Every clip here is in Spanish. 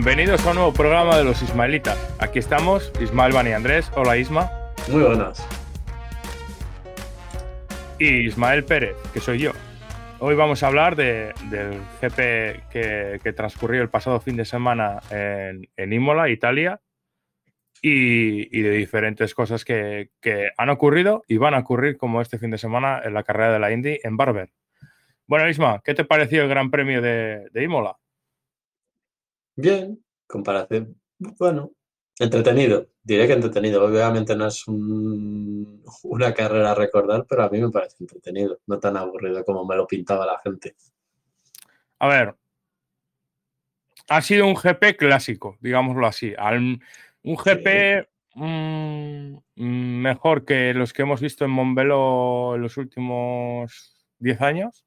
Bienvenidos a un nuevo programa de los Ismaelitas. Aquí estamos, Ismael Bani Andrés. Hola Isma. Muy buenas. Y Ismael Pérez, que soy yo. Hoy vamos a hablar de- del GP que, que transcurrió el pasado fin de semana en, en Imola, Italia, y, y de diferentes cosas que, que han ocurrido y van a ocurrir, como este fin de semana en la carrera de la Indy en Barber. Bueno, Isma, ¿qué te pareció el Gran Premio de, de Imola? Bien, comparación. Bueno, entretenido. Diré que entretenido. Obviamente no es un- una carrera a recordar, pero a mí me parece entretenido. No tan aburrido como me lo pintaba la gente. A ver, ha sido un GP clásico, digámoslo así. Al- un GP mm, mm, mejor que los que hemos visto en Montbello en los últimos 10 años,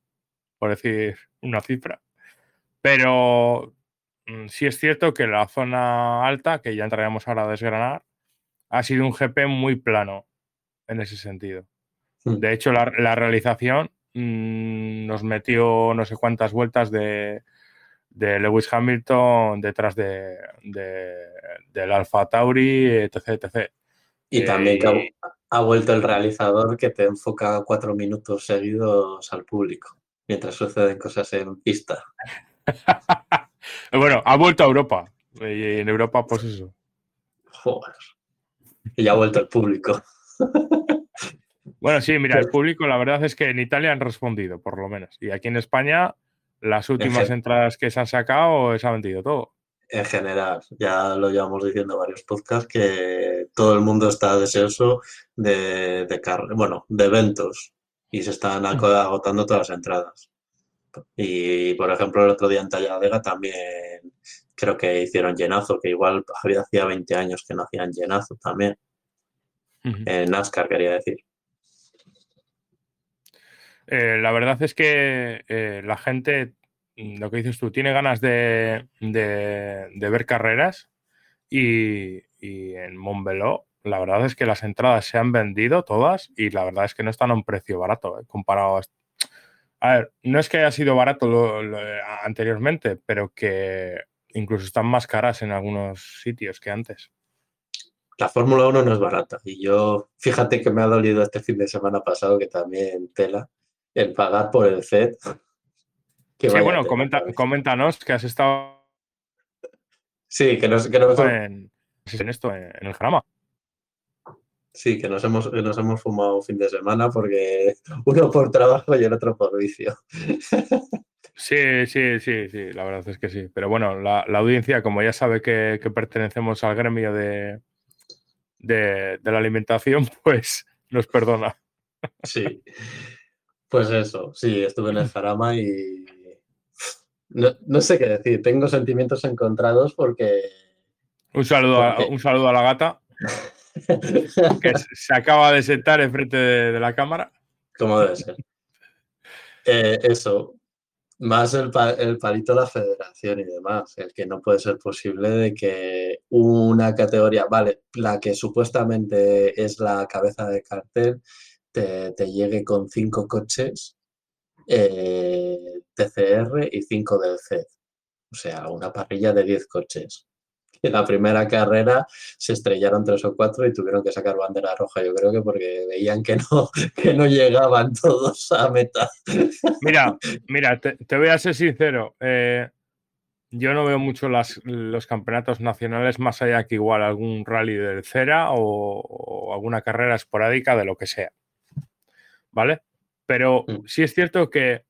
por decir una cifra. Pero sí es cierto que la zona alta, que ya entraremos ahora a desgranar, ha sido un GP muy plano en ese sentido. Hmm. De hecho, la, la realización mm, nos metió no sé cuántas vueltas de, de Lewis Hamilton detrás de, de- del Alfa Tauri, etc. etc. Y Eh, también que ha, ha vuelto el realizador que te enfoca cuatro minutos seguidos al público, mientras suceden cosas en pista. bueno, ha vuelto a Europa. Y en Europa, pues eso. Joder. Y ya ha vuelto el público. Bueno, sí, mira, el público, la verdad es que en Italia han respondido, por lo menos. Y aquí en España, las últimas entradas que se han sacado, se ha vendido todo. En general, ya lo llevamos diciendo en varios podcasts que todo el mundo está deseoso de, de bueno, de eventos y se están aco- agotando todas las entradas. Y por ejemplo, el otro día en Talladega también creo que hicieron llenazo, que igual había hacía 20 años que no hacían llenazo también. En NASCAR quería decir. Eh, la verdad es que eh, la gente, lo que dices tú, tiene ganas de, de- de ver carreras y, y en Montbeló, la verdad es que las entradas se han vendido todas y la verdad es que no están a un precio barato eh, comparado a... ver, no es que haya sido barato lo- lo- anteriormente, pero que incluso están más caras en algunos sitios que antes. La Fórmula 1 no es barata y yo, fíjate que me ha dolido este fin de semana pasado que también tela el pagar por el CED. Que Sí, bueno, comenta- coméntanos que has estado Sí, que nos, que nos- en, en esto, en, en el Jarama. Sí, que nos hemos, que nos hemos fumado un fin de semana porque uno por trabajo y el otro por vicio. Sí, sí, sí, sí, la verdad es que sí. Pero bueno, la, la audiencia, como ya sabe que, que pertenecemos al gremio de, de, de la alimentación, pues nos perdona. Sí. Pues eso, sí, estuve en el Jarama y no, no sé qué decir. Tengo sentimientos encontrados porque Un saludo, a, un saludo a la gata, que se- acaba de sentar enfrente de, de la cámara. como debe ser. Eh, eso, más el, el palito de la federación y demás, el que no puede ser posible de que una categoría, vale, la que supuestamente es la cabeza de cartel, te, te llegue con cinco coches eh, TCR y cinco del CED. O sea, una parrilla de 10 coches. En la primera carrera se estrellaron tres o cuatro y tuvieron que sacar bandera roja, yo creo que porque veían que no, que no llegaban todos a meta. Mira, mira, te, te voy a ser sincero. eh, yo no veo mucho las- los campeonatos nacionales más allá que igual algún rally del Cera o, o alguna carrera esporádica de lo que sea. ¿Vale? Pero Mm. sí es cierto que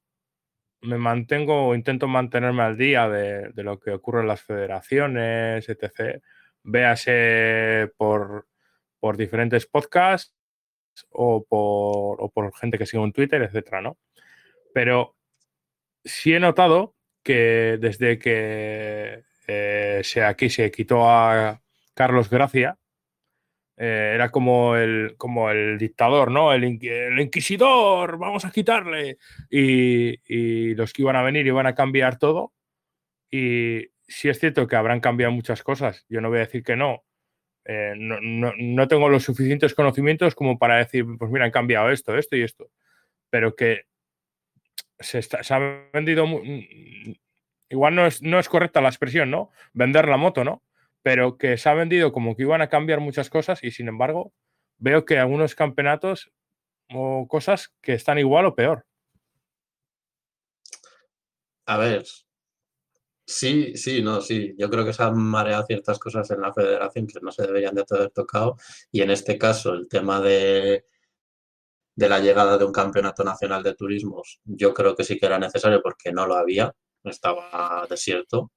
me mantengo o intento mantenerme al día de, de lo que ocurre en las federaciones, etc. Véase por, por diferentes podcasts o por, o por gente que sigo en Twitter, etcétera, ¿no? Pero sí he notado que desde que eh, se, aquí se quitó a Carlos Gracia, eh, era como el, como el dictador, ¿no? El, inquisidor, vamos a quitarle. Y, los que iban a venir iban a cambiar todo. Y sí es cierto que habrán cambiado muchas cosas. Yo no voy a decir que no. Eh, no, tengo los suficientes conocimientos como para decir, pues mira, han cambiado esto, esto y esto. Pero que se, se ha vendido. Igual no es, no es correcta la expresión, ¿no? Vender la moto, ¿no? Pero que se ha vendido como que iban a cambiar muchas cosas y sin embargo veo que algunos campeonatos o cosas que están igual o peor. A ver, sí, sí, no, sí. Yo creo que se han mareado ciertas cosas en la federación que no se deberían de haber tocado y en este caso el tema de, de la llegada de un campeonato nacional de turismos, yo creo que sí que era necesario porque no lo había, estaba desierto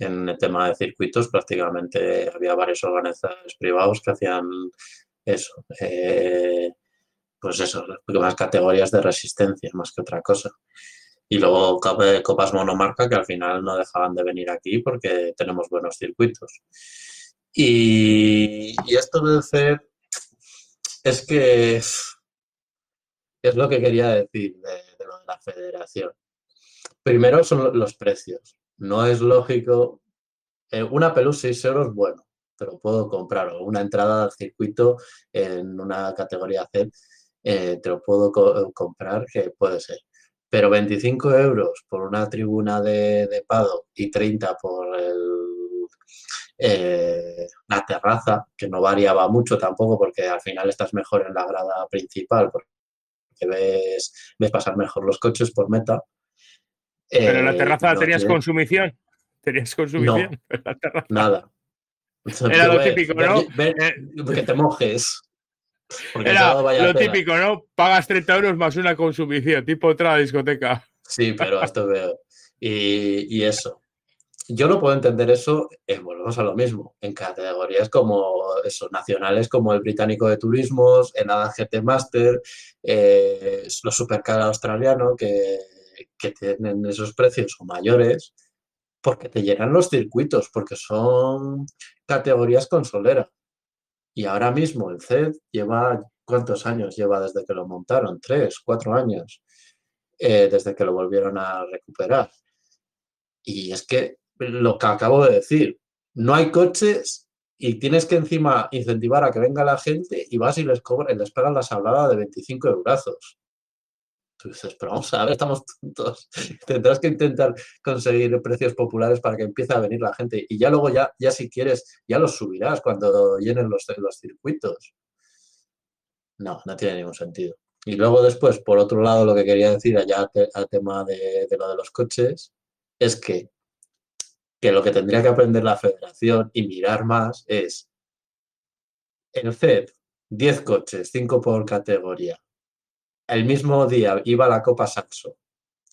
en el tema de circuitos prácticamente había varios organizadores privados que hacían eso, eh, pues eso, más categorías de resistencia más que otra cosa. Y luego copas monomarca que al final no dejaban de venir aquí porque tenemos buenos circuitos. Y, esto de ser es que es, lo que quería decir de, lo de la federación. Primero son los precios no es lógico. Eh, una pelusa 6 euros, bueno, te lo puedo comprar. O una entrada al circuito en una categoría C, eh, te lo puedo comprar, que puede ser. Pero 25 euros por una tribuna de, de Pado y 30 por eh, la terraza, que no variaba mucho tampoco, porque al final estás mejor en la grada principal, porque ves, ves pasar mejor los coches por meta. Pero en la eh, terraza tenías consumición. Tenías consumición. Nada. Era lo típico, ¿no? Eh, que te mojes. Era lo típico, ¿no? Pagas 30 euros más una consumición, tipo otra discoteca. Sí, pero esto veo. Y, eso. Yo no puedo entender eso, eh, volvemos a lo mismo, en categorías como eso, nacionales como el británico de turismos, en GT Master, eh, los supercar australiano, que que tienen esos precios o mayores porque te llenan los circuitos, porque son categorías consoleras. Y ahora mismo el CED lleva, ¿cuántos años lleva desde que lo montaron? ¿Tres, cuatro años? Eh, desde que lo volvieron a recuperar. Y es que lo que acabo de decir, no hay coches y tienes que encima incentivar a que venga la gente y vas y les, cobras, les pagan la sablada de 25 eurazos. Tú dices, pero vamos a ver, estamos tontos. Tendrás que intentar conseguir precios populares para que empiece a venir la gente. Y ya luego, ya, ya si quieres, ya los subirás cuando llenen los, los circuitos. No, no tiene ningún sentido. Y luego después, por otro lado, lo que quería decir allá al tema de, de, lo de los coches es que, que lo que tendría que aprender la federación y mirar más es el FED, 10 coches, 5 por categoría el mismo día iba la Copa Saxo,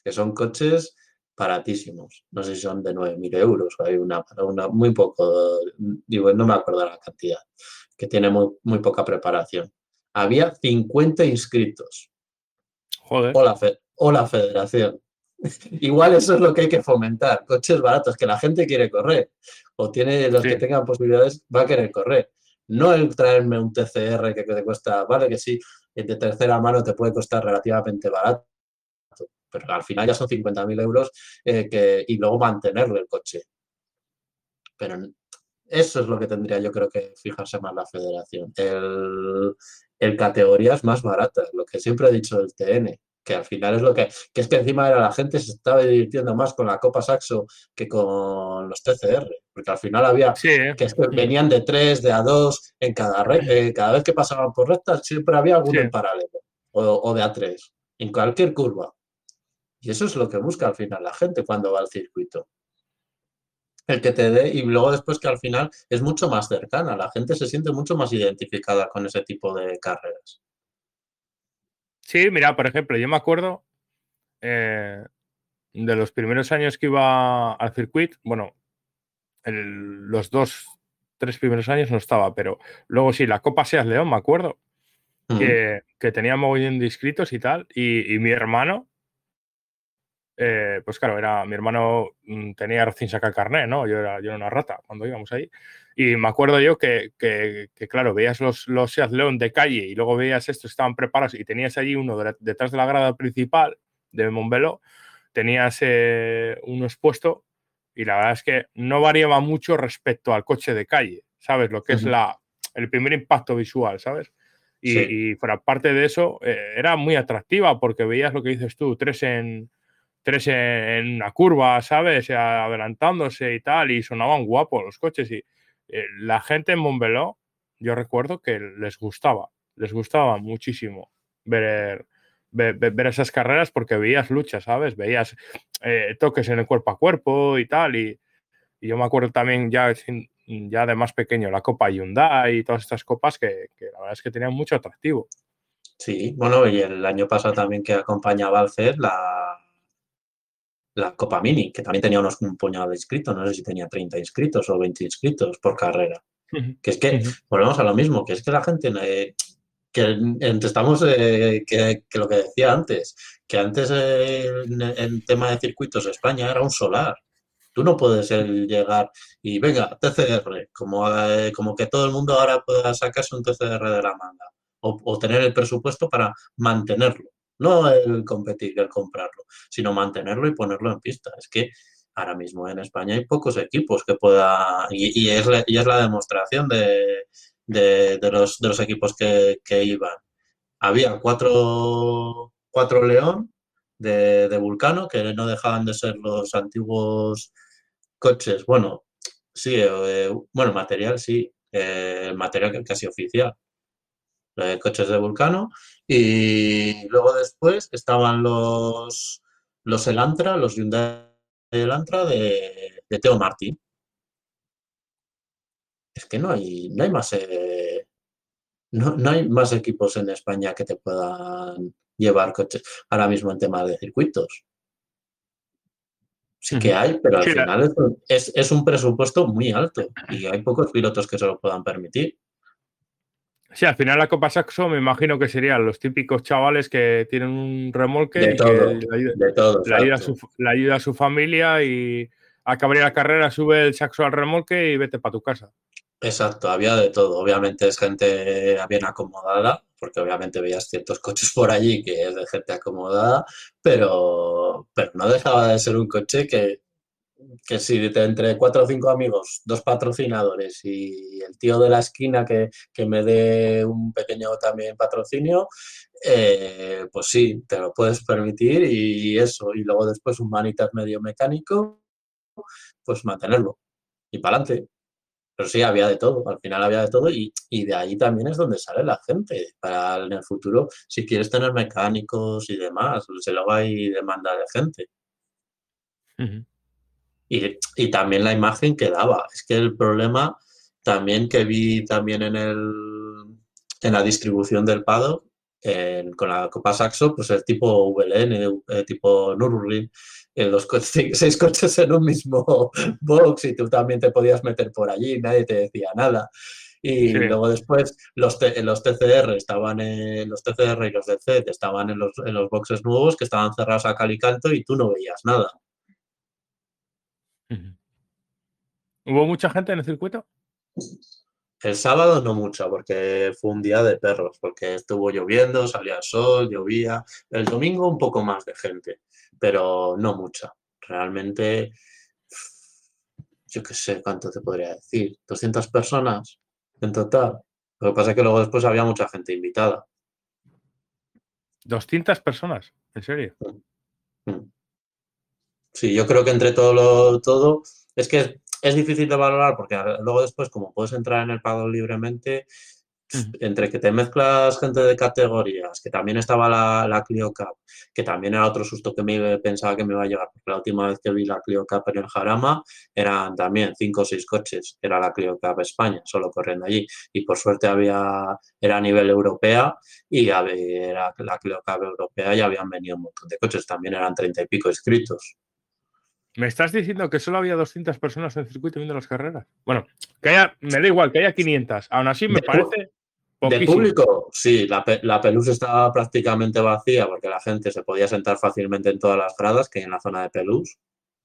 que son coches baratísimos. No sé si son de 9.000 euros hay una, una, muy poco, digo, no me acuerdo la cantidad, que tiene muy, muy poca preparación. Había 50 inscritos. Joder. O la, federación. Igual eso es lo que hay que fomentar, coches baratos, que la gente quiere correr, o tiene los que tengan posibilidades, va a querer correr. No el traerme un TCR que te cuesta, vale que sí, de tercera mano te puede costar relativamente barato, pero al final ya son 50.000 euros eh, que, y luego mantenerle el coche. Pero eso es lo que tendría yo creo que fijarse más la federación. El, el categorías más baratas, lo que siempre ha dicho el TN que al final es lo que, que es que encima era la gente se estaba divirtiendo más con la Copa Saxo que con los TCR, porque al final había que venían de tres, de a dos, en cada eh, cada vez que pasaban por rectas siempre había alguno en paralelo o, de a tres, en cualquier curva. Y eso es lo que busca al final la gente cuando va al circuito. El que te dé y luego después que al final es mucho más cercana, la gente se siente mucho más identificada con ese tipo de carreras. Sí, mira, por ejemplo, yo me acuerdo eh, de los primeros años que iba al circuito, bueno, los dos, tres primeros años no estaba, pero luego sí, la Copa Seas León, me acuerdo, que, que, tenía mogollón de inscritos y tal, y, mi hermano eh, pues claro, era, mi hermano mm, tenía recién sacado carnet, ¿no? Yo era, yo era una rata cuando íbamos ahí. Y me acuerdo yo que, que, claro, veías los, los Seat León de calle y luego veías estos, estaban preparados y tenías allí uno detrás de la grada principal de Montbeló, tenías eh, uno expuesto y la verdad es que no variaba mucho respecto al coche de calle, ¿sabes? Lo que es la, el primer impacto visual, ¿sabes? Y, y fuera parte de eso, eh, era muy atractiva porque veías lo que dices tú, tres en, tres en, una curva, ¿sabes? Adelantándose y tal, y sonaban guapos los coches. Y eh, la gente en Montbeló, yo recuerdo que les gustaba, les gustaba muchísimo ver, ver, esas carreras porque veías luchas, ¿sabes? Veías eh, toques en el cuerpo a cuerpo y tal. Y, y, yo me acuerdo también ya ya de más pequeño, la Copa Hyundai y todas estas copas que, la verdad es que tenían mucho atractivo. Sí, bueno, y el año pasado también que acompañaba al CER la, la Copa Mini, que también tenía unos, un puñado de inscritos, no sé si tenía 30 inscritos o 20 inscritos por carrera. Que es que, volvemos a lo mismo, que es que la gente, eh, que estamos, eh, que, lo que decía antes, que antes eh, en, en, tema de circuitos España era un solar. Tú no puedes llegar y venga, TCR, como, eh, como que todo el mundo ahora pueda sacarse un TCR de la manga o, tener el presupuesto para mantenerlo. No el competir, el comprarlo, sino mantenerlo y ponerlo en pista. Es que ahora mismo en España hay pocos equipos que puedan, y, es, y es la demostración de, los, de los equipos que, iban. Había cuatro, cuatro León de, de Vulcano, que no dejaban de ser los antiguos coches, bueno, sí, eh, bueno, material sí, eh, material casi oficial, eh, coches de Vulcano, y luego después estaban los, los Elantra, los Hyundai Elantra de, de Teo Martín. Es que no hay, no hay más no, no, hay más equipos en España que te puedan llevar coches ahora mismo en tema de circuitos. Sí que hay, pero al final es, un presupuesto muy alto y hay pocos pilotos que se lo puedan permitir. Sí, al final la Copa Saxo me imagino que serían los típicos chavales que tienen un remolque de y todo, que de todo, le, ayuda a su, ayuda a su familia y acabaría la carrera, sube el saxo al remolque y vete para tu casa. Exacto, había de todo. Obviamente es gente bien acomodada, porque obviamente veías ciertos coches por allí que es de gente acomodada, pero, pero no dejaba de ser un coche que, que si entre cuatro o cinco amigos, dos patrocinadores y el tío de la esquina que, me dé un pequeño también patrocinio, eh, pues sí, te lo puedes permitir y eso. Y luego después un manitas medio mecánico, pues mantenerlo. Y para adelante. Pero sí, había de todo, al final había de todo y, de ahí también es donde sale la gente. Para en el futuro, si quieres tener mecánicos y demás, pues luego hay demanda de gente. Y, y, también la imagen que daba. Es que el problema también que vi también en, el, en la distribución del paddock, con la Copa Saxo, pues el tipo VLN, el eh, tipo Nürburgring, los seis coches en un mismo box y tú también te podías meter por allí, nadie te decía nada. Y luego después los, los TCR estaban en los TCR y los DC estaban en los, en los boxes nuevos que estaban cerrados a cal y canto y tú no veías nada. ¿Hubo mucha gente en el circuito? El sábado no mucha, porque fue un día de perros, porque estuvo lloviendo, salía el sol, llovía. El domingo un poco más de gente pero no mucha. Realmente, yo qué sé cuánto te podría decir, 200 personas en total. Lo que pasa es que luego después había mucha gente invitada. 200 personas, ¿en serio? Mm. Mm. Sí, yo creo que entre todo lo todo, es que es difícil de valorar porque luego después, como puedes entrar en el pago libremente, entre que te mezclas gente de categorías, que también estaba la, la, Clio Cup, que también era otro susto que me pensaba que me iba a llevar, porque la última vez que vi la Clio Cup en el Jarama eran también cinco o seis coches, era la Clio Cup España, solo corriendo allí, y por suerte había, era a nivel europea, y era la Clio Cup europea y habían venido un montón de coches, también eran treinta y pico inscritos. ¿Me estás diciendo que solo había 200 personas en el circuito viendo las carreras? Bueno, que haya, me da igual, que haya 500. Aún así, me parece De público, sí, la, la Pelús estaba prácticamente vacía porque la gente se podía sentar fácilmente en todas las gradas que hay en la zona de Pelús,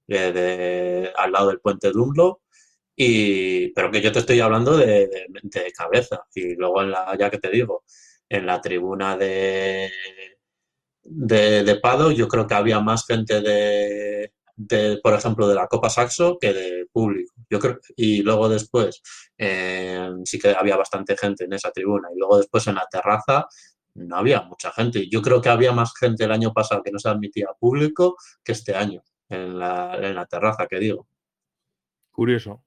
al lado del puente Dunlop. Y, pero que yo te estoy hablando de, de, cabeza. Y luego, en la, ya que te digo, en la tribuna de, de, de Pado, yo creo que había más gente de, de, por ejemplo, de la Copa Saxo que de público. Yo creo, y luego después eh, sí que había bastante gente en esa tribuna. Y luego después en la terraza no había mucha gente. Yo creo que había más gente el año pasado que no se admitía público que este año en la, en la terraza, que digo. Curioso.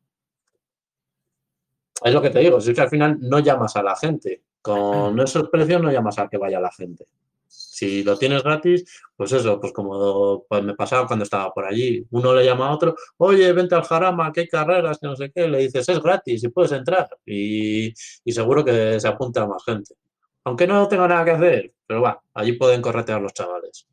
Es lo que te digo, es que al final no llamas a la gente. Con esos precios no llamas a que vaya la gente. Si lo tienes gratis, pues eso, pues como pues me pasaba cuando estaba por allí. Uno le llama a otro, oye, vente al Jarama, que hay carreras, que no sé qué. Le dices, es gratis y puedes entrar. Y, seguro que se apunta más gente. Aunque no tenga nada que hacer, pero va, allí pueden corretear los chavales.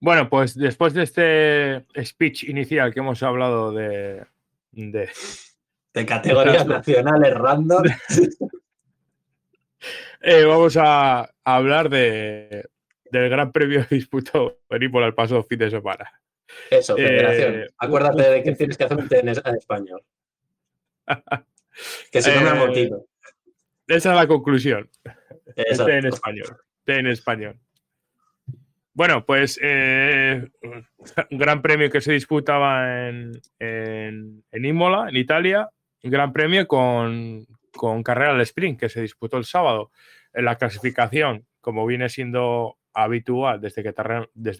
Bueno, pues después de este speech inicial que hemos hablado de. de, de categorías nacionales random. Eh, vamos a, hablar de, del Gran Premio disputado por el paso fin de semana. Eso, federación. Eh, Acuérdate de que tienes que hacer un en español. que si no me ha eh, Esa es la conclusión. en español. en español. Bueno, pues un gran premio que se disputaba en, en, en Imola, en Italia. Un gran premio con, con carrera al sprint que se disputó el sábado. En la clasificación, como viene siendo habitual desde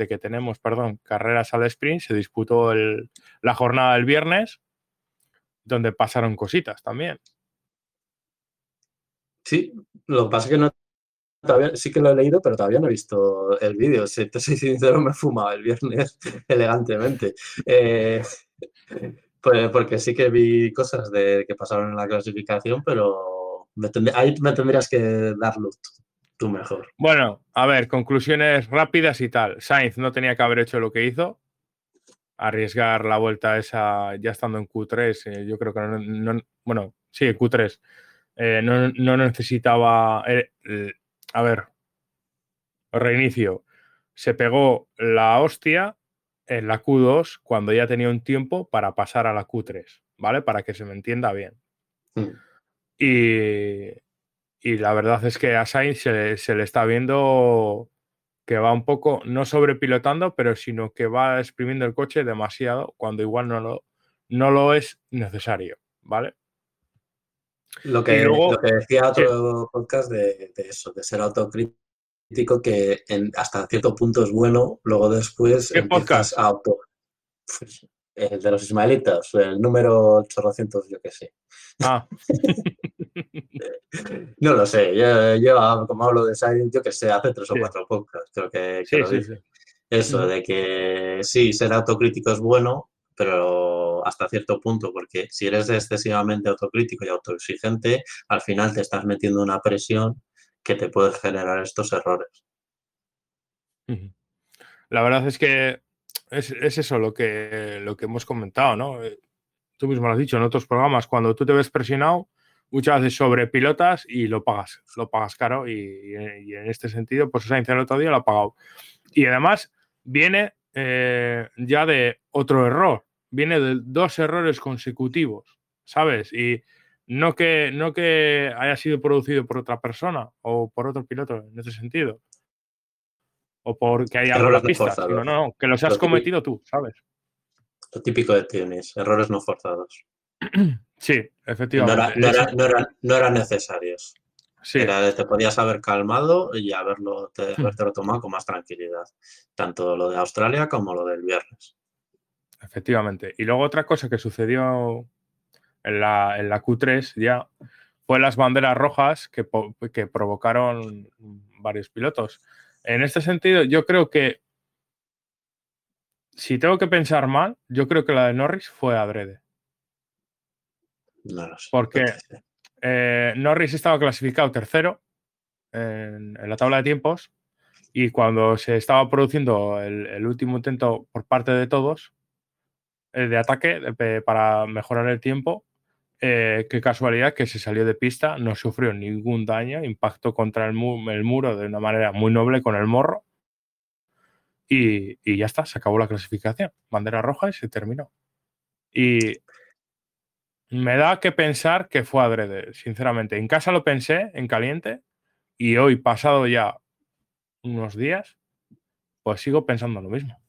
que, tenemos perdón, carreras al sprint, se disputó la jornada del viernes, donde pasaron cositas también. Sí, lo que pasa es que no sí que lo he leído, pero todavía no he visto el vídeo. Si te soy sincero, me he fumado el viernes elegantemente. Eh, pues porque sí que vi cosas de que pasaron en la clasificación, pero ahí me tendrías que darlo tú mejor. Bueno, a ver, conclusiones rápidas y tal. Sainz no tenía que haber hecho lo que hizo. Arriesgar la vuelta esa ya estando en Q3, eh, yo creo que no, bueno, sí, Q3. Eh, no, necesitaba. Eh, a ver, reinicio. Se pegó la hostia en la Q2 cuando ya tenía un tiempo para pasar a la Q3, ¿vale? Para que se me entienda bien. Mm. Y, y, la verdad es que a Sainz se, le está viendo que va un poco, no sobrepilotando, pero sino que va exprimiendo el coche demasiado cuando igual no lo, no lo es necesario, ¿vale? Lo que, lo que decía otro podcast de, de, eso, de ser autocrítico que en, hasta cierto punto es bueno, luego después ¿Qué podcast? auto. Pues, el de los ismaelitas, el número 800, yo qué sé. Ah. no lo sé, yo, como hablo de Science, yo que sé, hace tres o cuatro podcasts, creo que, Eso, de que sí, ser autocrítico es bueno, pero hasta cierto punto, porque si eres excesivamente autocrítico y autoexigente, al final te estás metiendo una presión que te puede generar estos errores. La verdad es que es, eso lo que, lo que hemos comentado, ¿no? Eh, tú mismo lo has dicho en otros programas, cuando tú te ves presionado, muchas veces sobre pilotas y lo pagas, lo pagas caro y, en este sentido, pues Sainz el otro día lo ha pagado. Y además viene eh, ya de otro error, viene de dos errores consecutivos, ¿sabes? Y no que, no que haya sido producido por otra persona o por otro piloto en ese sentido. O porque haya algo la pista, no, no, que los has cometido tú, ¿sabes? Lo típico de tienes, errores no forzados. Sí, efectivamente. No, eran necesarios. Sí. te podías haber calmado y haberlo, te, hmm. tomado con más tranquilidad. Tanto lo de Australia como lo del viernes. Efectivamente. Y luego otra cosa que sucedió en la, en la Q3 ya fue las banderas rojas que, que provocaron varios pilotos. En este sentido, yo creo que si tengo que pensar mal, yo creo que la de Norris fue adrede. No lo sé. Porque eh, Norris estaba clasificado tercero en, la tabla de tiempos y cuando se estaba produciendo el, el último intento por parte de todos, el de ataque para mejorar el tiempo, eh, qué casualidad que se salió de pista, no sufrió ningún daño, impactó contra el, muro de una manera muy noble con el morro. Y, y, ya está, se acabó la clasificación. Bandera roja y se terminó. Y me da que pensar que fue adrede, sinceramente. En casa lo pensé, en caliente, y hoy, pasado ya unos días, pues sigo pensando lo mismo.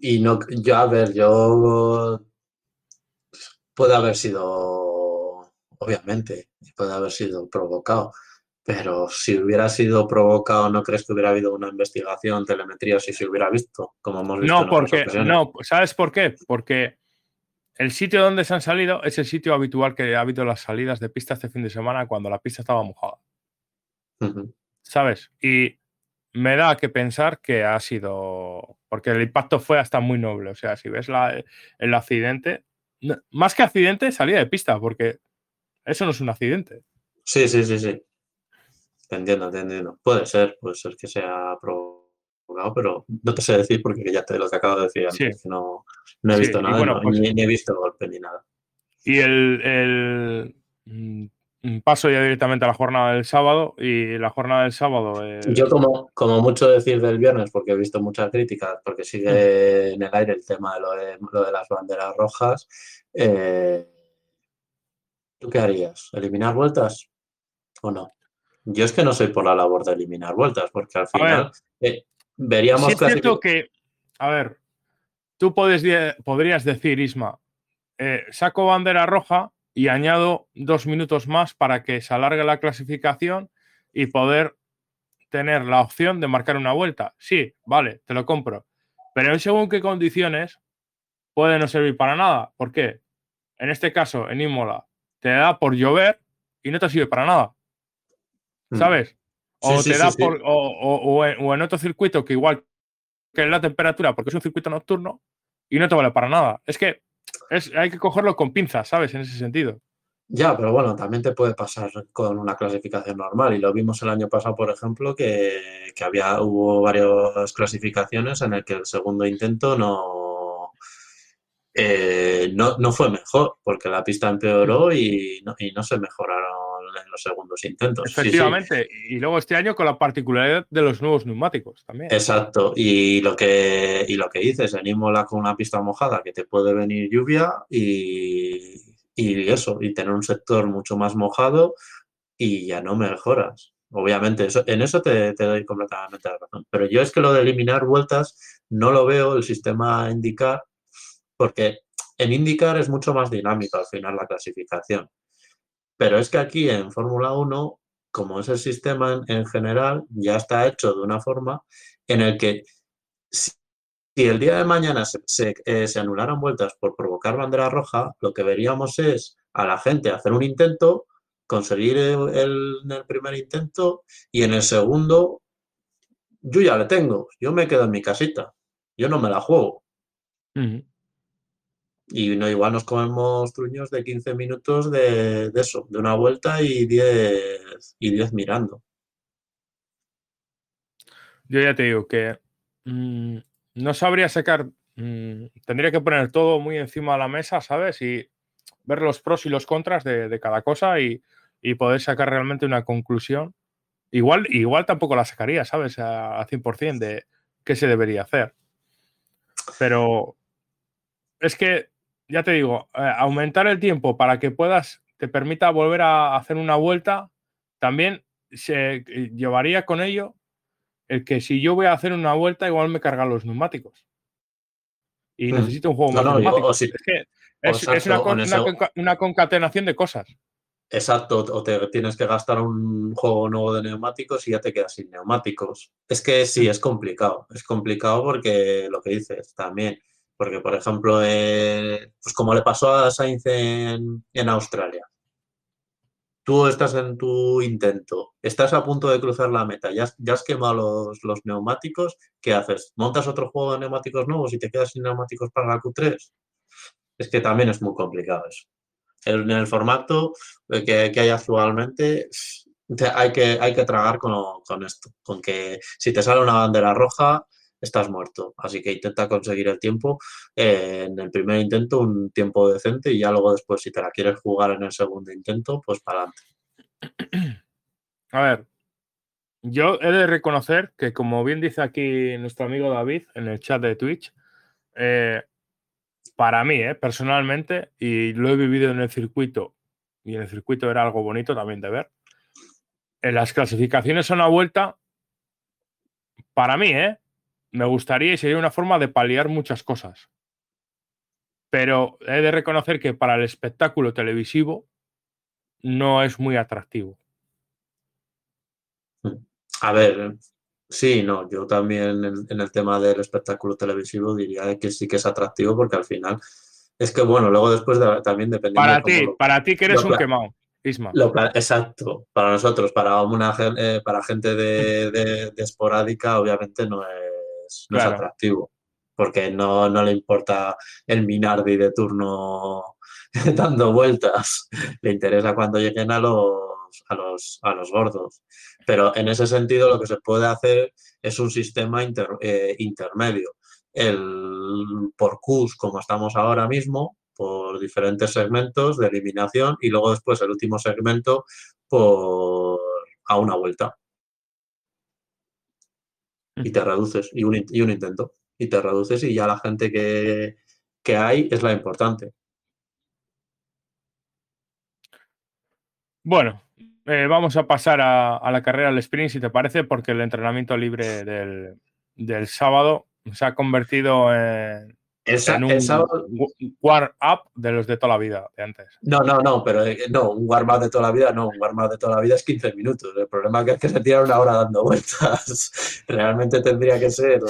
Y no, yo, a ver, yo puede haber sido, obviamente, puede haber sido provocado, pero si hubiera sido provocado, ¿no crees que hubiera habido una investigación, telemetría, si se hubiera visto, como hemos visto? No, porque, no, ¿sabes por qué? Porque el sitio donde se han salido es el sitio habitual que ha habido las salidas de pista este fin de semana cuando la pista estaba mojada. ¿Sabes? Y me da que pensar que ha sido. Porque el impacto fue hasta muy noble. O sea, si ves el accidente, más que accidente, salida de pista, porque eso no es un accidente. Sí, sí, sí, sí. Te entiendo, te entiendo. Puede ser, puede ser que sea provocado, pero no te sé decir porque ya te lo que acabo de decir antes, no, he visto nada, pues ni, he visto golpe ni nada. Y el, mm, paso ya directamente a la jornada del sábado y la jornada del sábado. Yo como, como mucho decir del viernes, porque he visto muchas críticas, porque sigue en el aire el tema de lo de, lo de las banderas rojas. Eh, ¿Tú qué harías? ¿Eliminar vueltas o no? Yo es que no soy por la labor de eliminar vueltas, porque al final eh, veríamos... es cierto que, a ver, tú podrías decir, Isma, eh, saco bandera roja y añado dos minutos más para que se alargue la clasificación y poder tener la opción de marcar una vuelta. Sí, vale, te lo compro. Pero en según qué condiciones puede no servir para nada. ¿Por qué? En este caso, en Imola, te da por llover y no te sirve para nada. ¿Sabes? O te da por. O, en, otro circuito que igual que la temperatura, porque es un circuito nocturno, y no te vale para nada. Es que hay que cogerlo con pinzas, ¿sabes? En ese sentido. Ya, pero bueno, también te puede pasar con una clasificación normal. Y lo vimos el año pasado, por ejemplo, que, había, hubo varias clasificaciones en el que el segundo intento no, eh, no, no, fue mejor, porque la pista empeoró y no, y no se mejoraron los segundos intentos. Efectivamente, y luego este año con la particularidad de los nuevos neumáticos también. Exacto, y lo que, y lo que dices, en Imola con una pista mojada que te puede venir lluvia y, y eso, y tener un sector mucho más mojado y ya no mejoras. Obviamente, eso, en eso te, te, doy completamente la razón. Pero yo es que lo de eliminar vueltas no lo veo el sistema indicar, porque en indicar es mucho más dinámico al final la clasificación. Pero es que aquí en Fórmula 1, como es el sistema en, general, ya está hecho de una forma en el que si, el día de mañana se, eh, se, anularan vueltas por provocar bandera roja, lo que veríamos es a la gente hacer un intento, conseguir el, el primer intento y en el segundo yo ya le tengo, yo me quedo en mi casita, yo no me la juego. Y no, igual nos comemos truños de 15 minutos de, eso, de una vuelta y 10, y 10 mirando. Yo ya te digo que mm, no sabría sacar, mm, tendría que poner todo muy encima de la mesa, ¿sabes? Y ver los pros y los contras de, cada cosa y, poder sacar realmente una conclusión. Igual, igual tampoco la sacaría, ¿sabes? A, a 100% de qué se debería hacer. Pero es que ya te digo, eh, aumentar el tiempo para que puedas, te permita volver a hacer una vuelta, también se eh, llevaría con ello el que si yo voy a hacer una vuelta, igual me cargan los neumáticos. Y necesito un juego más neumático. es que es, una, concatenación de cosas. Exacto, o te tienes que gastar un juego nuevo de neumáticos y ya te quedas sin neumáticos. Es que sí, es complicado. Es complicado porque lo que dices también porque, por ejemplo, eh, pues como le pasó a Sainz en, Australia, tú estás en tu intento, estás a punto de cruzar la meta, ya, ya has quemado los, neumáticos, ¿qué haces? ¿Montas otro juego de neumáticos nuevos y te quedas sin neumáticos para la Q3? Es que también es muy complicado eso. En el formato que, hay actualmente hay que, hay que tragar con, con, esto, con que si te sale una bandera roja, estás muerto. Así que intenta conseguir el tiempo eh, en el primer intento, un tiempo decente y ya luego después, si te la quieres jugar en el segundo intento, pues para adelante. A ver, yo he de reconocer que, como bien dice aquí nuestro amigo David en el chat de Twitch, eh, para mí, eh, personalmente, y lo he vivido en el circuito, y en el circuito era algo bonito también de ver, en las clasificaciones a una vuelta, para mí, ¿eh? Me gustaría y sería una forma de paliar muchas cosas. Pero he de reconocer que para el espectáculo televisivo no es muy atractivo. A ver, sí, no, yo también en, el tema del espectáculo televisivo diría que sí que es atractivo porque al final es que bueno, luego después también depende. Para ti, para ti que eres un quemado. Isma. exacto, para nosotros, para una eh, para gente de, esporádica, obviamente no es no es atractivo, porque no, le importa el Minardi de turno dando vueltas, le interesa cuando lleguen a los, a los, a los gordos. Pero en ese sentido lo que se puede hacer es un sistema eh, intermedio. El por Qs, como estamos ahora mismo, por diferentes segmentos de eliminación y luego después el último segmento por a una vuelta y te reduces, y un, y un intento, y te reduces y ya la gente que, hay es la importante. Bueno, eh, vamos a pasar a, la carrera al sprint, si te parece, porque el entrenamiento libre del, del sábado se ha convertido en, en un warm-up de los de toda la vida, de antes. No, no, no, pero eh, no, un warm-up de toda la vida, no, un warm-up de toda la vida es 15 minutos. El problema es que se tira una hora dando vueltas. Realmente tendría que ser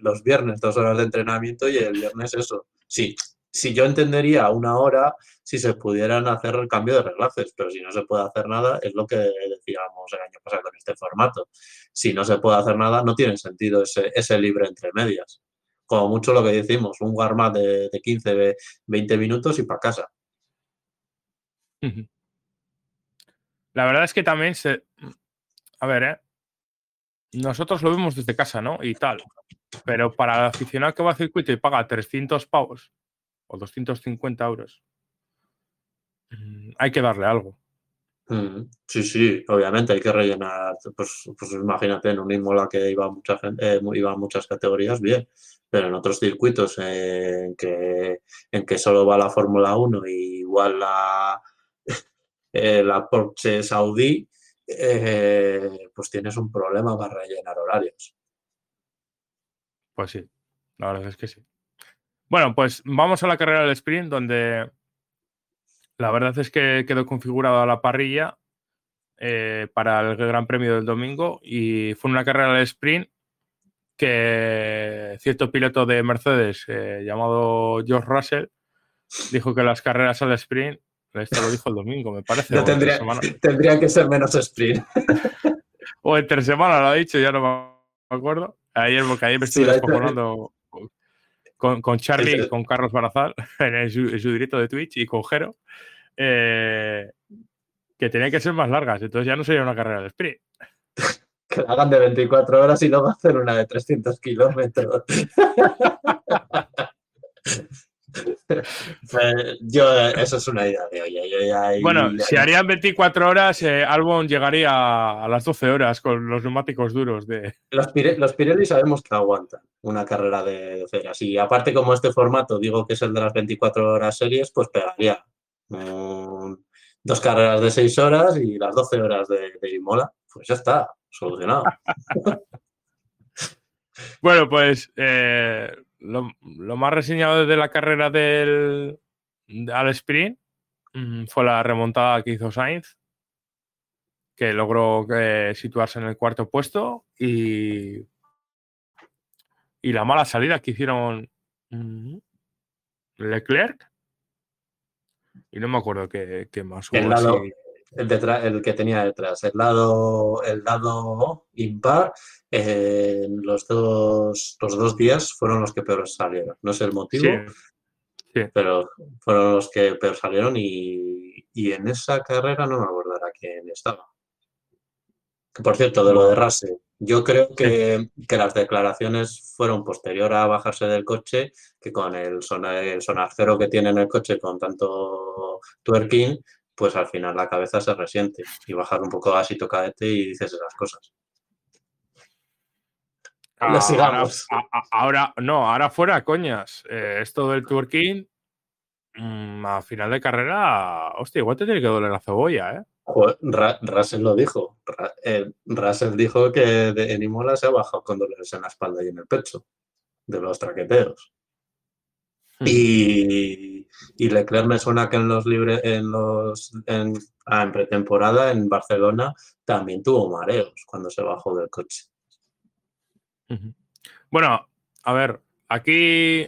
los, viernes dos horas de entrenamiento y el viernes eso. Sí, si yo entendería una hora si se pudieran hacer el cambio de reglajes, pero si no se puede hacer nada, es lo que decíamos el año pasado con este formato. Si no se puede hacer nada, no tiene sentido ese, ese libre entre medias como mucho lo que decimos, un warm de, de 15, 20 minutos y para casa. La verdad es que también se. A ver, ¿eh? Nosotros lo vemos desde casa, ¿no? Y tal. Pero para el aficionado que va al circuito y paga 300 pavos o 250 euros, mm, hay que darle algo. Sí, sí, obviamente hay que rellenar. Pues, pues imagínate, en un Imola que iba eh, iba muchas categorías, bien pero en otros circuitos en que, en que solo va la Fórmula 1 y igual la, eh, la Porsche Saudí, eh, pues tienes un problema para rellenar horarios. Pues sí, la verdad es que sí. Bueno, pues vamos a la carrera del sprint, donde la verdad es que quedó configurada la parrilla eh, para el Gran Premio del domingo y fue una carrera del sprint que cierto piloto de Mercedes eh, llamado George Russell dijo que las carreras al sprint, esto lo dijo el domingo, me parece. No tendría, tendrían que ser menos sprint. o entre semana lo ha dicho, ya no me acuerdo. Ayer, porque ayer me estuve descojonando con, con, Charlie, con Carlos Barazal en su, directo de Twitch y con Jero, eh, que tenían que ser más largas, entonces ya no sería una carrera de sprint que la hagan de 24 horas y no va a hacer una de 300 kilómetros. Pues, yo, eso es una idea de hoy. bueno, si harían 24 horas, eh, Albon llegaría a las 12 horas con los neumáticos duros de. Los, Pirelli sabemos que aguantan una carrera de 12 horas. Y aparte, como este formato digo que es el de las 24 horas series, pues pegaría dos carreras de 6 horas y las 12 horas de, de Imola. Pues ya está solucionado. bueno, pues eh, lo, más reseñado desde la carrera del al sprint mm, fue la remontada que hizo Sainz, que logró eh, situarse en el cuarto puesto y, y la mala salida que hicieron mm, Leclerc. Y no me acuerdo qué, más hubo el, que tenía detrás. El lado, el lado impar, eh, los, dos, los dos días fueron los que peor salieron. No sé el motivo, pero fueron los que peor salieron y, en esa carrera no me acordará quién estaba. por cierto, de lo de Russell, Yo creo que, las declaraciones fueron posterior a bajarse del coche, que con el, sonar, el cero que tiene en el coche con tanto twerking, pues al final la cabeza se resiente y bajar un poco así tocadete y dices esas cosas. Ah, ahora, no, ahora fuera, coñas. Eh, esto del twerking, mm, a final de carrera, hostia, igual te tiene que doler la cebolla, ¿eh? Russell lo dijo. Eh, Russell dijo que en Imola se ha bajado con dolores en la espalda y en el pecho de los traqueteos. Hmm. Y, y, Leclerc me suena que en los libres, en los en, ah, en pretemporada en Barcelona también tuvo mareos cuando se bajó del coche. Bueno, a ver, aquí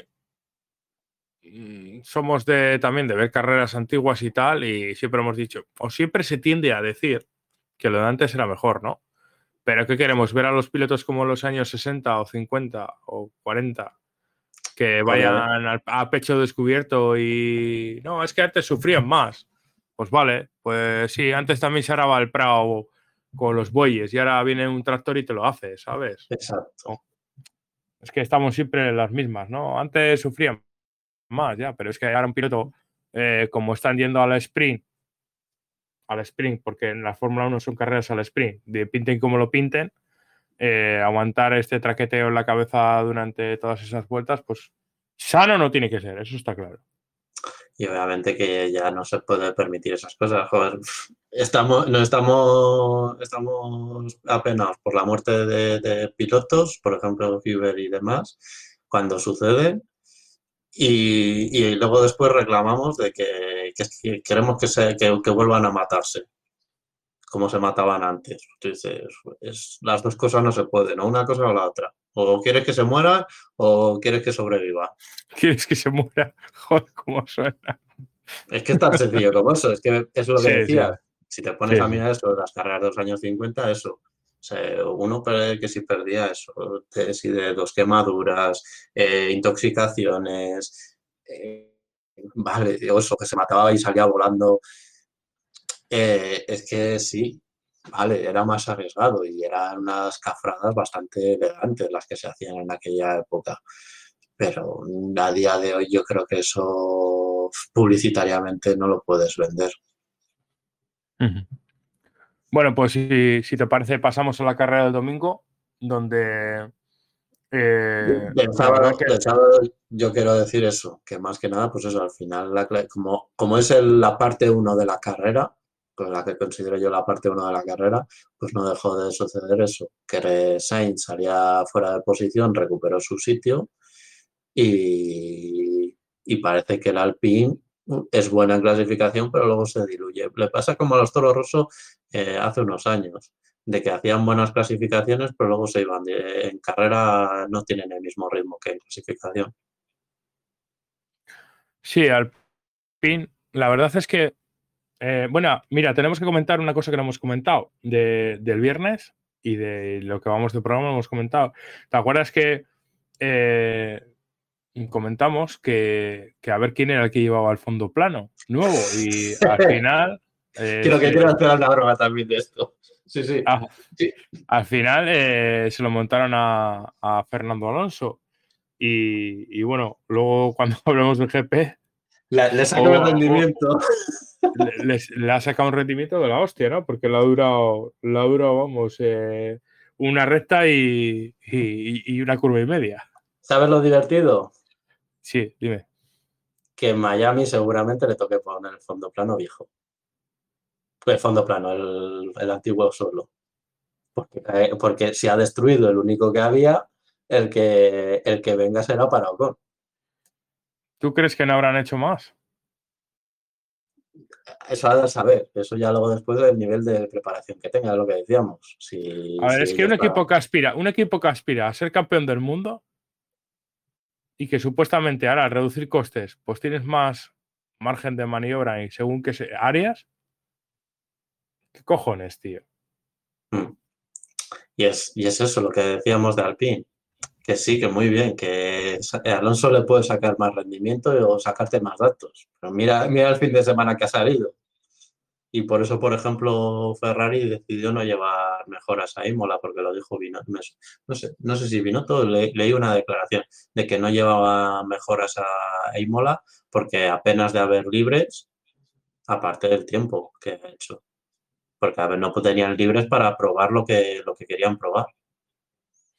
mm, somos de también de ver carreras antiguas y tal, y siempre hemos dicho, o siempre se tiende a decir que lo de antes era mejor, ¿no? Pero ¿qué queremos? ¿Ver a los pilotos como los años 60 o 50 o 40 que vayan a pecho descubierto y... No, es que antes sufrían más. Pues vale, pues sí, antes también se araba el prado con los bueyes y ahora viene un tractor y te lo hace, ¿sabes? Exacto. Es que estamos siempre en las mismas, ¿no? Antes sufrían más ya, pero es que ahora un piloto, eh, como están yendo al sprint, al sprint, porque en la Fórmula 1 son carreras al sprint, de pinten como lo pinten, eh, aguantar este traqueteo en la cabeza durante todas esas vueltas, pues sano no tiene que ser, eso está claro y obviamente que ya no se puede permitir esas cosas. Joder, estamos, no estamos, estamos apenados por la muerte de, pilotos, por ejemplo, Huber y demás, cuando sucede. Y, luego después reclamamos de que, queremos que, se, que, vuelvan a matarse, como se mataban antes. Entonces, es, las dos cosas no se pueden, o una cosa o la otra. O quieres que se muera o quieres que sobreviva. ¿Quieres que se muera? Joder, cómo suena. Es que es tan sencillo como eso. Es que es lo que decía. Si te pones a mirar eso, las carreras de los años 50, eso. uno que si perdía eso, si de dos quemaduras, eh, intoxicaciones, eh, vale, eso, que se mataba y salía volando. Eh, es que sí, vale, era más arriesgado y eran unas cafradas bastante elegantes las que se hacían en aquella época. Pero a día de hoy yo creo que eso publicitariamente no lo puedes vender. Bueno, pues si, te parece, pasamos a la carrera del domingo, donde... Eh, yo quiero decir eso, que más que nada, pues eso, al final, como, como es la parte uno de la carrera, con la que considero yo la parte 1 de la carrera, pues no dejó de suceder eso, que Sainz salía fuera de posición, recuperó su sitio y, parece que el Alpine es buena en clasificación, pero luego se diluye. Le pasa como a los Toro Rosso eh, hace unos años, de que hacían buenas clasificaciones, pero luego se iban. en carrera no tienen el mismo ritmo que en clasificación. Sí, Alpine, la verdad es que eh, bueno, mira, tenemos que comentar una cosa que no hemos comentado del viernes y de lo que vamos de programa hemos comentado. ¿Te acuerdas que eh, comentamos que, a ver quién era el que llevaba el fondo plano nuevo? Y al final. Eh, Creo que quiero hacer una broma también de esto. Sí, sí. Ah, al final se lo montaron a, Fernando Alonso. Y, bueno, luego cuando hablemos del GP. le saco el rendimiento le, ha sacado un rendimiento de la hostia, ¿no? Porque la ha durado, la ha durado vamos, eh, una recta y, una curva y media. ¿Sabes lo divertido? Sí, dime. Que en Miami seguramente le toque poner el fondo plano viejo. El fondo plano, el, antiguo solo. Porque, porque si ha destruido el único que había, el que, el que venga será para Ocon. ¿Tú crees que no habrán hecho más? eso ha de saber, eso ya luego después del nivel de preparación que tenga, lo que decíamos. a ver, es que un equipo que aspira, un equipo que aspira a ser campeón del mundo y que supuestamente ahora al reducir costes, pues tienes más margen de maniobra y según qué áreas. ¿Qué cojones, tío? Hmm. Y es, y es eso lo que decíamos de Alpine que sí, que muy bien, que Alonso le puede sacar más rendimiento o sacarte más datos. Pero mira, mira el fin de semana que ha salido. Y por eso, por ejemplo, Ferrari decidió no llevar mejoras a Imola, porque lo dijo Binotto. No sé, no sé si Binotto le, leí una declaración de que no llevaba mejoras a Imola porque apenas de haber libres, aparte del tiempo que ha hecho. Porque a ver, no tenían libres para probar lo que, lo que querían probar.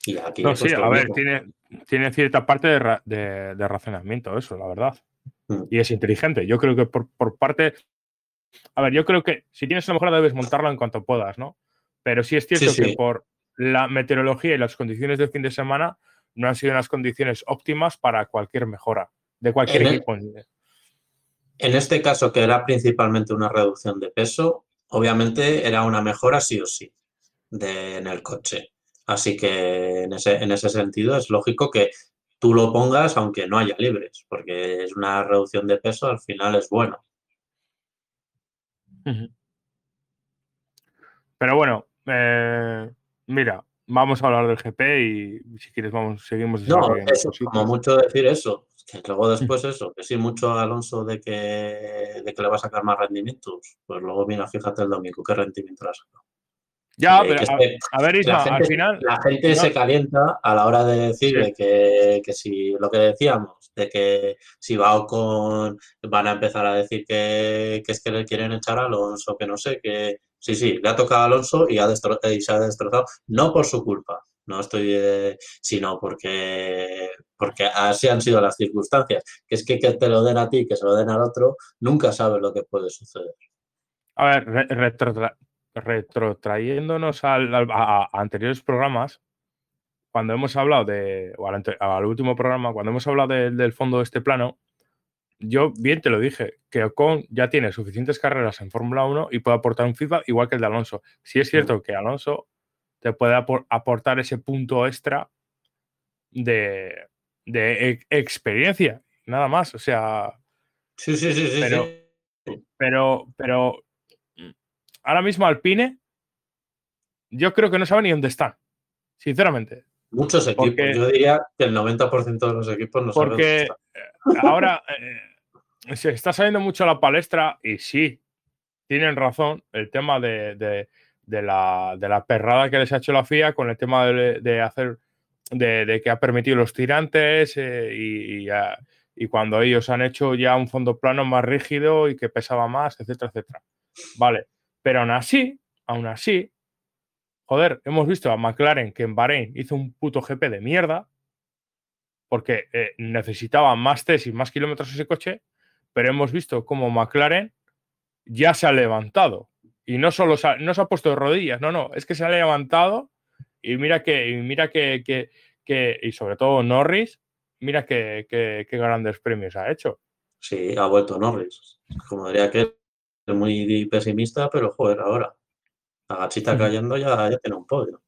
Y aquí, no, sí, a ver, tiene, tiene, cierta parte de, de, razonamiento eso, la verdad. Mm. Y es inteligente. Yo creo que por, por parte a ver, yo creo que si tienes una mejora debes montarla en cuanto puedas, ¿no? Pero sí es cierto que por la meteorología y las condiciones del fin de semana no han sido unas condiciones óptimas para cualquier mejora de cualquier en equipo. en este caso, que era principalmente una reducción de peso, obviamente era una mejora sí o sí de, en el coche. Así que en ese, en ese sentido es lógico que tú lo pongas aunque no haya libres, porque es una reducción de peso, al final es bueno. Pero bueno, eh, mira, vamos a hablar del GP y si quieres vamos, seguimos. No, eso, como mucho decir eso. Que luego después eso, que sí, mucho Alonso de que, de que le va a sacar más rendimientos. Pues luego mira, fíjate el domingo, qué rendimiento le ha sacado. Ya, pero a, ver, Isma, al final. La gente se calienta a la hora de decirle que, que, si lo que decíamos, de que si va con van a empezar a decir que, que, es que le quieren echar a Alonso, que no sé, que sí, sí, le ha tocado a Alonso y, ha y se ha destrozado, no por su culpa, no estoy, eh, sino porque, porque así han sido las circunstancias, que es que que te lo den a ti, que se lo den al otro, nunca sabes lo que puede suceder. A ver, retro, retrotrayéndonos a, anteriores programas, cuando hemos hablado de, o al, último programa, cuando hemos hablado del fondo de este plano, yo bien te lo dije, que Ocon ya tiene suficientes carreras en Fórmula 1 y puede aportar un feedback igual que el de Alonso. Si es cierto que Alonso te puede aportar ese punto extra de, de experiencia, nada más. O sea. Sí, sí, sí, sí. Pero, pero, pero ahora mismo Alpine, yo creo que no sabe ni dónde están, sinceramente. Muchos equipos, yo diría que el 90% de los equipos no saben dónde están. Eh, ahora eh, se está saliendo mucho a la palestra y sí, tienen razón el tema de, la, perrada que les ha hecho la FIA con el tema de, hacer de, que ha permitido los tirantes eh, y, y, cuando ellos han hecho ya un fondo plano más rígido y que pesaba más, etcétera, etcétera. Vale, pero aún así, aún así, joder, hemos visto a McLaren que en Bahrein hizo un puto GP de mierda porque eh, necesitaba más test y más kilómetros ese coche, pero hemos visto cómo McLaren ya se ha levantado. Y no solo se ha, no se ha puesto de rodillas, no, no, es que se ha levantado y mira que, y mira que, que, y sobre todo Norris, mira qué grandes premios ha hecho. Sí, ha vuelto Norris. Como diría que muy pesimista, pero joder, ahora. La gachita cayendo ya, ya tiene un podio.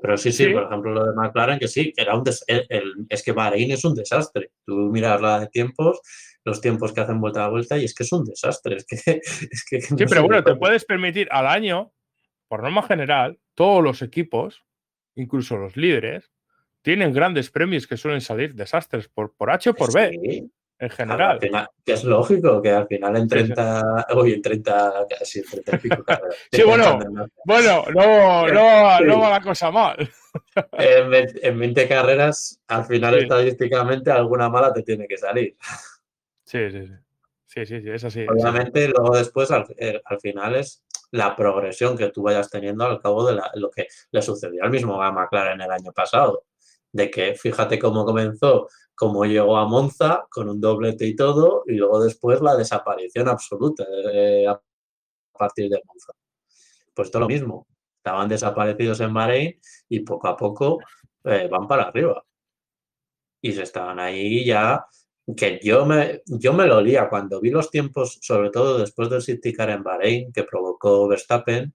Pero sí, sí, por ejemplo, lo de McLaren, que sí, que era un es que Bahrein es un desastre. Tú miras la de tiempos, los tiempos que hacen vuelta a vuelta, y es que es un desastre. Es que, es que sí, pero bueno, te puedes permitir al año, por norma general, todos los equipos, incluso los líderes, tienen grandes premios que suelen salir desastres por, por H o por B en general. que es lógico que al final en 30, uy, en 30, casi en 30 pico Sí, bueno, bueno, no, no, no va la cosa mal. En 20, carreras, al final estadísticamente alguna mala te tiene que salir. Sí, sí, sí. Sí, sí, sí, es así. Obviamente, luego después, eh, al, final, es la progresión que tú vayas teniendo al cabo de lo que le sucedió al mismo a McLaren el año pasado. De que fíjate cómo comenzó como llegó a Monza con un doblete y todo, y luego después la desaparición absoluta eh, a partir de Monza. Pues todo lo mismo, estaban desaparecidos en Bahrein y poco a poco eh, van para arriba. Y se estaban ahí ya, que yo me, yo me lo olía cuando vi los tiempos, sobre todo después del City en Bahrein, que provocó Verstappen,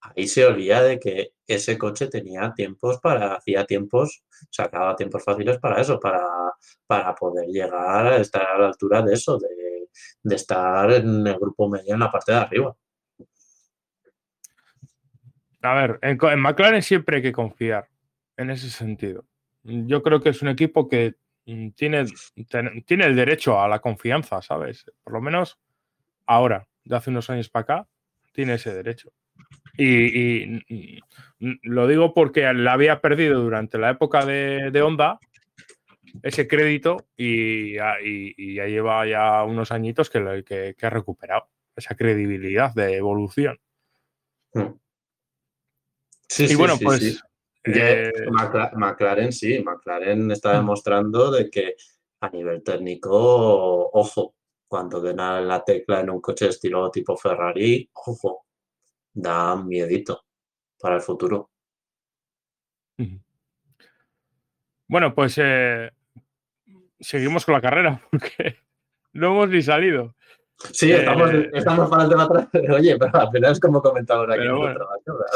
ahí se olía de que ese coche tenía tiempos para, hacía tiempos, sacaba tiempos fáciles para eso, para, para poder llegar a estar a la altura de eso, de, estar en el grupo medio en la parte de arriba. A ver, en, McLaren siempre hay que confiar en ese sentido. Yo creo que es un equipo que mm, tiene, tiene el derecho a la confianza, ¿sabes? Por lo menos ahora. de hace unos años para acá, tiene ese derecho. Y, lo digo porque la había perdido durante la época de, de Honda ese crédito y, ya lleva ya unos añitos que, que, ha recuperado esa credibilidad de evolución. Hmm. Sí, y bueno, pues. Eh, McLaren, sí, McLaren está hmm. demostrando de que a nivel técnico, ojo, cuando den a la tecla en un coche estilo tipo Ferrari, ojo, da miedito para el futuro. Bueno, pues eh, seguimos con la carrera porque no hemos ni salido. Sí, estamos, eh, estamos para el tema atrás, oye, pero al final es como comentaba aquí.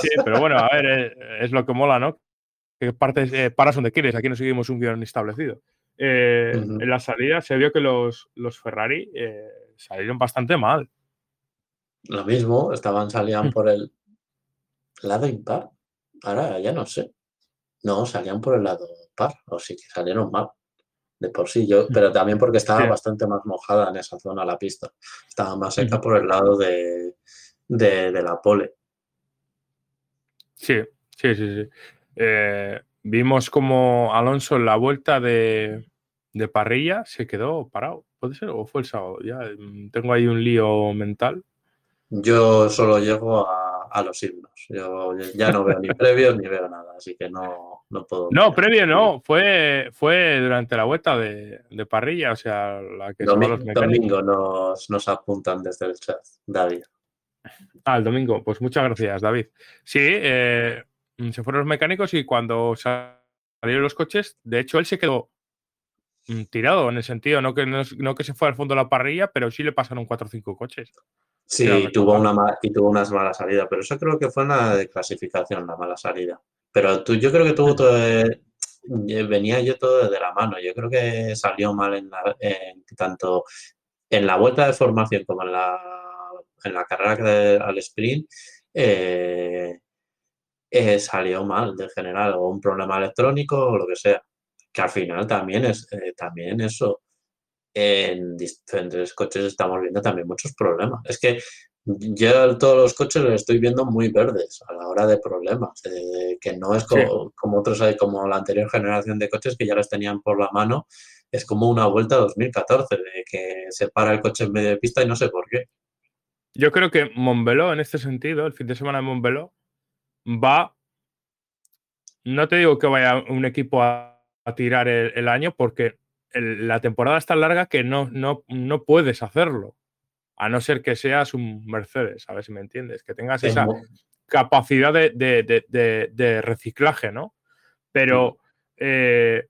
sí, pero bueno, a ver, eh, es, lo que mola, ¿no? Que partes, eh, paras donde quieres, aquí no seguimos un guion establecido. En la salida se vio que los, los Ferrari salieron bastante mal. Lo mismo, estaban, salían por el lado impar. Ahora ya no sé. No, salían por el lado par, o sí que salieron mal de por sí, yo, pero también porque estaba bastante más mojada en esa zona la pista. Estaba más seca por el lado de, la pole. Sí, sí, sí, sí. Eh, vimos como Alonso en la vuelta de, parrilla se quedó parado. ¿Puede ser? ¿O fue el sábado? Ya mm, tengo ahí un lío mental. Yo solo llego a, a los himnos. Yo ya no veo ni previos ni veo nada, así que no, no puedo. No, previo no, fue, fue durante la vuelta de, parrilla, o sea, la que domingo, los domingo nos, nos apuntan desde el chat, David. Ah, el domingo, pues muchas gracias, David. Sí, eh, se fueron los mecánicos y cuando salieron los coches, de hecho, él se quedó mm, tirado en el sentido, no que, no, que se fue al fondo de la parrilla, pero sí le pasaron cuatro o cinco coches. Sí, tuvo una y tuvo una mala salida, pero eso creo que fue una de clasificación, la mala salida. Pero tú, yo creo que tuvo todo, eh, venía yo todo de la mano. Yo creo que salió mal en, tanto en la vuelta de formación como en la, en la carrera al sprint. Eh, eh, salió mal de general o un problema electrónico o lo que sea. Que al final también es también eso en diferentes coches estamos viendo también muchos problemas. Es que yo todos los coches los estoy viendo muy verdes a la hora de problemas, que no es como, como otros, como la anterior generación de coches que ya los tenían por la mano, es como una vuelta 2014, de que se para el coche en medio de pista y no sé por qué. Yo creo que Montbeló, en este sentido, el fin de semana de Montbeló, va, no te digo que vaya un equipo a, tirar el año, porque la temporada es tan larga que no, no, no puedes hacerlo. A no ser que seas un Mercedes, a ver si me entiendes, que tengas esa capacidad de, reciclaje, ¿no? Pero eh,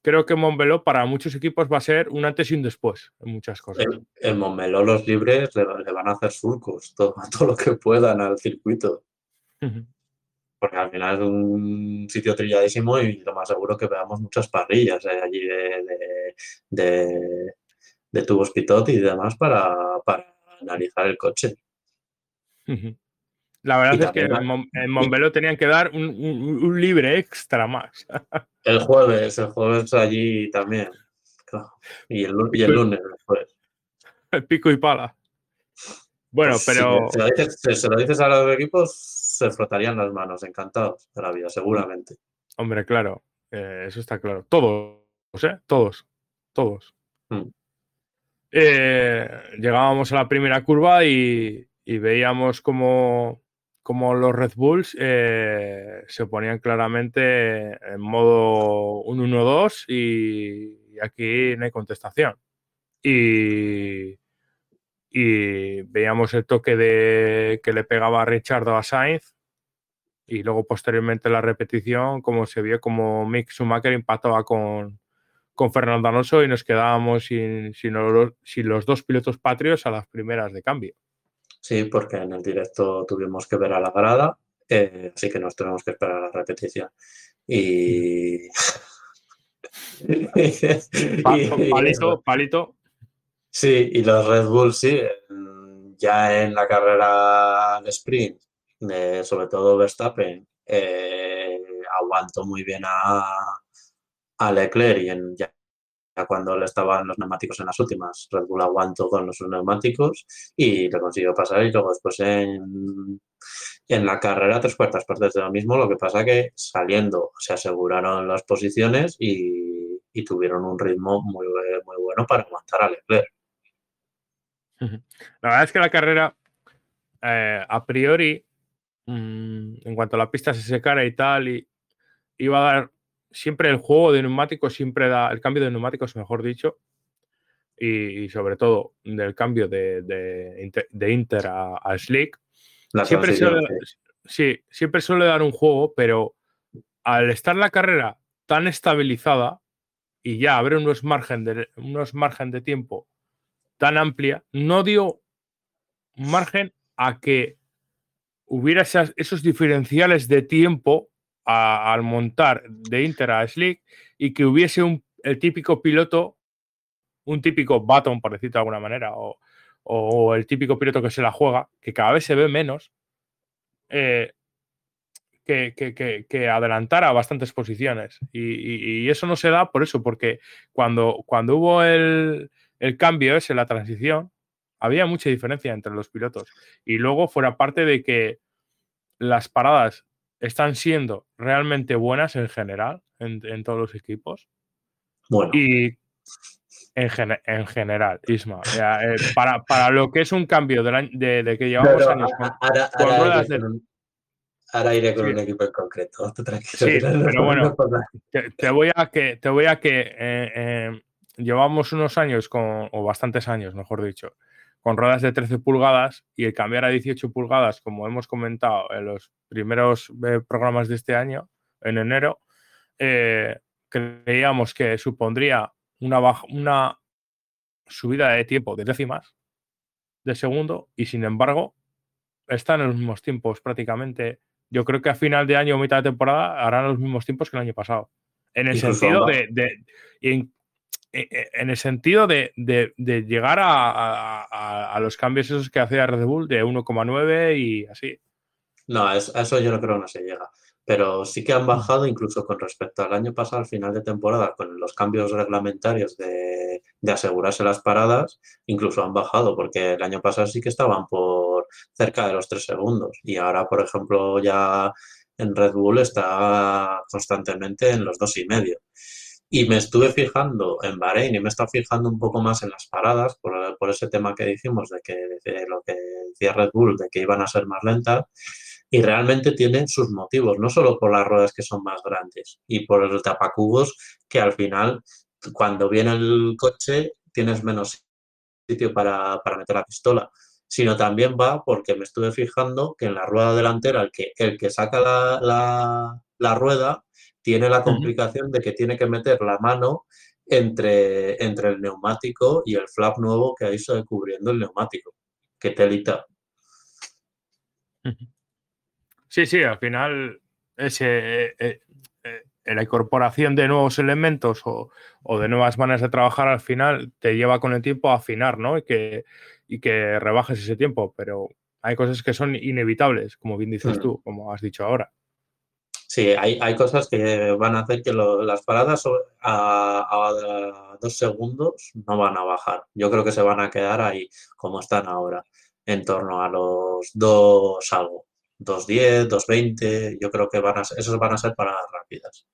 creo que Montbeló para muchos equipos va a ser un antes y un después en muchas cosas. En, Montbeló los libres le, van a hacer surcos todo, todo lo que puedan al circuito porque al final es un sitio trilladísimo y lo más seguro que veamos muchas parrillas eh, allí de, de, tubos pitot y demás para, analizar el coche. La verdad es que en, Montbello tenían que dar un, libre extra más. el jueves, el jueves allí también. Y el, y el lunes después. El pico y pala. Bueno, pues pero. se, lo dices, a los equipos, se frotarían las manos, encantados de la vida, seguramente. Hombre, claro, eh, eso está claro. Todos, ¿eh? Todos, todos. Mm. Eh, llegábamos a la primera curva y, veíamos como, como, los Red Bulls eh, se ponían claramente en modo 1-1-2 y, aquí no hay contestación. Y, y veíamos el toque de que le pegaba a Richardo a Sainz y luego posteriormente la repetición como se vio como Mick Schumacher empataba con, con Fernando Alonso y nos quedábamos sin, los dos pilotos patrios a las primeras de cambio. Sí, porque en el directo tuvimos que ver a la grada, eh, así que nos tenemos que esperar a la repetición. Y... palito, palito. Sí, y los Red Bull sí, ya en la carrera de sprint, sobre todo Verstappen, eh, aguantó muy bien a, a Leclerc y en, ya cuando le estaban los neumáticos en las últimas. Red Bull aguantó con los neumáticos y lo consiguió pasar y luego después en, en la carrera tres cuartas partes de lo mismo, lo que pasa que saliendo se aseguraron las posiciones y, tuvieron un ritmo muy, muy bueno para aguantar a Leclerc. La verdad es que la carrera, eh, a priori, mm, en cuanto a la pista se secara y tal, y iba a dar siempre el juego de neumáticos siempre da, el cambio de neumáticos, mejor dicho, y, sobre todo del cambio de, de, Inter a, Slick, siempre suele, sí, siempre suele dar un juego, pero al estar la carrera tan estabilizada y ya haber unos margen de, unos margen de tiempo tan amplia, no dio margen a que hubiera esos diferenciales de tiempo al montar de Inter a Slick y que hubiese un, el típico piloto, un típico Baton, por decirlo de alguna manera, o, el típico piloto que se la juega, que cada vez se ve menos, eh, que, adelantara bastantes posiciones. Y, eso no se da por eso, porque cuando, cuando hubo el, el cambio ese, la transición, había mucha diferencia entre los pilotos. Y luego fuera parte de que las paradas están siendo realmente buenas en general, en, todos los equipos. Bueno. Y en, general, Isma. Eh, para, lo que es un cambio de, de, que llevamos años con, ahora, iré con un equipo en concreto. Sí, pero bueno, te, voy a que, te voy a que eh, eh, llevamos unos años con, o bastantes años, mejor dicho, con ruedas de 13 pulgadas y el cambiar a 18 pulgadas, como hemos comentado en los primeros eh, programas de este año, en enero, eh, creíamos que supondría una, una subida de tiempo de décimas de segundo y sin embargo están en los mismos tiempos prácticamente. Yo creo que a final de año o mitad de temporada harán los mismos tiempos que el año pasado. En el sentido de, en el sentido de, llegar a, los cambios esos que hacía Red Bull de 1,9 y así. No, a eso yo no creo que no se llega. Pero sí que han bajado incluso con respecto al año pasado, al final de temporada, con los cambios reglamentarios de, asegurarse las paradas, incluso han bajado, porque el año pasado sí que estaban por cerca de los 3 segundos. Y ahora, por ejemplo, ya en Red Bull está constantemente en los dos y medio. Y me estuve fijando en Bahrein y me estado fijando un poco más en las paradas por, por ese tema que dijimos de que lo que decía Red Bull, de que iban a ser más lentas. Y realmente tienen sus motivos, no solo por las ruedas que son más grandes y por el tapacubos que al final, cuando viene el coche, tienes menos sitio para, para meter la pistola, sino también va porque me estuve fijando que en la rueda delantera el que, el que saca la, la, la rueda tiene la complicación de que tiene que meter la mano entre, entre el neumático y el flap nuevo que hizo cubriendo el neumático. Qué telita. Sí, sí, al final ese, eh, eh, eh, la incorporación de nuevos elementos o, de nuevas maneras de trabajar al final te lleva con el tiempo a afinar, ¿no? Y que, y que rebajes ese tiempo, pero hay cosas que son inevitables, como bien dices mm. tú, como has dicho ahora. Sí, hay, hay cosas que van a hacer que las paradas a, dos segundos no van a bajar. Yo creo que se van a quedar ahí como están ahora, en torno a los dos algo, 2.10, 2.20. Yo creo que van a esos van a ser paradas rápidas.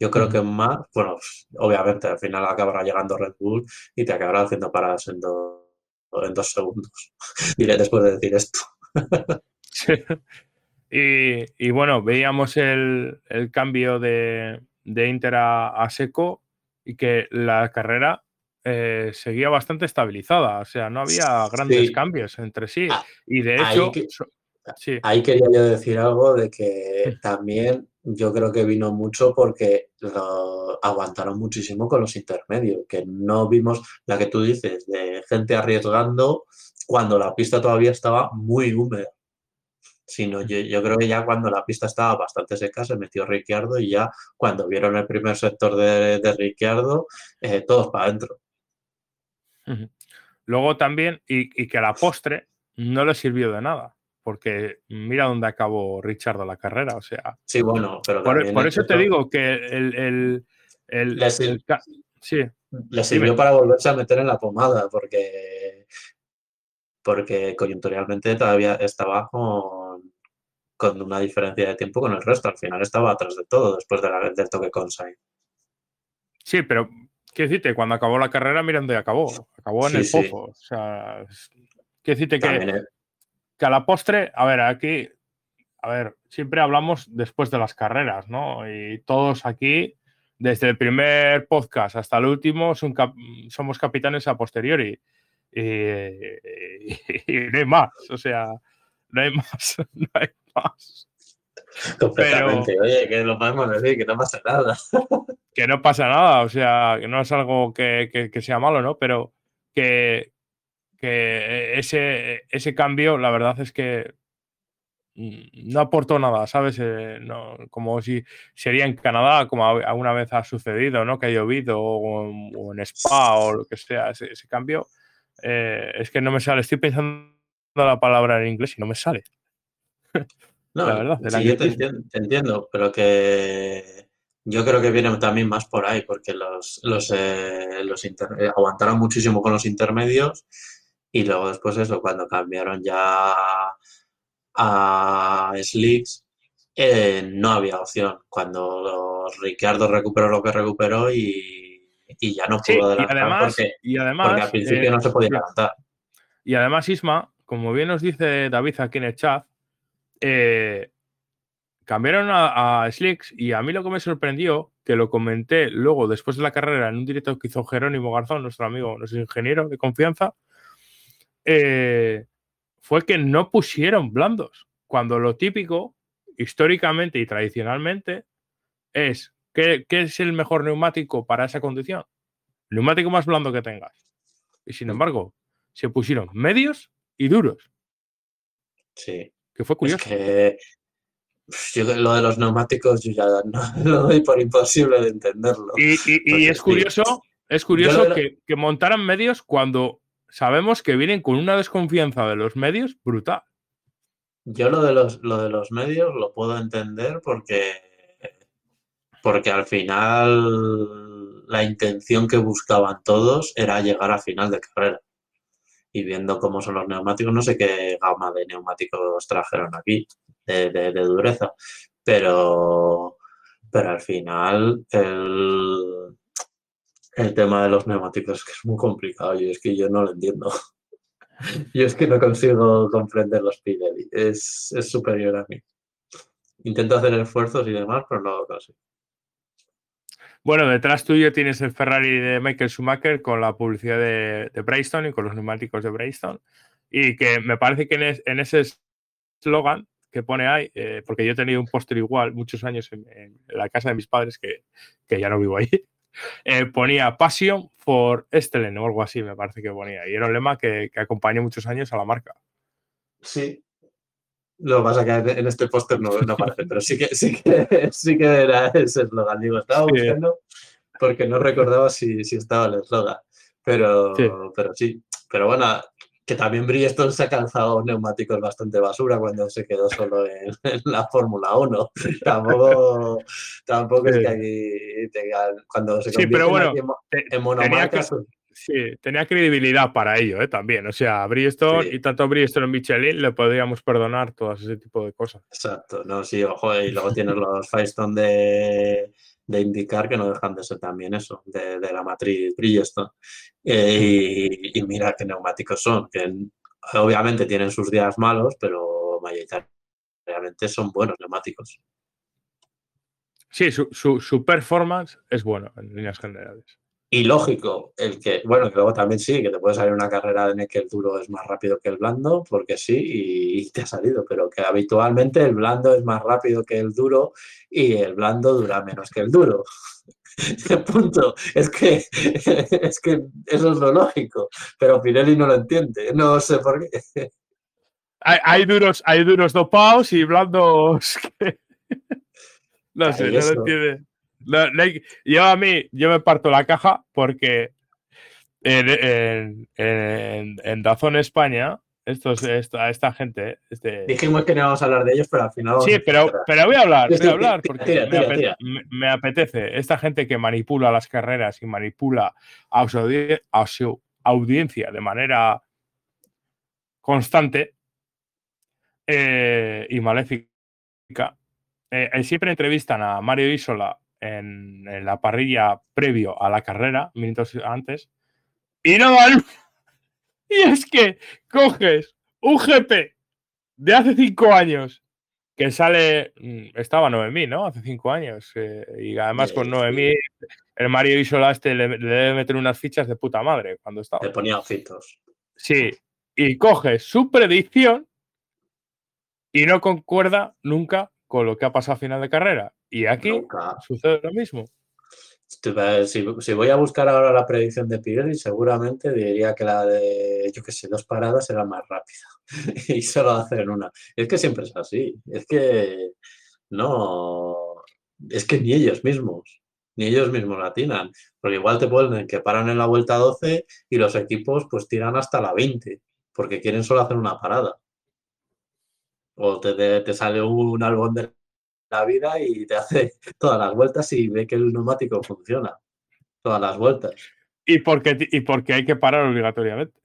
Yo creo que más, bueno, obviamente al final acabará llegando Red Bull y te acabará haciendo paradas en, en dos segundos. Diré después de decir esto. Y, bueno, veíamos el, cambio de, Inter a, Seco y que la carrera eh, seguía bastante estabilizada, o sea, no había grandes cambios entre sí. Ah, y de hecho, ahí, quería yo decir algo de que también yo creo que vino mucho porque lo aguantaron muchísimo con los intermedios, que no vimos la que tú dices de gente arriesgando cuando la pista todavía estaba muy húmeda sino yo, creo que ya cuando la pista estaba bastante seca se metió Ricciardo y ya cuando vieron el primer sector de, de Ricciardo, eh, todos para adentro. Luego también, y, que a la postre no le sirvió de nada, porque mira dónde acabó Ricciardo la carrera, o sea. Sí, bueno, pero. Por, eso te digo que el. el, sí. le sirvió para volverse a meter en la pomada, porque, porque coyunturalmente todavía estaba con, con una diferencia de tiempo con el resto. Al final estaba atrás de todo después de la, del toque con Sainz. Sí, pero quiero decirte, cuando acabó la carrera, mira dónde acabó. Acabó en el pozo. O sea, quiero decirte que, que a la postre, a ver, aquí, a ver, siempre hablamos después de las carreras, ¿no? Y todos aquí desde el primer podcast hasta el último somos capitanes a posteriori. Y, no hay más, o sea, no hay más, no hay más. Completamente, oye, que lo podemos decir, que no pasa nada. que no pasa nada, o sea, que no es algo que, que sea malo, ¿no? Pero que, que ese, ese cambio, la verdad es que Mm, no aportó nada, ¿sabes? Eh, no, como si sería en Canadá, como alguna vez ha sucedido, ¿no? Que ha llovido o, en Spa o lo que sea, ese, cambio. Eh, es que no me sale, estoy pensando la palabra en inglés y no me sale. No, la verdad, sí, yo te entiendo, pero que yo creo que viene también más por ahí, porque los, los, eh, los aguantaron muchísimo con los intermedios y luego después eso, cuando cambiaron ya a Slicks, eh, no había opción. Cuando Ricardo recuperó lo que recuperó y, ya no pudo adelantar y además, porque, y además, al principio no se podía adelantar. Y además, Isma, como bien nos dice David aquí en el chat, eh, cambiaron a, Slicks y a mí lo que me sorprendió, que lo comenté luego después de la carrera en un directo que hizo Jerónimo Garzón, nuestro amigo, nuestro ingeniero de confianza, eh, fue que no pusieron blandos, cuando lo típico, históricamente y tradicionalmente, es ¿qué, es el mejor neumático para esa condición? Neumático más blando que tengas. Y sin embargo, se pusieron medios y duros. Sí. Que fue curioso. yo lo de los neumáticos yo ya no lo doy por imposible de entenderlo. Y, es curioso, es curioso que, que montaran medios cuando sabemos que vienen con una desconfianza de los medios brutal. Yo lo de los, lo de los medios lo puedo entender porque, porque al final la intención que buscaban todos era llegar a final de carrera. Y viendo cómo son los neumáticos, no sé qué gama de neumáticos trajeron aquí, de, de dureza, pero, pero al final el, el tema de los neumáticos que es muy complicado y es que yo no lo entiendo. yo es que no consigo comprender los Pirelli. Es, es superior a mí. Intento hacer esfuerzos y demás, pero no lo consigo. Bueno, detrás tuyo tienes el Ferrari de Michael Schumacher con la publicidad de, de y con los neumáticos de Bracestone. Y que me parece que en, ese eslogan que pone ahí, eh, porque yo he tenido un póster igual muchos años en, la casa de mis padres, que, que ya no vivo ahí, eh, ponía Passion for Estelen o algo así, me parece que ponía. Y era un lema que, que acompañó muchos años a la marca. Sí. Lo que pasa que en este póster no, no, aparece, pero sí que, sí que, sí que era ese eslogan. Digo, estaba buscando porque no recordaba si, si estaba el eslogan. Pero pero sí. Pero bueno, que también Bridgestone se ha calzado neumáticos bastante basura cuando se quedó solo en, la Fórmula 1. tampoco, tampoco es que aquí tengan, cuando se sí, pero bueno, en, monomarcas... Tenía, sí, tenía credibilidad para ello ¿eh? también. O sea, Bridgestone y tanto Bridgestone en Michelin le podríamos perdonar todas ese tipo de cosas. Exacto, no, sí, ojo, y luego tienes los Firestone de de indicar que no dejan de ser también eso, de, la matriz Bridgestone. Eh, y, mira qué neumáticos son, que obviamente tienen sus días malos, pero mayoritariamente son buenos neumáticos. Sí, su, su performance es bueno en líneas generales. Y lógico, el que, bueno, que luego también sí, que te puede salir una carrera en el que el duro es más rápido que el blando, porque sí, y, te ha salido, pero que habitualmente el blando es más rápido que el duro y el blando dura menos que el duro. Punto. Es que, es que eso es lo lógico, pero Pirelli no lo entiende, no sé por qué. Hay, duros, hay duros dopados y blandos No sé, no lo entiende yo a mí, yo me parto la caja porque en, en, en, Dazón España Estos, esta, esta gente. Este... Dijimos que no íbamos a hablar de ellos, pero al final. Sí, pero, pero voy a hablar, voy a hablar porque tira, tira, me, apetece, me, me, apetece, Esta gente que manipula las carreras y manipula a su, a su audiencia de manera constante eh, y maléfica. Eh, siempre entrevistan a Mario Isola en, en, la parrilla previo a la carrera, minutos antes, y no. Y es que coges un GP de hace cinco años que sale, mm, estaba Noemí, ¿no? Hace cinco años. Eh, y además con Noemí, el Mario Isola este le, le, debe meter unas fichas de puta madre cuando estaba. Le ponía ojitos. Sí. Y coges su predicción y no concuerda nunca con lo que ha pasado a final de carrera. Y aquí nunca. sucede lo mismo. Si, si, voy a buscar ahora la predicción de Pirelli, seguramente diría que la de, yo que sé, dos paradas era más rápida y solo hacen una. Es que siempre es así. Es que no, es que ni ellos mismos, ni ellos mismos atinan. Porque igual te ponen que paran en la vuelta 12 y los equipos pues tiran hasta la 20 porque quieren solo hacer una parada. O te, te, te sale un albón de la vida y te hace todas las vueltas y ve que el neumático funciona. Todas las vueltas. Y porque, y porque hay que parar obligatoriamente.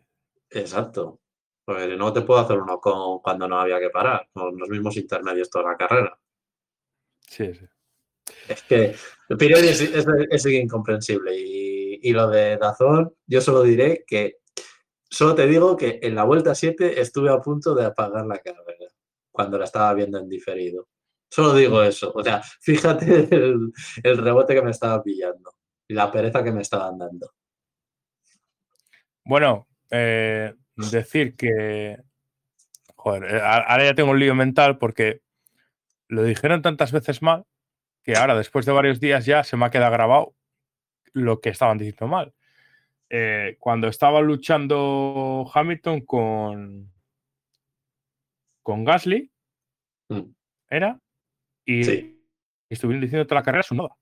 Exacto. Porque no te puedo hacer uno con, cuando no había que parar, con los mismos intermedios toda la carrera. Sí, sí. Es que Pirelli es, es, es, incomprensible. Y, y, lo de Dazón, yo solo diré que, solo te digo que en la vuelta 7 estuve a punto de apagar la carrera, cuando la estaba viendo en diferido. Solo digo eso. O sea, fíjate el, el, rebote que me estaba pillando y la pereza que me estaban dando. Bueno, eh, decir que. Joder, eh, ahora ya tengo un lío mental porque lo dijeron tantas veces mal que ahora, después de varios días, ya se me ha quedado grabado lo que estaban diciendo mal. Eh, cuando estaba luchando Hamilton con. Con Gasly, mm. ¿era? Y sí. estuvieron diciendo toda la carrera su nueva.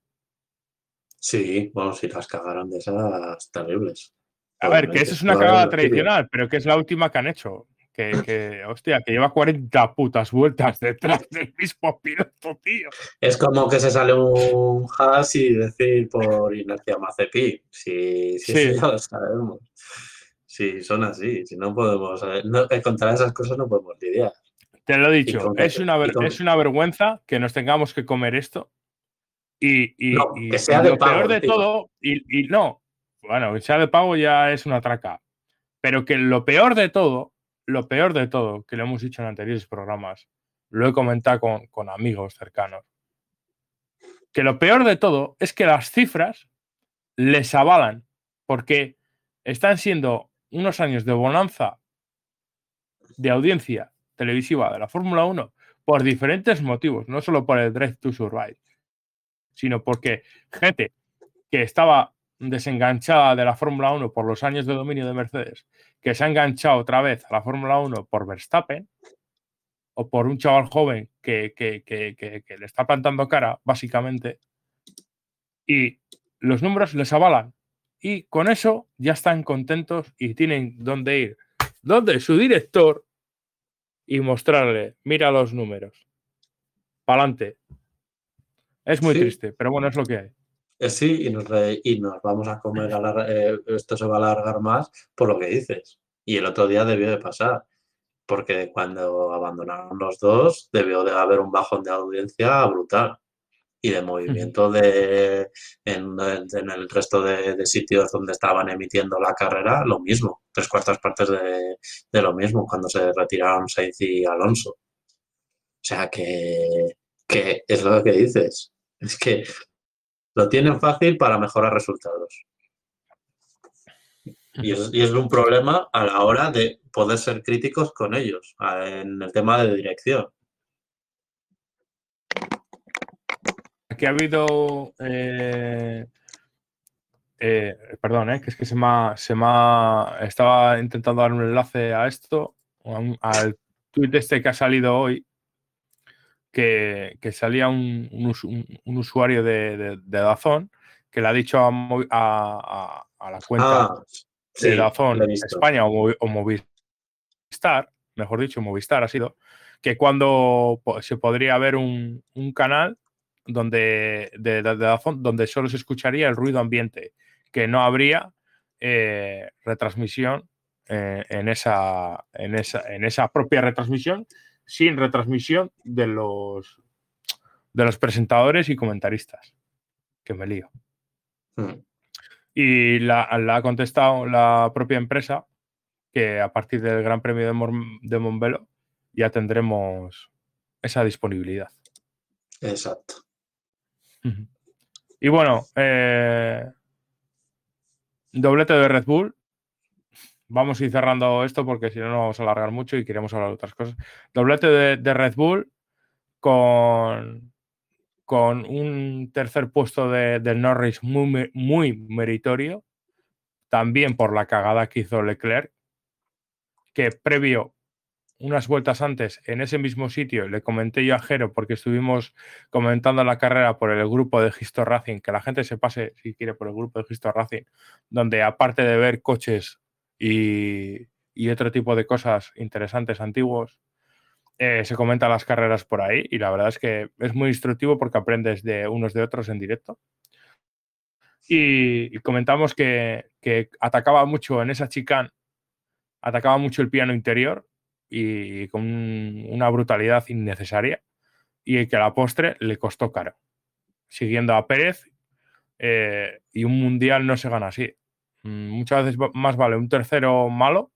Sí, bueno, si las cagaron de esas terribles. A ver, que esa es una cagada tradicional, pero que es la última que han hecho. Que, que, hostia, que lleva 40 putas vueltas detrás del mismo piloto, tío. Es como que se sale un hash y decir por inercia Mazepin. Si, si sí. ya lo sabemos. Si son así, si no podemos. No, contra esas cosas no podemos lidiar. Te lo he dicho, es una, es una vergüenza que nos tengamos que comer esto. Y, y, no, y que sea de lo pago, peor de tío. todo, y, y, no, bueno, que sea de pago ya es una traca. Pero que lo peor de todo, lo peor de todo, que lo hemos dicho en anteriores programas, lo he comentado con, con amigos cercanos, que lo peor de todo es que las cifras les avalan, porque están siendo unos años de bonanza de audiencia televisiva de la Fórmula 1 por diferentes motivos, no solo por el Drive to Survive, sino porque gente que estaba desenganchada de la Fórmula 1 por los años de dominio de Mercedes, que se ha enganchado otra vez a la Fórmula 1 por Verstappen, o por un chaval joven que, que, le está plantando cara, básicamente, y los números les avalan. Y con eso ya están contentos y tienen dónde ir. Donde su director y mostrarle, mira los números. Pa'lante. Es muy Sí. triste, pero bueno, es lo que hay. Eh, Sí, y nos, re- y nos vamos a comer, alar- eh, esto se va a alargar más por lo que dices. Y el otro día debió de pasar, porque cuando abandonaron los dos, debió de haber un bajón de audiencia brutal. Y de movimiento de, en, en el resto de, de sitios donde estaban emitiendo la carrera, lo mismo, tres cuartas partes de, de lo mismo cuando se retiraron Sainz y Alonso. O sea que, que es lo que dices. Es que lo tienen fácil para mejorar resultados. Y es, y es un problema a la hora de poder ser críticos con ellos en el tema de dirección. Aquí ha habido. eh, eh, perdón, eh, que es que se me, ha, se me ha- Estaba intentando dar un enlace a esto, a un- al tweet este que ha salido hoy, que, que salía un, un un- un usuario de, de, de Dazón que le ha dicho a, a- a- la cuenta Ah, de Dazón. España o, o Movistar Movistar, mejor dicho, Movistar ha sido, que cuando se podría ver un, canal donde, de, donde solo se escucharía el ruido ambiente, que no habría eh, retransmisión eh, en, esa, en, esa, en esa propia retransmisión, sin retransmisión de los, de los presentadores y comentaristas. Que me lío. Hmm. Y la, ha contestado la propia empresa que a partir del Gran Premio de, de Monbelo ya tendremos esa disponibilidad. Exacto. Y bueno, eh, doblete de Red Bull. Vamos a ir cerrando esto porque si no, no vamos a alargar mucho y queremos hablar de otras cosas. Doblete de, Red Bull con, con un tercer puesto de, del Norris muy, muy meritorio, también por la cagada que hizo Leclerc, que previo, unas vueltas antes, en ese mismo sitio, le comenté yo a Jero, porque estuvimos comentando la carrera por el grupo de Gisto Racing, que la gente se pase, si quiere, por el grupo de Gisto Racing, donde aparte de ver coches y, otro tipo de cosas interesantes, antiguos, eh, se comentan las carreras por ahí y la verdad es que es muy instructivo porque aprendes de unos de otros en directo. Y, comentamos que, que, atacaba mucho en esa chicane atacaba mucho el piano interior y con una brutalidad innecesaria y que a la postre le costó caro. Siguiendo a Pérez eh, y un mundial no se gana así. Mm, muchas veces más vale un tercero malo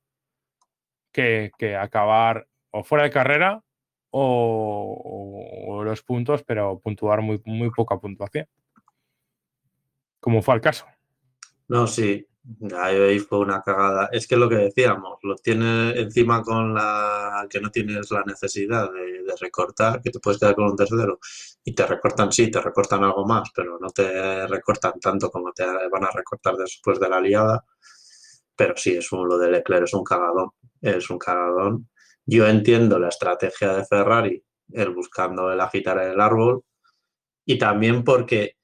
que, acabar o fuera de carrera o, los puntos, pero puntuar muy, muy poca puntuación. Como fue el caso. No, sí, Ahí fue una cagada. Es que lo que decíamos, lo tienes encima con la que no tienes la necesidad de, recortar, que te puedes quedar con un tercero y te recortan, sí, te recortan algo más, pero no te recortan tanto como te van a recortar después de la liada. Pero sí, es un, lo de Leclerc es un cagadón, es un cagadón. Yo entiendo la estrategia de Ferrari, el buscando el agitar el árbol, y también porque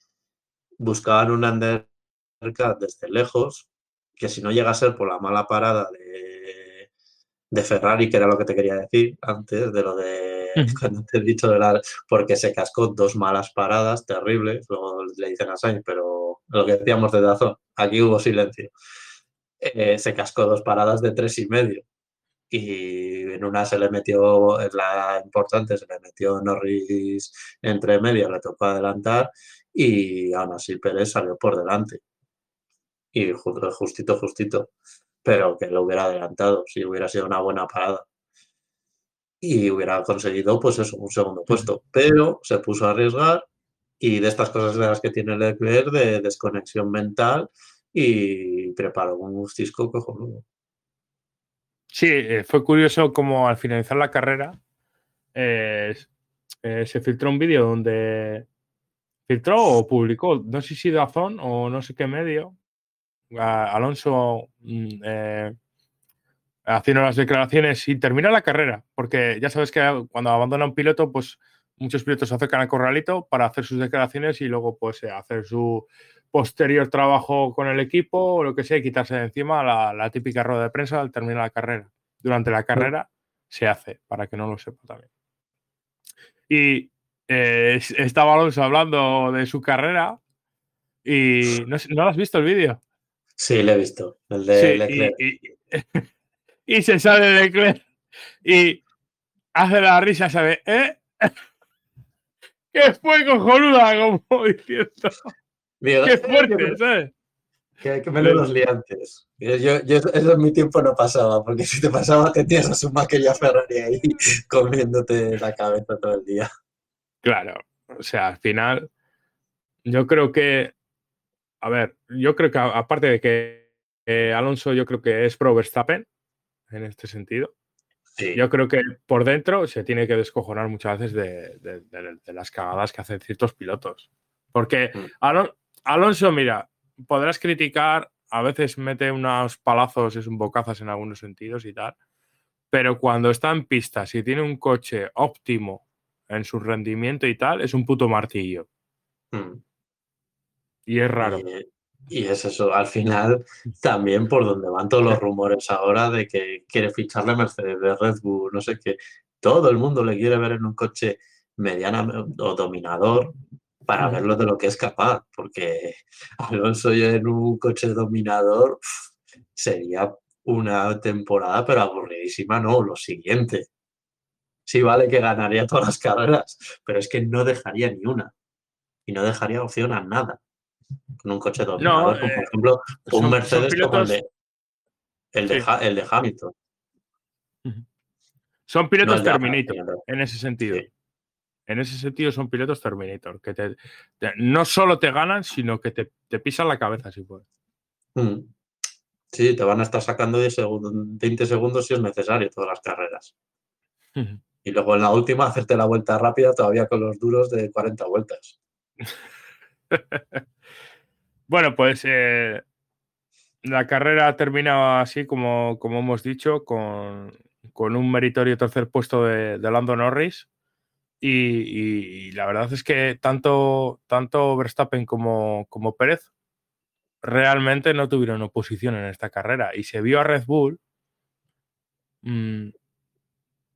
buscaban un under desde lejos que si no llega a ser por la mala parada de, de Ferrari, que era lo que te quería decir antes, de lo de cuando te he dicho de la, porque se cascó dos malas paradas terribles, luego le dicen a Sainz, pero lo que decíamos de Dazón, aquí hubo silencio. Eh, se cascó dos paradas de tres y medio. Y en una se le metió, es la importante, se le metió Norris entre medio, le tocó adelantar y aún así Pérez salió por delante y justito, justito, pero que lo hubiera adelantado si hubiera sido una buena parada. Y hubiera conseguido, pues eso, un segundo puesto. Pero se puso a arriesgar y de estas cosas de las que tiene Leclerc, de desconexión mental y preparó un gustisco cojonudo. Sí, eh, fue curioso como al finalizar la carrera eh, eh, se filtró un vídeo donde filtró o publicó, no sé si Dazón o no sé qué medio, Alonso mm, eh, haciendo las declaraciones y termina la carrera, porque ya sabes que cuando abandona un piloto, pues muchos pilotos se acercan al corralito para hacer sus declaraciones y luego pues eh, hacer su posterior trabajo con el equipo o lo que sea y quitarse de encima la, típica rueda de prensa al terminar la carrera. Durante la carrera se hace, para que no lo sepa también. Y eh, estaba Alonso hablando de su carrera y no, ¿no has visto el vídeo? Sí, lo he visto, el de Leclerc. Y, se sale de Leclerc y hace la risa, ¿sabe? ¿Eh? ¡Qué fue cojonuda! Como diciendo. ¡Qué fuerte! ¿sabes? Que, que me los liantes. Yo, yo, eso en mi tiempo no pasaba, porque si te pasaba te tienes a su maquilla Ferrari ahí comiéndote la cabeza todo el día. Claro, o sea, al final, yo creo que a ver, yo creo que aparte de que eh, Alonso, yo creo que es pro Verstappen en este sentido. Yo creo que por dentro se tiene que descojonar muchas veces de, las cagadas que hacen ciertos pilotos. Porque mm. Alonso, mira, podrás criticar, a veces mete unos palazos, es un bocazas en algunos sentidos y tal, pero cuando está en pista, si tiene un coche óptimo en su rendimiento y tal, es un puto martillo. Mm. Y es raro. Y es eso, al final también por donde van todos los rumores ahora de que quiere ficharle Mercedes de Red Bull, no sé qué. Todo el mundo le quiere ver en un coche mediana o dominador para verlo de lo que es capaz, porque Alonso en un coche dominador sería una temporada, pero aburridísima, no, lo siguiente. Sí, vale que ganaría todas las carreras, pero es que no dejaría ni una. Y no dejaría opción a nada con un coche por eh, ejemplo un Mercedes como el de, el, de, Hamilton. Son pilotos Terminator, en ese sentido. En ese sentido son pilotos Terminator, que te, no solo te ganan, sino que te, pisan la cabeza si puedes. Mm. Sí, te van a estar sacando 20 segundos si es necesario todas las carreras. Y luego en la última hacerte la vuelta rápida todavía con los duros de 40 vueltas. bueno, pues eh, la carrera ha terminado así como, como hemos dicho, con, un meritorio tercer puesto de, de Lando Norris. Y, la verdad es que tanto, tanto Verstappen como, como Pérez realmente no tuvieron oposición en esta carrera. Y se vio a Red Bull mm,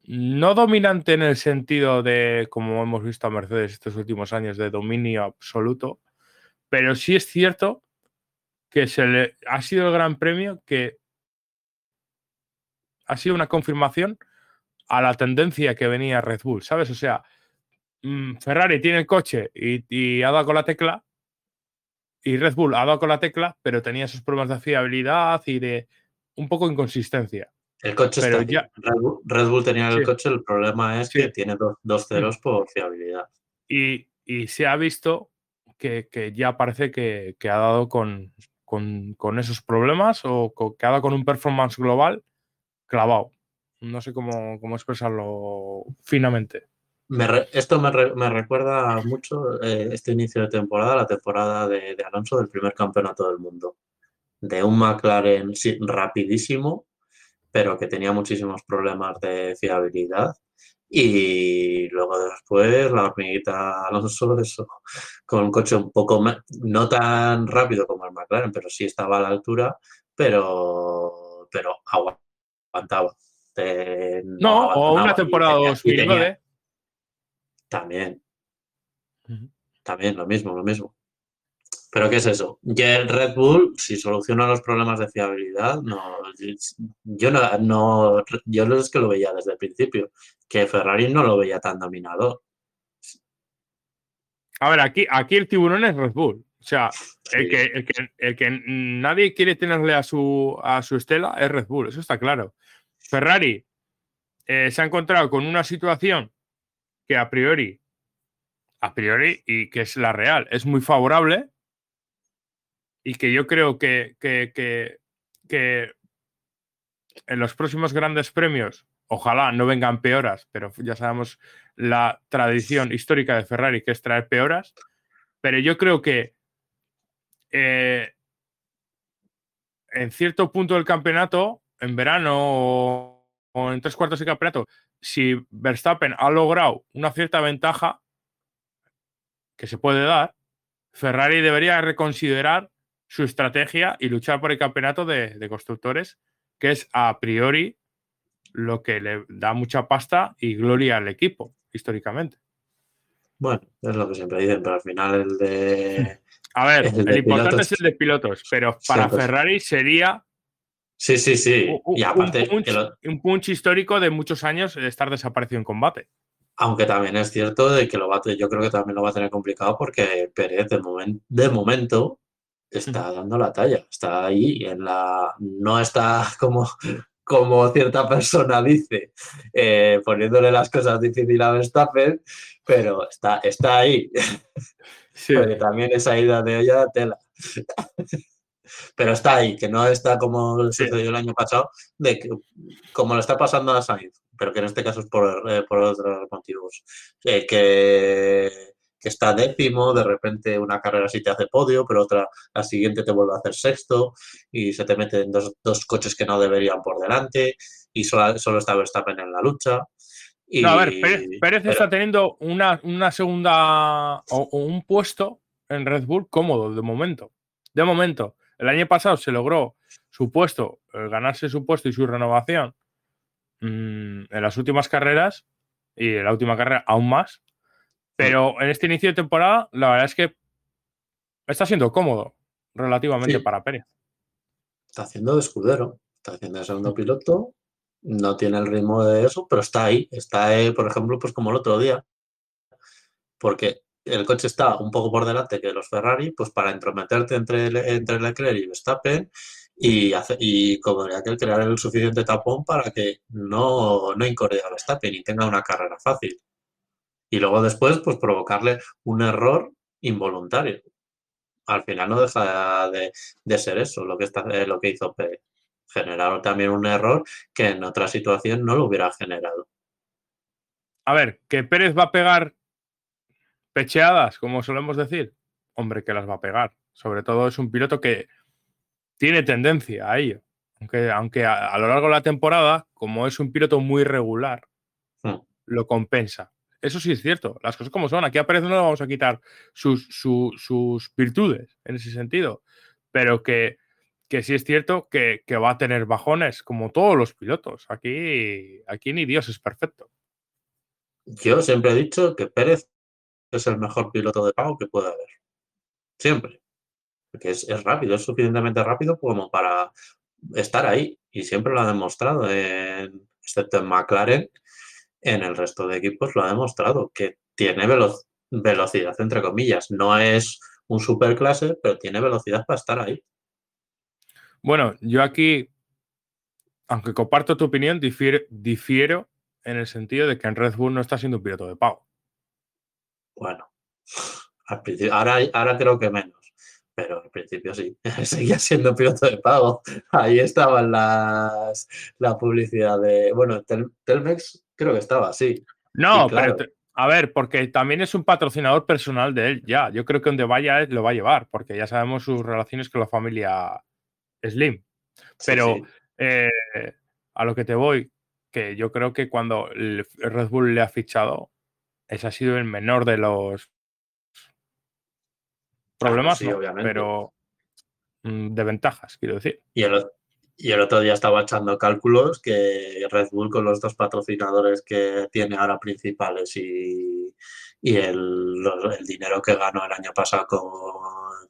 no dominante en el sentido de, como hemos visto a Mercedes estos últimos años, de dominio absoluto, pero sí es cierto que se le, ha sido el gran premio que ha sido una confirmación a la tendencia que venía Red Bull, ¿sabes? O sea, mm, Ferrari tiene el coche y, y, ha dado con la tecla, y Red Bull ha dado con la tecla, pero tenía esos problemas de fiabilidad y de un poco inconsistencia. El coche está ya... Red, Bull, tenía el coche, el problema es que tiene dos, ceros por fiabilidad. Y, se ha visto que, ya parece que, ha dado con, con, esos problemas o que ha dado con un performance global clavado. No sé cómo, cómo expresarlo finamente. esto me, recuerda mucho eh, este inicio de temporada, la temporada de, Alonso del primer campeonato del mundo. De un McLaren rapidísimo, pero que tenía muchísimos problemas de fiabilidad. Y luego después la hormiguita Alonso, eso, con un coche un poco no tan rápido como el McLaren, pero sí estaba a la altura, pero, pero aguantaba. no, o una temporada 2009. También. También lo mismo, lo mismo. Pero ¿qué es eso? Ya el Red Bull, si soluciona los problemas de fiabilidad, no, yo no, no, yo es que lo veía desde el principio, que Ferrari no lo veía tan dominador. A ver, aquí, aquí el tiburón es Red Bull. O sea, el, que, el, que, nadie quiere tenerle a su, a su estela es Red Bull, eso está claro. Ferrari eh, se ha encontrado con una situación que a priori, a priori, y que es la real, es muy favorable y que yo creo que, que, en los próximos grandes premios, ojalá no vengan peoras, pero ya sabemos la tradición histórica de Ferrari que es traer peoras, pero yo creo que eh, en cierto punto del campeonato, en verano o, en tres cuartos del campeonato, si Verstappen ha logrado una cierta ventaja que se puede dar, Ferrari debería reconsiderar su estrategia y luchar por el campeonato de, constructores, que es a priori lo que le da mucha pasta y gloria al equipo, históricamente. Bueno, es lo que siempre dicen, pero al final el de. A ver, el, importante es el de pilotos, pero para Ferrari sería. Sí, sí, sí. Un, y aparte. Un punch, histórico de muchos años de estar desaparecido en combate. Aunque también es cierto de que lo va yo creo que también lo va a tener complicado porque Pérez de, de momento está dando la talla, está ahí en la. No está como, como cierta persona dice, eh, poniéndole las cosas difíciles a Verstappen, pero está, está ahí. Porque también esa ida de olla tela. pero está ahí, que no está como sucedió el año pasado, de que, como lo está pasando a Sainz, pero que en este caso es por, eh, por otros motivos. Eh, que que está décimo, de repente una carrera sí te hace podio, pero otra, la siguiente te vuelve a hacer sexto y se te meten dos, dos coches que no deberían por delante y solo, solo está Verstappen en la lucha. Y, no, a ver, Pérez, está teniendo una, una segunda o, un puesto en Red Bull cómodo de momento. de momento, el año pasado se logró su puesto, eh, ganarse su puesto y su renovación mm, en las últimas carreras y en la última carrera aún más. Pero en este inicio de temporada, la verdad es que está siendo cómodo relativamente Sí. para Pérez. Está haciendo de escudero, está haciendo de segundo piloto, no tiene el ritmo de eso, pero está ahí. Está, ahí, por ejemplo, pues como el otro día. Porque el coche está un poco por delante que los Ferrari, pues para entrometerte entre, entre Leclerc y Verstappen y, hace- y como aquel crear el suficiente tapón para que no, no incorre a Verstappen y tenga una carrera fácil. Y luego después, pues provocarle un error involuntario. Al final no deja de, de ser eso lo que, está, eh, lo que hizo Pérez. Generaron también un error que en otra situación no lo hubiera generado. A ver, que Pérez va a pegar pecheadas, como solemos decir. Hombre, que las va a pegar. Sobre todo es un piloto que tiene tendencia a ello. Aunque, aunque a, a lo largo de la temporada, como es un piloto muy regular, Hmm. lo compensa. Eso sí es cierto. Las cosas como son. Aquí a Pérez no le vamos a quitar sus, su- sus virtudes en ese sentido. Pero que, que sí es cierto que, que va a tener bajones, como todos los pilotos. Aquí, aquí ni Dios es perfecto. Yo siempre he dicho que Pérez es el mejor piloto de pago que puede haber. Siempre. Porque es, es rápido, es suficientemente rápido como para estar ahí. Y siempre lo ha demostrado, en- excepto en McLaren. En el resto de equipos lo ha demostrado, que tiene velo- velocidad, entre comillas. No es un superclase, pero tiene velocidad para estar ahí. Bueno, yo aquí, aunque comparto tu opinión, difiero, difiero en el sentido de que en Red Bull no está siendo un piloto de pago. Bueno, al principio, ahora, ahora creo que menos, pero al principio sí, seguía siendo piloto de pago. Ahí estaban las, la publicidad de, bueno, Tel- Telmex creo que estaba, sí. No, claro. pero a ver, porque también es un patrocinador personal de él, ya. Yo creo que donde vaya él lo va a llevar, porque ya sabemos sus relaciones con la familia Slim. Pero sí. eh, a lo que te voy, que yo creo que cuando el Red Bull le ha fichado, ese ha sido el menor de los problemas, sí, ¿no? obviamente. pero mm, de ventajas, quiero decir. Y el, y el otro día estaba echando cálculos que Red Bull con los dos patrocinadores que tiene ahora principales y, y el, el dinero que ganó el año pasado con,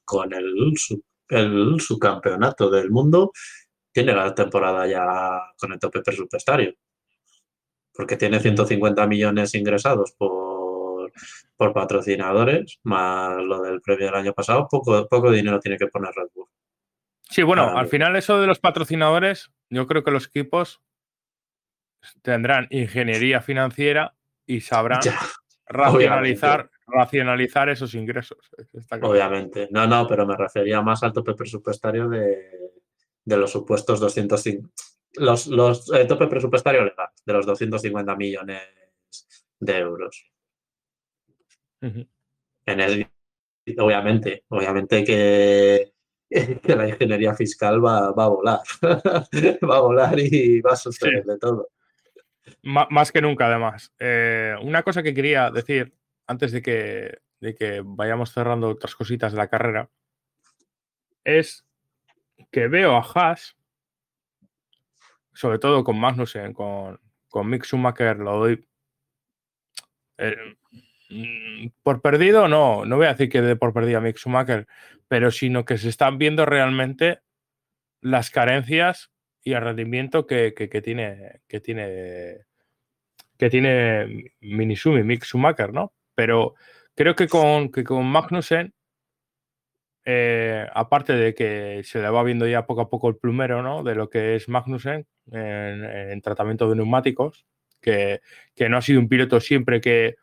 con el subcampeonato del mundo, tiene la temporada ya con el tope presupuestario. Porque tiene 150 millones ingresados por, por patrocinadores, más lo del premio del año pasado, poco, poco dinero tiene que poner Red Bull. Sí, bueno, al final eso de los patrocinadores, yo creo que los equipos tendrán ingeniería financiera y sabrán Ya, racionalizar, racionalizar esos ingresos. Está claro. Obviamente. No, no, pero me refería más al tope presupuestario de, de los supuestos 205. Los, los tope presupuestario legal, de los 250 millones de euros. En el- obviamente, obviamente que, que la ingeniería fiscal va, va a volar. va a volar y va a suceder de todo. Ma- más que nunca, además. Eh, una cosa que quería decir antes de que, de que vayamos cerrando otras cositas de la carrera es que veo a Haas, sobre todo con Magnussen, con, con Mick Schumacher, lo doy eh, por perdido, no, no voy a decir que dé por perdido a Mick Schumacher, pero sino que se están viendo realmente las carencias y el rendimiento que, que- que tiene que tiene que tiene Minisumi, Mick Schumacher, ¿no? Pero creo que con, que con Magnussen, eh, aparte de que se le va viendo ya poco a poco el plumero, ¿no? De lo que es Magnussen en, en tratamiento de neumáticos, que, que no ha sido un piloto siempre que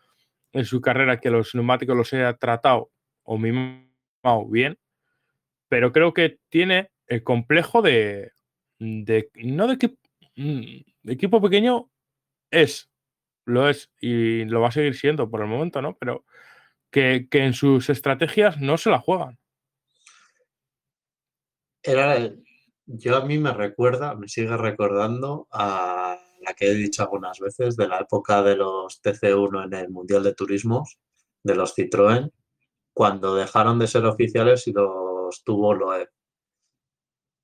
en su carrera que los neumáticos los haya tratado o mimado bien, pero creo que tiene el complejo de, de no de que mm, equipo pequeño es, lo es y lo va a seguir siendo por el momento, ¿no? Pero que, que en sus estrategias no se la juegan. Era, yo a mí me recuerda, me sigue recordando a la que he dicho algunas veces de la época de los TC1 en el Mundial de Turismos, de los Citroën, cuando dejaron de ser oficiales y los tuvo Loeb.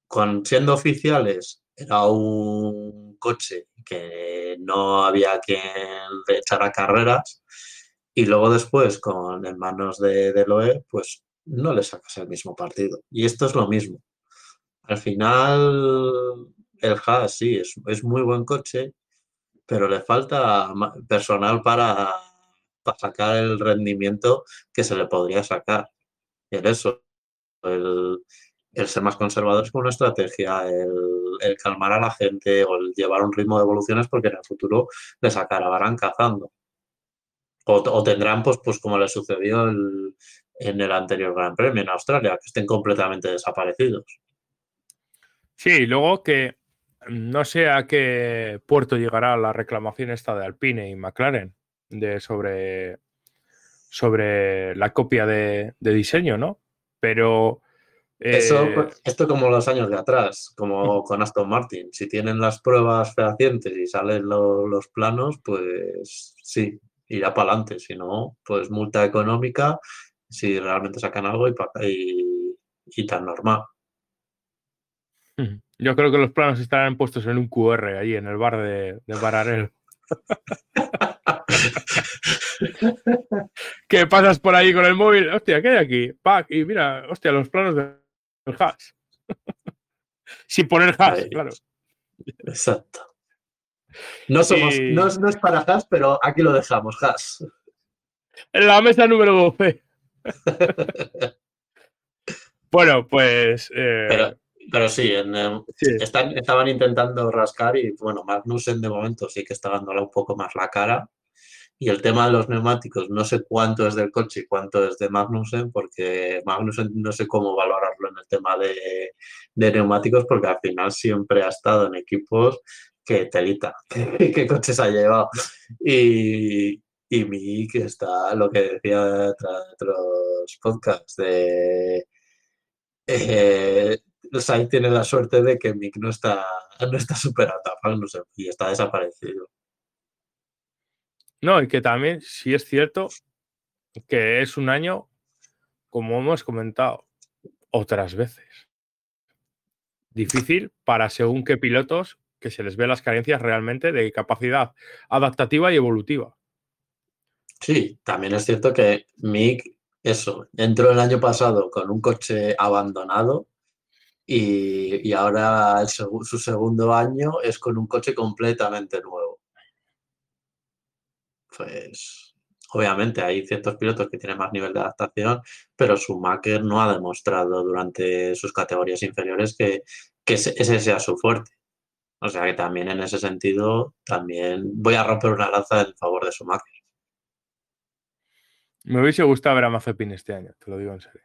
Con siendo oficiales, era un coche que no había quien le echara carreras y luego después con en manos de, de Loeb, pues no le sacas el mismo partido. Y esto es lo mismo. Al final, el Haas sí, es, es muy buen coche, pero le falta personal para, para, sacar el rendimiento que se le podría sacar. Y en eso, el, el ser más conservadores con una estrategia, el, calmar a la gente o el llevar un ritmo de evoluciones porque en el futuro les acabarán cazando. O, tendrán, pues, pues como les sucedió en el anterior Gran Premio en Australia, que estén completamente desaparecidos. Sí, luego que no sé a qué puerto llegará la reclamación esta de Alpine y McLaren de sobre, sobre la copia de, de diseño, ¿no? Pero eso, eh, esto como los años de atrás, como con Aston Martin. Si tienen las pruebas fehacientes y salen los planos, pues sí, irá para adelante. Si no, pues multa económica si realmente sacan algo y, y, y tan normal. Yo creo que los planos estarán puestos en un QR ahí en el bar de, de Bararel. que pasas por ahí con el móvil, hostia, ¿qué hay aquí? Pack, y mira, hostia, los planos de el hash. Sin poner hash, claro. Exacto. No, somos, no, es, para hash, pero aquí lo dejamos, hash. En la mesa número 12. bueno, pues. Eh, pero, sí, estaban intentando rascar y bueno, Magnussen de momento sí que está dándole un poco más la cara. Y el tema de los neumáticos, no sé cuánto es del coche y cuánto es de Magnussen, porque Magnussen no sé cómo valorarlo en el tema de, neumáticos, porque al final siempre ha estado en equipos que telita, qué coches ha llevado. Y, y mi que está lo que decía otros podcasts de eh, Sainz tiene la suerte de que Mick no está no está superado y está desaparecido. No, y que también, si es cierto, que es un año, como hemos comentado otras veces, difícil para según qué pilotos que se les ve las carencias realmente de capacidad adaptativa y evolutiva. Sí, también es cierto que Mick, eso, entró el año pasado con un coche abandonado y, ahora su segundo año es con un coche completamente nuevo pues obviamente hay ciertos pilotos que tienen más nivel de adaptación, pero Schumacher no ha demostrado durante sus categorías inferiores que, ese sea su fuerte. O sea que también en ese sentido, también voy a romper una lanza en favor de Schumacher. Me hubiese gustado ver a Mazepin este año, te lo digo en serio.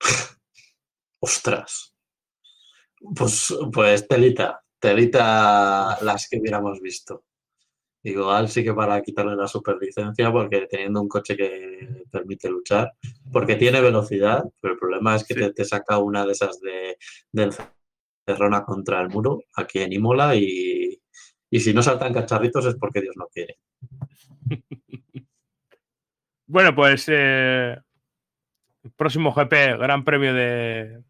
Ostras. Pues, pues telita, telita las que hubiéramos visto. Igual sí que para quitarle la superlicencia, porque teniendo un coche que permite luchar, porque tiene velocidad, pero el problema es que te, saca una de esas de, de encerrona contra el muro aquí en Imola y, si no saltan cacharritos es porque Dios no quiere. bueno, pues eh, próximo GP, Gran Premio de,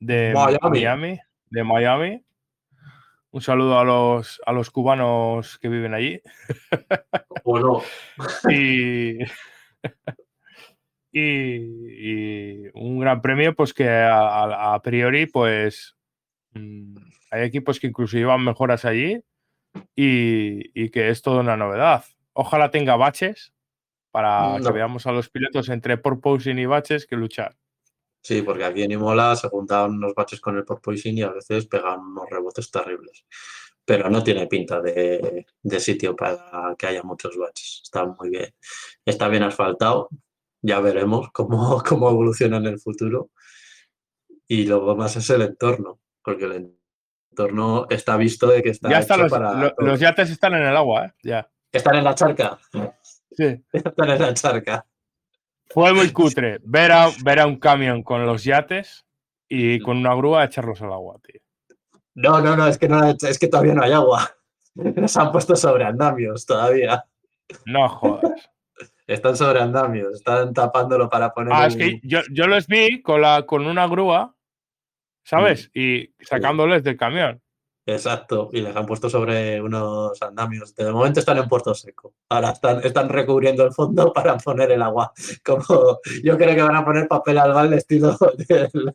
de Miami. De Miami. Un saludo a los, a los cubanos que viven allí. O no. y, y, un gran premio, pues que a, priori, pues mm, hay equipos que incluso llevan mejoras allí y, que es toda una novedad. Ojalá tenga baches para que veamos a los pilotos entre porpoising y baches que luchar. Sí, porque aquí en Imola se juntaban unos baches con el porpoising y a veces pegan unos rebotes terribles. Pero no tiene pinta de, sitio para que haya muchos baches. Está muy bien. Está bien asfaltado. Ya veremos cómo, cómo evoluciona en el futuro. Y luego más es el entorno, porque el entorno está visto de que está. Ya los, para los yates están en el agua, ¿eh? Ya. Están en la charca. Sí. Están en la charca. Fue muy cutre ver a, ver a un camión con los yates y con una grúa echarlos al agua, tío. No, no, no, es que, no, es que todavía no hay agua. Nos han puesto sobre andamios todavía. No jodas. Están sobre andamios, están tapándolo para poner. Ah, es que yo, yo los vi con, la, con una grúa, ¿sabes? Y sacándoles del camión. Exacto, y les han puesto sobre unos andamios. De momento están en Puerto Seco. Ahora están, están recubriendo el fondo para poner el agua. Como yo creo que van a poner papel albal estilo del,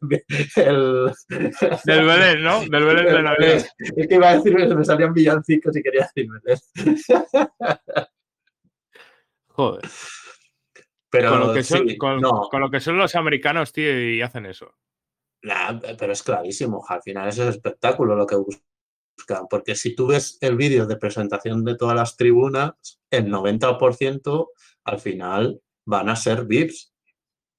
el- Del Belén, ¿no? Del Belén de Navidad. Es que iba a decir, me salían villancicos y quería decir Belén. Joder. Pero, Con lo, que son, sí, con, no, con lo que son los americanos, tío, y hacen eso. Nah, pero es clarísimo, al final es el espectáculo lo que porque si tú ves el vídeo de presentación de todas las tribunas, el 90% al final van a ser VIPs.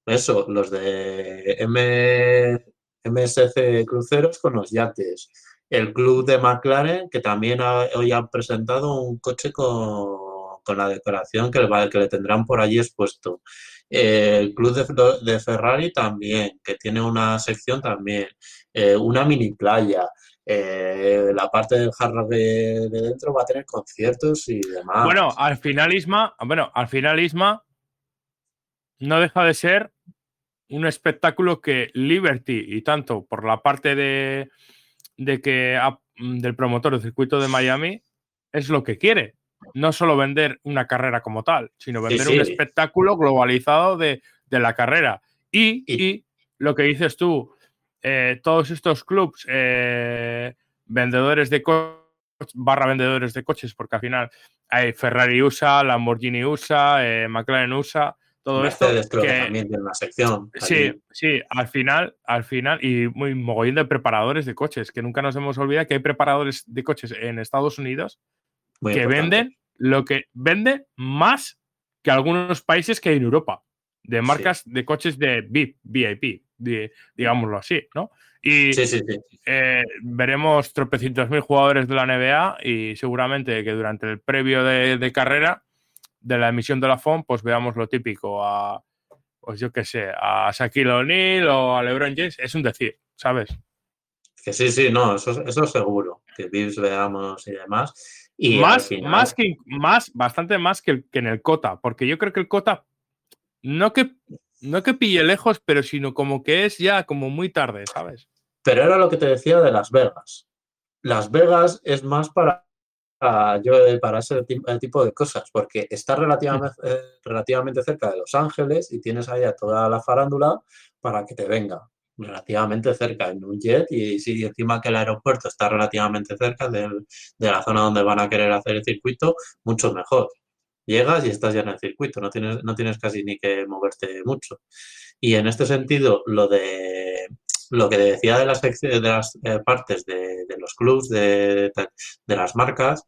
Eso, los de M- MSC Cruceros con los yates. El club de McLaren, que también ha- hoy han presentado un coche con, con la decoración que le, que le tendrán por allí expuesto. El club de Ferrari también, que tiene una sección también. Eh, una mini playa. Eh, la parte del Hard Rock de, de dentro va a tener conciertos y demás. Bueno, al final Isma, bueno, al final Isma no deja de ser un espectáculo que Liberty y tanto por la parte de, de que del promotor del circuito de Miami es lo que quiere. No solo vender una carrera como tal, sino Sí, vender sí. un espectáculo globalizado de, de la carrera. Y, Y- y lo que dices tú, eh, todos estos clubs eh, vendedores de coches, barra vendedores de coches, porque al final hay Ferrari USA, Lamborghini USA, eh, McLaren USA, todo Mercedes esto. creo que que- también tiene una sección. Sí, allí. sí, al final, al final, y muy mogollón de preparadores de coches, que nunca nos hemos olvidado que hay preparadores de coches en Estados Unidos Muy que importante. venden lo que venden más que algunos países que hay en Europa, de marcas de coches de VIP, VIP, digámoslo así, ¿no? Y Sí, sí, sí. eh, veremos tropecientos mil jugadores de la NBA y seguramente que durante el previo de, de carrera de la emisión de la FOM, pues veamos lo típico a, pues yo qué sé, a Shaquille O'Neal o a LeBron James. Es un decir, ¿sabes? Que sí, sí, no, eso, eso seguro. Que VIPs veamos y demás. Y más, final- más que más, bastante más que, que en el Cota, porque yo creo que el Cota no que no que pille lejos, pero sino como que es ya como muy tarde, ¿sabes? Pero era lo que te decía de Las Vegas. Las Vegas es más para, para, yo, para ese ti- tipo de cosas, porque está relativamente, eh, relativamente cerca de Los Ángeles y tienes ahí a toda la farándula para que te venga relativamente cerca en un jet y si encima que el aeropuerto está relativamente cerca del- de la zona donde van a querer hacer el circuito, mucho mejor. Llegas y estás ya en el circuito, no tienes, no tienes casi ni que moverte mucho. Y en este sentido, lo de lo que decía de las, de las eh, partes de, de los clubs, de, de las marcas,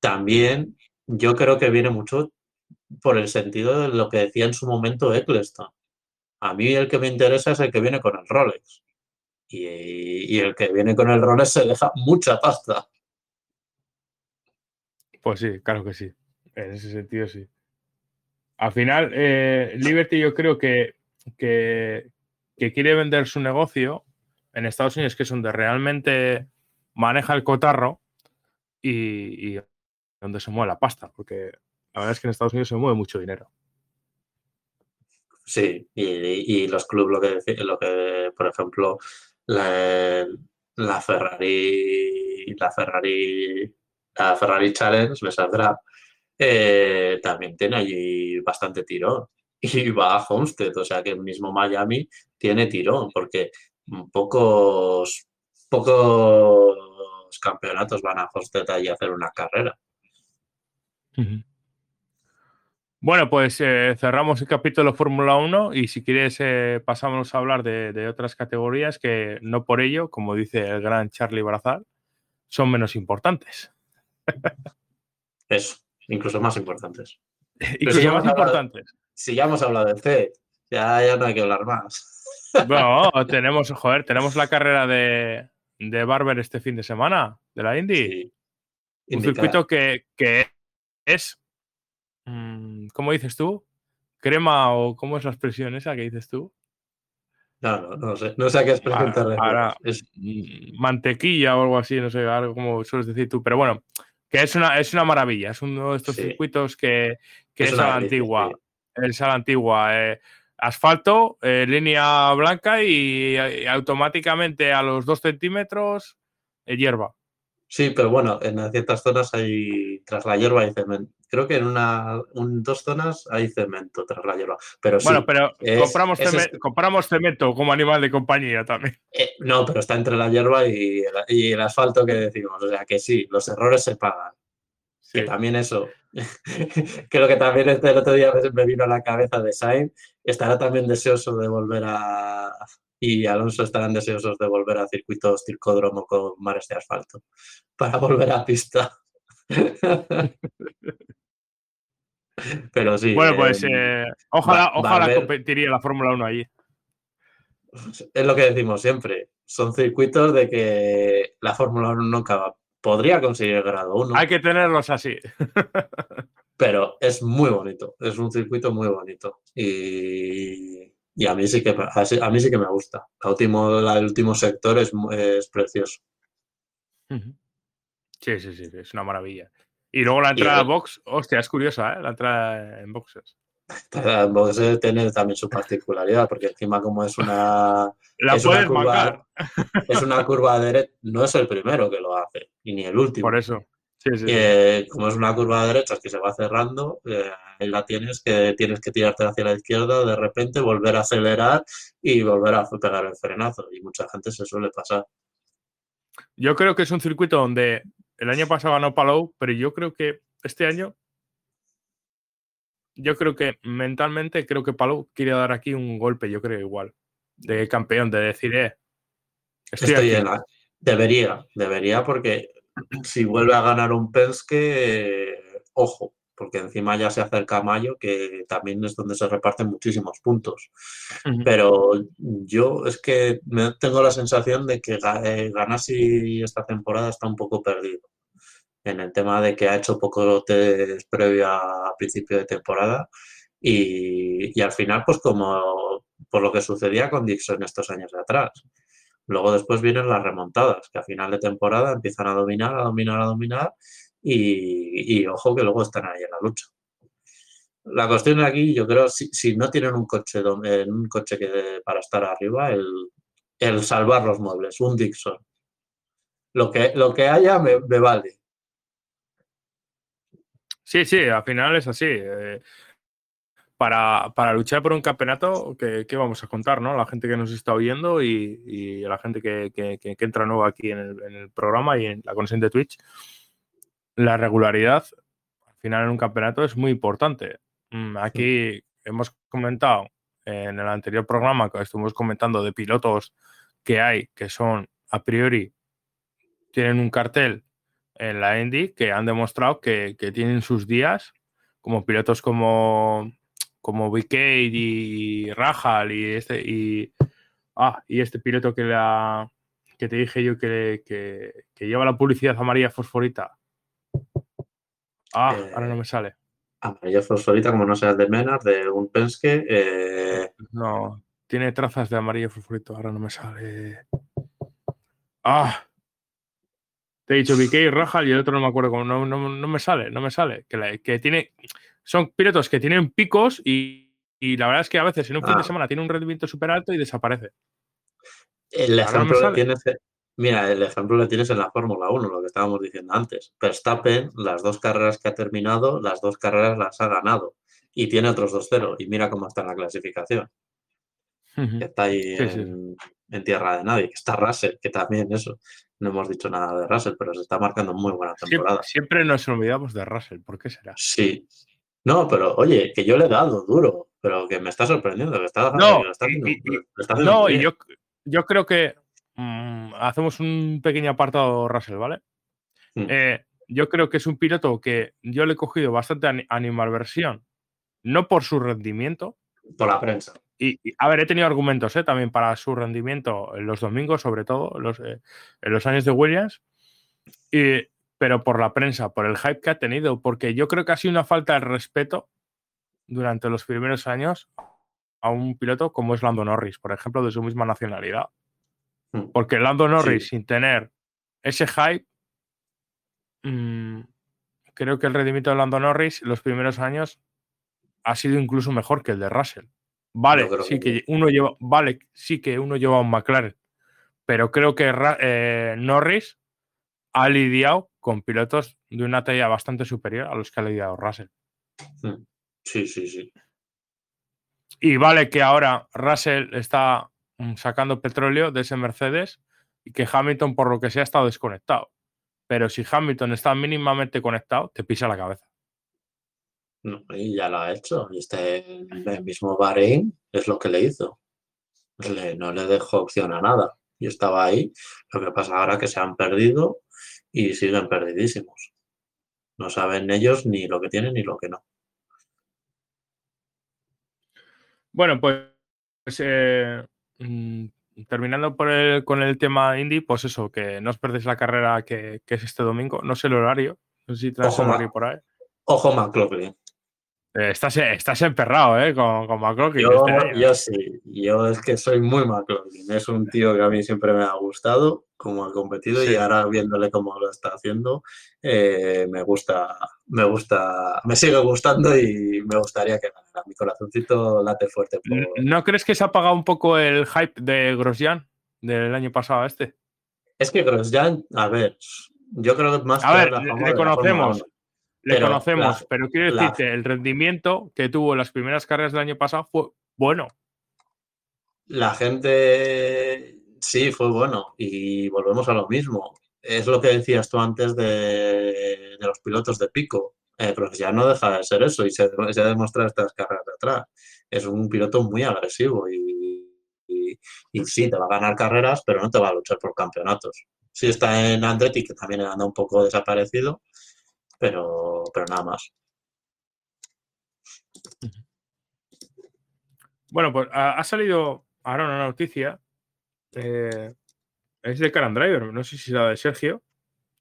también yo creo que viene mucho por el sentido de lo que decía en su momento Eccleston. A mí el que me interesa es el que viene con el Rolex. Y, y el que viene con el Rolex se deja mucha pasta. Pues sí, claro que sí. En ese sentido, sí. Al final, eh, Liberty yo creo que, que, quiere vender su negocio en Estados Unidos, que es donde realmente maneja el cotarro y, donde se mueve la pasta, porque la verdad es que en Estados Unidos se mueve mucho dinero. Sí, y, los clubes, lo que, deci- lo que por ejemplo, la, la Ferrari, la Ferrari, la Ferrari Challenge, me saldrá, eh, también tiene allí bastante tirón. Y va a Homestead, o sea que el mismo Miami tiene tirón, porque pocos, pocos campeonatos van a Homestead allí a hacer una carrera. Bueno, pues eh, cerramos el capítulo Fórmula 1 y si quieres eh, pasamos a hablar de, de otras categorías que no por ello, como dice el gran Charlie Brazal, son menos importantes. Eso, incluso más importantes. Incluso ya más hablado- importantes. Si ya hemos hablado del C, ya, ya no hay que hablar más. Bueno, tenemos, joder, tenemos la carrera de, de Barber este fin de semana, de la Indy. Sí. Un circuito que, que es, mm, ¿cómo dices tú? ¿Crema o cómo es la expresión esa que dices tú? No, no, no sé. No sé a qué expresión te Ahora- Es- mantequilla o algo así, no sé, algo como sueles decir tú, pero bueno, que es una, es una maravilla, es uno de estos Sí. circuitos que, que Es es, a la antigua. sí. esa la antigua. eh, asfalto, eh, línea blanca y, y automáticamente a los dos centímetros eh, hierba. Sí, pero bueno, en ciertas zonas hay, tras la hierba hay cemento. Creo que en una, un- dos zonas hay cemento tras la hierba. Pero sí, bueno, pero es- compramos, es ceme- este- compramos cemento como animal de compañía también. eh, no, pero está entre la hierba y el, y el asfalto que decimos. O sea que sí, los errores se pagan. Sí. Que también eso, creo que también este el otro día me vino a la cabeza de Sainz, estará también deseoso de volver a, y Alonso estarán deseosos de volver a circuitos circódromo con mares de asfalto, para volver a pista. Pero sí. Bueno, pues eh, eh, ojalá, ojalá competiría la Fórmula 1 allí. es lo que decimos siempre. Son circuitos de que la Fórmula 1 nunca va- podría conseguir el grado 1. Hay que tenerlos así. pero es muy bonito, es un circuito muy bonito y, y a mí sí que a mí sí que me gusta. El último, la- el último sector es, precioso. Sí, sí, sí, es una maravilla. Y luego la entrada a box, hostia, es curiosa, ¿eh? La entrada en boxes. Cada box tiene también su particularidad, porque encima como es una, La es una puedes curva, marcar, es una curva derecha, no es el primero que lo hace, y ni el último. por eso. Sí, sí, sí. Eh, como es una curva de derechas que se va cerrando, eh, ahí la tienes que tienes que tirarte hacia la izquierda, de repente volver a acelerar y volver a pegar el frenazo. Y mucha gente se suele pasar. Yo creo que es un circuito donde el año pasado ganó Palou, pero yo creo que este año, yo creo que mentalmente, creo que Palou quiere dar aquí un golpe, yo creo igual, de campeón, de decir, eh, estoy, en la- Debería, debería porque si vuelve a ganar un Penske, eh, ojo, porque encima ya se acerca Mayo, que también es donde se reparten muchísimos puntos. Ujú. Pero yo es que tengo la sensación de que eh, Ganassi esta temporada está un poco perdido. En el tema de que ha hecho poco test previo a, a principio de temporada. Y, y al final, pues como por lo que sucedía con Dixon estos años de atrás. Luego después vienen las remontadas, que a final de temporada empiezan a dominar, a dominar, a dominar. Y, ojo que luego están ahí en la lucha. La cuestión aquí, yo creo, si, si no tienen un coche, eh, un coche que, para estar arriba, el, el salvar los muebles, un Dixon. Lo que, lo que haya me, vale. Sí, sí, al final es así. eh, para, para luchar por un campeonato, ¿qué, qué vamos a contar, no? La gente que nos está oyendo y, y la gente que, que- entra nueva aquí en el, en el programa y en la conexión de Twitch. La regularidad, al final en un campeonato, es muy importante. Mm, Aquí hemos comentado en el anterior programa que estuvimos comentando de pilotos que hay que son a priori tienen un cartel en la Indy que han demostrado que, que tienen sus días, como pilotos como, como BK y Rajal y este y, ah, y este piloto que, la, que te dije yo que, que, que lleva la publicidad amarilla fosforita. Ah, ahora no Eh, me sale. Amarillo fosforita, como no seas de Menas, de un Penske. eh, No, tiene trazas de amarillo fosforito, ahora no me sale. Ah, te he dicho BK y Rajal y el otro no me acuerdo cómo, no, no, no me sale, no me sale. Que, la- que tiene, son pilotos que tienen picos y, y la verdad es que a veces en un fin de Ah. semana tiene un rendimiento súper alto y desaparece. el no ejemplo lo tienes. Mira, el ejemplo lo tienes en la Fórmula 1, lo que estábamos diciendo antes. Verstappen, las dos carreras que ha terminado, las dos carreras las ha ganado. Y tiene otros 2-0. Y mira cómo está en la clasificación. que está ahí Sí, sí. en, tierra de nadie, que está Russell, que también eso, no hemos dicho nada de Russell, pero se está marcando muy buena temporada. siempre nos olvidamos de Russell, ¿por qué será? Sí. No, pero oye, que yo le he dado duro, pero que me está sorprendiendo, que está, No, lo está y- y- No, y yo, yo creo que mm, hacemos un pequeño apartado Russell, ¿vale? Mm. Eh, yo creo que es un piloto que yo le he cogido bastante ani- animalversión, no por su rendimiento. Por la prensa. Y, y, a ver, he tenido argumentos ¿eh? también para su rendimiento en los domingos, sobre todo los, eh, en los años de Williams, y- pero por la prensa, por el hype que ha tenido, porque yo creo que ha sido una falta de respeto durante los primeros años a un piloto como es Lando Norris, por ejemplo, de su misma nacionalidad. Mm. Porque Lando Norris, Sí. sin tener ese hype, mm, creo que el rendimiento de Lando Norris los primeros años ha sido incluso mejor que el de Russell. Vale, sí que, uno lleva, vale, sí que uno lleva un McLaren, pero creo que eh, Norris ha lidiado con pilotos de una talla bastante superior a los que ha lidiado Russell. Hmm. Sí, sí, sí. Y vale que ahora Russell está mm, sacando petróleo de ese Mercedes y que Hamilton, por lo que sea, ha estado desconectado. Pero si Hamilton está mínimamente conectado, te pisa la cabeza. No, y ya lo ha hecho. Y este el mismo Bahrein es lo que le hizo. no le dejó opción a nada. Y estaba ahí. Lo que pasa ahora que se han perdido y siguen perdidísimos. No saben ellos ni lo que tienen ni lo que no. Bueno, pues eh, mm, terminando con el tema indie, pues eso, que no os perdéis la carrera que, es este domingo. No sé el horario. No sé si traes Ojo, por ahí. Ojo McLaughlin. Eh, estás, estás emperrado, ¿eh? Con, con McLaughlin. Yo, este yo, sí. Yo es que soy muy McLaughlin. Es un tío que a mí siempre me ha gustado, como ha competido, y ahora viéndole cómo lo está haciendo, eh, me gusta, me gusta, me sigue gustando y me gustaría que ganara. Mi corazoncito late fuerte. ¿No crees que se ha apagado un poco el hype de Grosjean del año pasado a este? Es que Grosjean, a ver, yo creo que más a ver, le conocemos le conocemos, pero quiero decirte, el rendimiento que tuvo en las primeras carreras del año pasado fue bueno. La gente sí fue bueno y volvemos a lo mismo. Es lo que decías tú antes de, los pilotos de pico. Eh, pero ya no deja de ser eso y se, se ha demostrado estas carreras de atrás. Es un piloto muy agresivo y, y, sí, te va a ganar carreras, pero no te va a luchar por campeonatos. Sí está en Andretti, que también anda un poco desaparecido, pero, pero nada más. Bueno, pues ha, salido ahora una noticia. Eh, es de Driver, no sé si la de Sergio,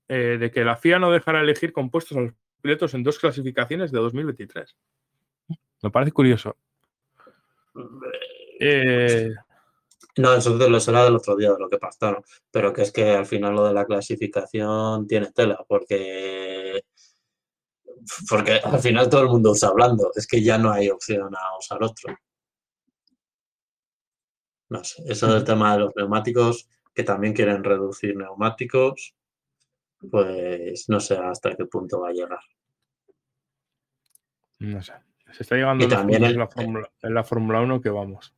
eh, de que la FIA no dejará elegir compuestos a los pilotos en dos clasificaciones de 2023. Me parece curioso. Eh, no, eso lo será del otro día de lo que pasaron, pero que es que al final lo de la clasificación tiene tela, porque porque al final todo el mundo usa hablando, es que ya no hay opción a usar otro. No sé, eso del tema de los neumáticos, que también quieren reducir neumáticos, pues no sé hasta qué punto va a llegar. No sé. Se está llegando también en, la Fórmula, en la Fórmula 1 que vamos.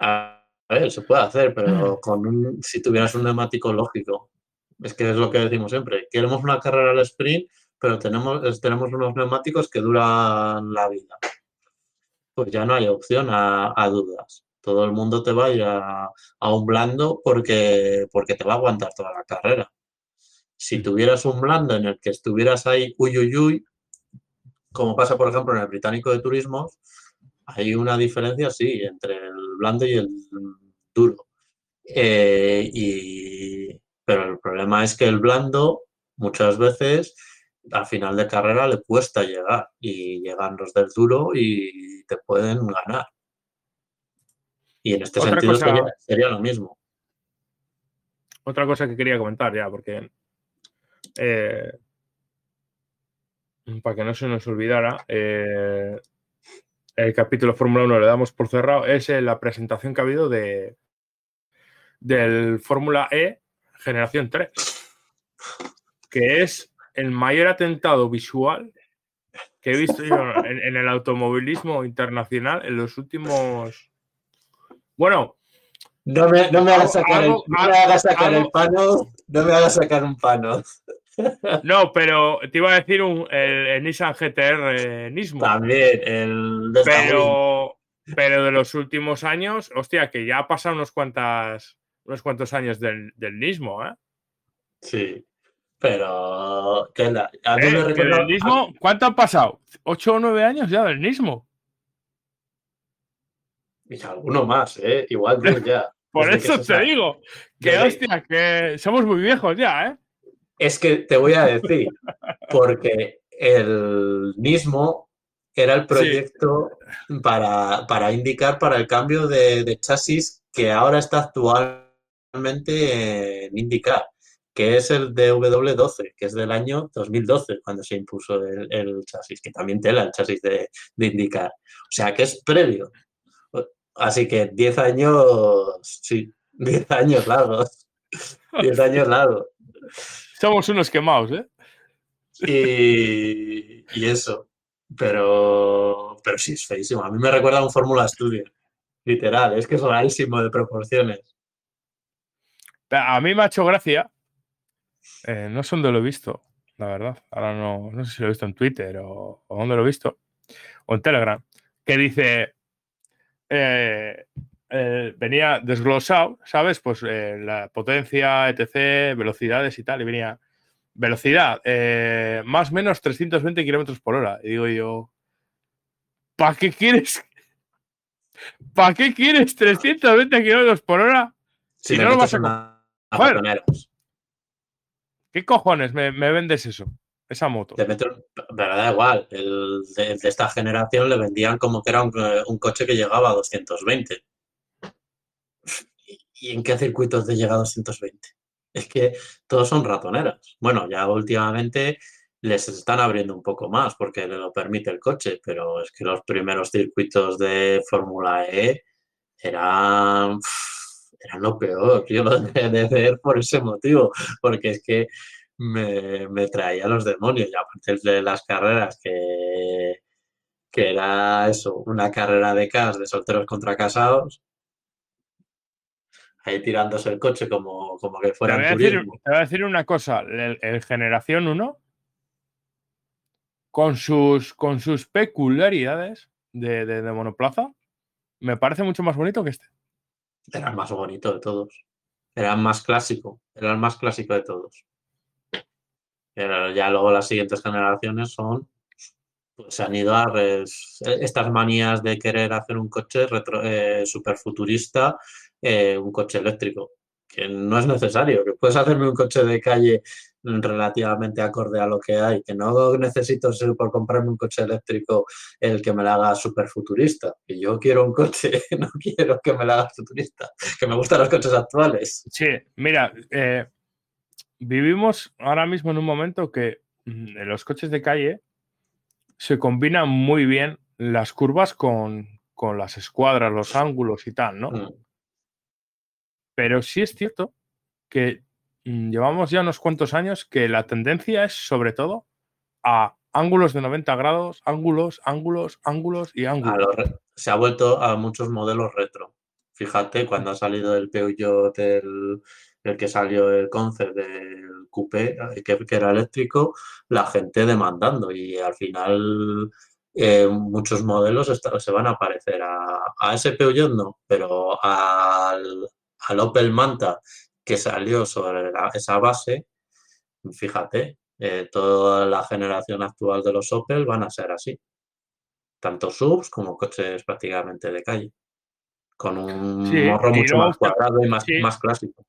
A ver, se puede hacer, pero con si tuvieras un neumático lógico. Es que es lo que decimos siempre. Queremos una carrera al sprint pero tenemos, tenemos unos neumáticos que duran la vida. Pues ya no hay opción a, dudas. Todo el mundo te va a ir a, un blando porque, porque te va a aguantar toda la carrera. Si tuvieras un blando en el que estuvieras ahí, uy, uy, uy, como pasa, por ejemplo, en el británico de turismo, hay una diferencia, sí, entre el blando y el duro. Eh, y, pero el problema es que el blando muchas veces al final de carrera le cuesta llegar y llegan los del duro y te pueden ganar. Y en este sentido sería, lo mismo. Otra cosa que quería comentar ya, porque eh, para que no se nos olvidara, eh, el capítulo Fórmula 1 le damos por cerrado, es la presentación que ha habido de del Fórmula E Generación 3, que es el mayor atentado visual que he visto yo en, el automovilismo internacional en los últimos. Bueno. No me, no me hagas sacar, el, no me hagas sacar el pano. No me hagas sacar un pano. No, pero te iba a decir un, el, Nissan GTR eh, Nismo. También, el pero, pero de los últimos años, hostia, que ya ha pasado unos cuantas, unos cuantos años del, del Nismo, ¿eh? Sí. Pero, ¿qué la? Eh, Nismo, ¿cuánto han pasado? ¿Ocho o nueve años ya del Nismo? Y alguno más, ¿eh? Igual ya. Por eso te digo, que hostia, que somos muy viejos ya, ¿eh? Es que te voy a decir, porque el Nismo era el proyecto para, indicar para el cambio de, de chasis que ahora está actualmente en indicar que es el DW12, que es del año 2012, cuando se impuso el, chasis, que también tela el chasis de, de indicar. O sea, que es previo. Así que 10 años, sí, 10 años largos. 10 años largos. Somos unos quemados, ¿eh? Y, y, eso. Pero, pero sí, es feísimo. A mí me recuerda a un Fórmula Studio. Literal, es que es rarísimo de proporciones. A mí me ha hecho gracia. Eh, no sé dónde lo he visto, la verdad. Ahora no, no sé si lo he visto en Twitter o, o dónde lo he visto. O en Telegram. Que dice. Eh, eh, venía desglosado, ¿sabes? Pues eh, la potencia, etc., velocidades y tal, y venía velocidad, más o menos 320 kilómetros por hora. Y digo yo, ¿para qué quieres? ¿Para qué quieres 320 kilómetros por hora? Si, no lo vas a. Bueno, ¿Qué cojones me, vendes eso? Esa moto. pero da igual. El, de, esta generación le vendían como que era un, un coche que llegaba a 220. ¿Y en qué circuitos de llega a 220? Es que todos son ratoneras. Bueno, ya últimamente les están abriendo un poco más porque le lo permite el coche, pero es que los primeros circuitos de Fórmula E eran, eran lo peor. Yo lo dejé de ver por ese motivo, porque es que me, me traía los demonios. Y aparte de las carreras que, que era eso, una carrera de cas de solteros contra casados, ahí tirándose el coche como, como que fuera te voy, decir, te voy a decir una cosa, el, Generación 1, con sus, con sus peculiaridades de, de, monoplaza, me parece mucho más bonito que este. Era el más bonito de todos. Era el más clásico. Era el más clásico de todos. Pero ya luego las siguientes generaciones son. Pues han ido a estas manías de querer hacer un coche retro, eh, super futurista eh, un coche eléctrico, que no es necesario, que puedes hacerme un coche de calle relativamente acorde a lo que hay, que no necesito ser por comprarme un coche eléctrico el que me la haga súper futurista. Y yo quiero un coche, no quiero que me la haga futurista, que me gustan los coches actuales. Sí, mira, eh, vivimos ahora mismo en un momento que mm, en los coches de calle se combinan muy bien las curvas con, con las escuadras, los ángulos y tal, ¿no? Mm. Pero sí es cierto que mm, llevamos ya unos cuantos años que la tendencia es sobre todo a ángulos de 90 grados, ángulos, ángulos, ángulos y ángulos. se ha vuelto a muchos modelos retro. Fíjate, cuando ha salido el Peugeot, el, el que salió el Concept del Coupé, eh, que, que, era eléctrico, la gente demandando y al final eh, muchos modelos se van a parecer a, a ese Peugeot, no, pero al, al Opel Manta que salió sobre esa base, fíjate, eh, toda la generación actual de los Opel van a ser así. Tanto subs como coches prácticamente de calle. Con un morro mucho más cuadrado y más, más clásico.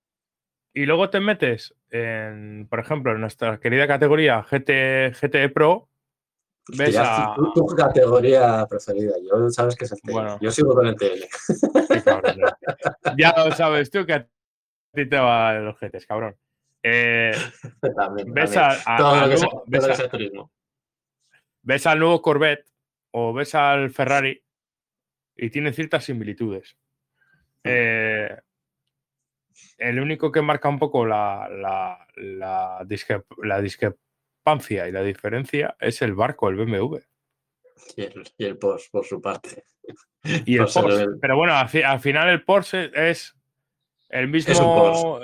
Y luego te metes, en, por ejemplo, en nuestra querida categoría GT, GT Pro, ves tu, categoría preferida. Yo sabes que es el TL. Yo sigo con el TL. ya lo sabes tú que a ti te va los GTs, cabrón. Eh, ves, ves al nuevo Corvette o ves al Ferrari y tiene ciertas similitudes. Eh, el único que marca un poco la, la, la, la y la diferencia es el barco, el BMW. Y el, y Porsche, por su parte. Y el Porsche. Pero bueno, al, final el Porsche es el mismo,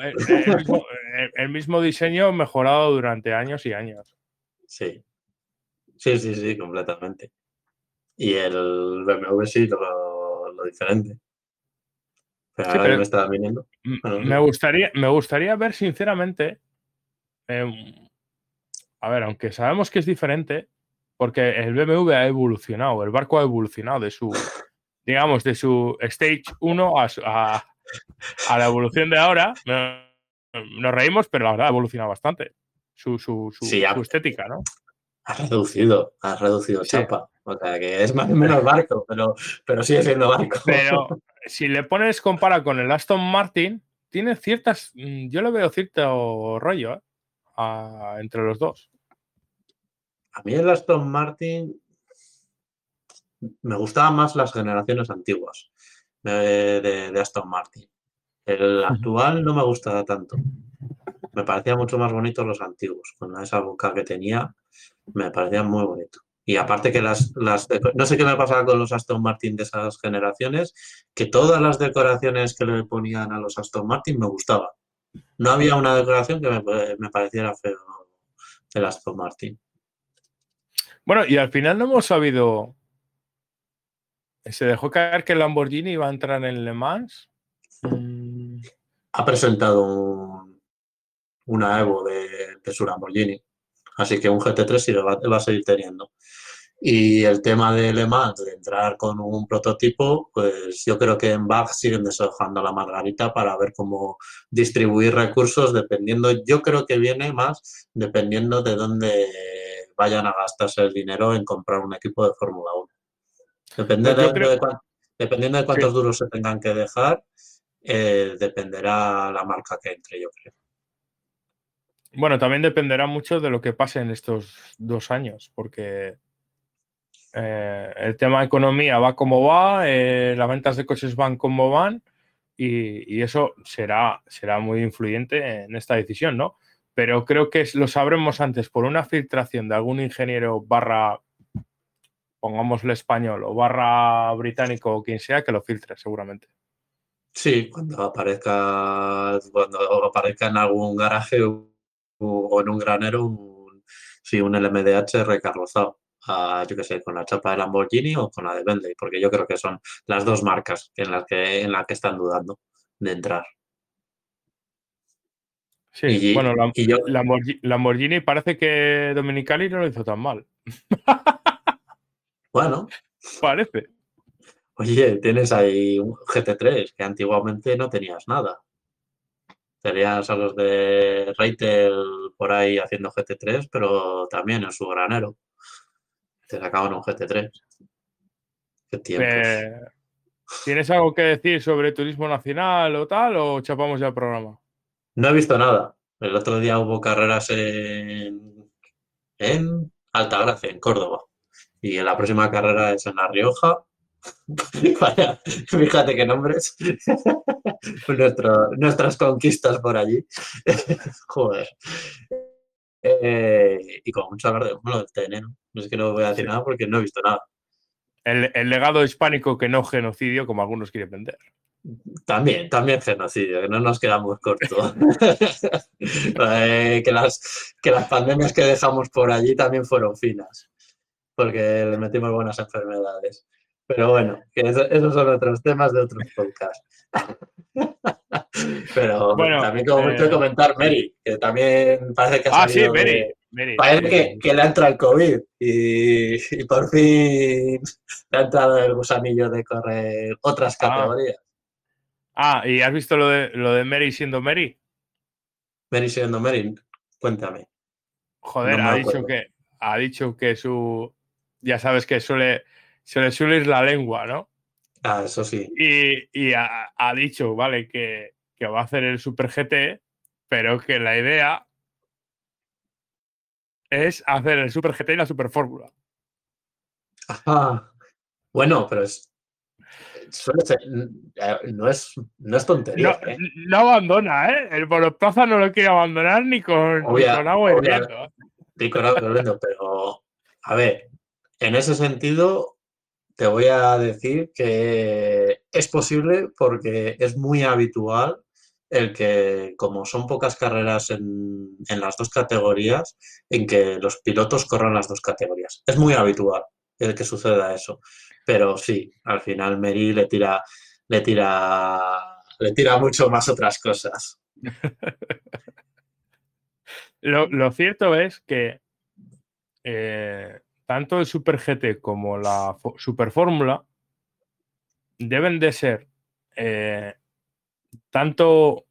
el, mismo, diseño mejorado durante años y años. Sí. Sí, sí, sí, completamente. Y el BMW sí, lo, lo diferente. Pero me estaba viniendo. Me, gustaría, me gustaría ver, sinceramente, eh, a ver, aunque sabemos que es diferente, porque el BMW ha evolucionado, el barco ha evolucionado de su, digamos, de su Stage 1 a, la evolución de ahora. Nos reímos, pero la verdad ha evolucionado bastante su, su, estética, ¿no? Ha reducido, ha reducido chapa. O sea, que es más o menos barco, pero, pero sigue siendo barco. Pero si le pones compara con el Aston Martin, tiene ciertas, mm, yo le veo cierto rollo ¿eh? entre los dos. A mí el Aston Martin me gustaban más las generaciones antiguas de, Aston Martin. El actual no me gusta tanto. Me parecían mucho más bonitos los antiguos. Con esa boca que tenía, me parecían muy bonitos. Y aparte que las, las, no sé qué me pasaba con los Aston Martin de esas generaciones, que todas las decoraciones que le ponían a los Aston Martin me gustaban. No había una decoración que me, me pareciera feo el Aston Martin. Bueno, y al final no hemos sabido. Se dejó caer que el Lamborghini iba a entrar en Le Mans. Ha presentado una Evo de, de, su Lamborghini. Así que un GT3 sí va, va a seguir teniendo. Y el tema de Le Mans, de entrar con un prototipo, pues yo creo que en BAG siguen deshojando la margarita para ver cómo distribuir recursos dependiendo, yo creo que viene más dependiendo de dónde vayan a gastarse el dinero en comprar un equipo de Fórmula 1. Dependiendo, de, dependiendo de cuántos duros se tengan que dejar, eh, dependerá la marca que entre, yo creo. Bueno, también dependerá mucho de lo que pase en estos dos años, porque eh, el tema de economía va como va, eh, las ventas de coches van como van y, eso será, será muy influyente en esta decisión, ¿no? Pero creo que lo sabremos antes por una filtración de algún ingeniero barra, pongámosle español, o barra británico o quien sea, que lo filtre seguramente. Sí, cuando aparezca, cuando aparezca en algún garaje o, en un granero, un, sí, un LMDH recarrozado yo qué sé, con la chapa de Lamborghini o con la de Bentley, porque yo creo que son las dos marcas en las que, en las que están dudando de entrar. Sí, bueno, la, Lamborghini, parece que Dominicali no lo hizo tan mal. bueno. Parece. Oye, tienes ahí un GT3 que antiguamente no tenías nada. Tenías a los de Reitel por ahí haciendo GT3, pero también en su granero te sacaban un GT3. Qué tiempos. ¿Tienes algo que decir sobre turismo nacional o tal? ¿O chapamos ya el programa? No he visto nada. El otro día hubo carreras en, en Altagracia, en Córdoba. Y la próxima carrera es en La Rioja. fíjate qué nombres. nuestras conquistas por allí. Joder. Eh, y con mucho hablar de bueno, del TN, ¿no? No es que no voy a decir nada porque no he visto nada. El, legado hispánico que no genocidio, como algunos quieren vender. También, también genocidio, que no nos quedamos cortos. Eh, que, las, que las pandemias que dejamos por allí también fueron finas, porque le metimos buenas enfermedades. Pero bueno, que esos son otros temas de otros podcasts. Pero también como eh... comentar Mary, que también parece que ha Ah, sí, Mary. parece que, le ha entrado el COVID y, por fin le ha entrado el gusanillo de correr otras ah. categorías. Ah, ¿y has visto lo de, lo de Mary siendo Mary? Mary siendo Mary, cuéntame. Joder, ha dicho que ha dicho que su ya sabes que suele se le suele ir la lengua, ¿no? Ah, eso sí. Y, ha, dicho, vale, que, va a hacer el Super GT, pero que la idea es hacer el Super GT y la Super Fórmula. Bueno, pero es. Eh, no, es, no es tontería. No, ¿eh? no, abandona, ¿eh? El Monoplaza no lo quiere abandonar ni con, agua hirviendo. Ni con agua hirviendo, pero. A ver, en ese sentido, te voy a decir que es posible porque es muy habitual el que, como son pocas carreras en, las dos categorías, en que los pilotos corran las dos categorías. Es muy habitual el que suceda eso. Pero sí, al final Meri le tira, le tira, le tira mucho más otras cosas. lo, cierto es que eh, tanto el Super GT como la Super Fórmula deben de ser eh, tanto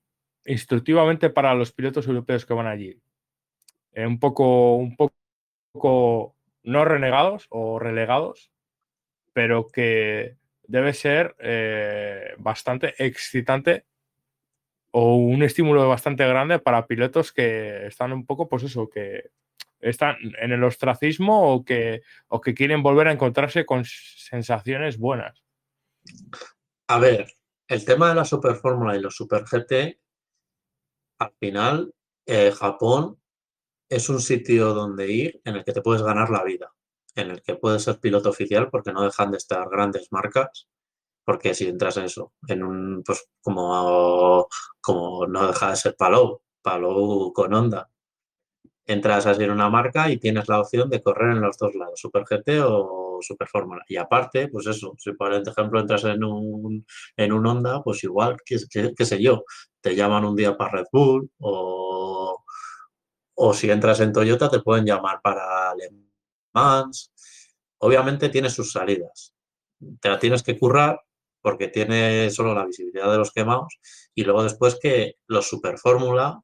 instructivamente para los pilotos europeos que van allí, eh, un, poco, un poco no renegados o relegados, pero que debe ser eh, bastante excitante o un estímulo bastante grande para pilotos que están un poco, pues eso, que están en el ostracismo o que, o que quieren volver a encontrarse con sensaciones buenas. A ver, el tema de la Super Fórmula y los Super GT, al final, eh, Japón es un sitio donde ir en el que te puedes ganar la vida, en el que puedes ser piloto oficial porque no dejan de estar grandes marcas, porque si entras en eso, en un, pues como, como no deja de ser Palou, Palou con Honda, entras a ser una marca y tienes la opción de correr en los dos lados, Super GT o Super Fórmula. Y aparte, pues eso, si por ejemplo entras en un, en un Honda, pues igual, qué, sé yo, te llaman un día para Red Bull o o si entras en Toyota te pueden llamar para Le Mans. Obviamente tiene sus salidas. Te la tienes que currar porque tiene solo la visibilidad de los quemados y luego después que los Super Fórmula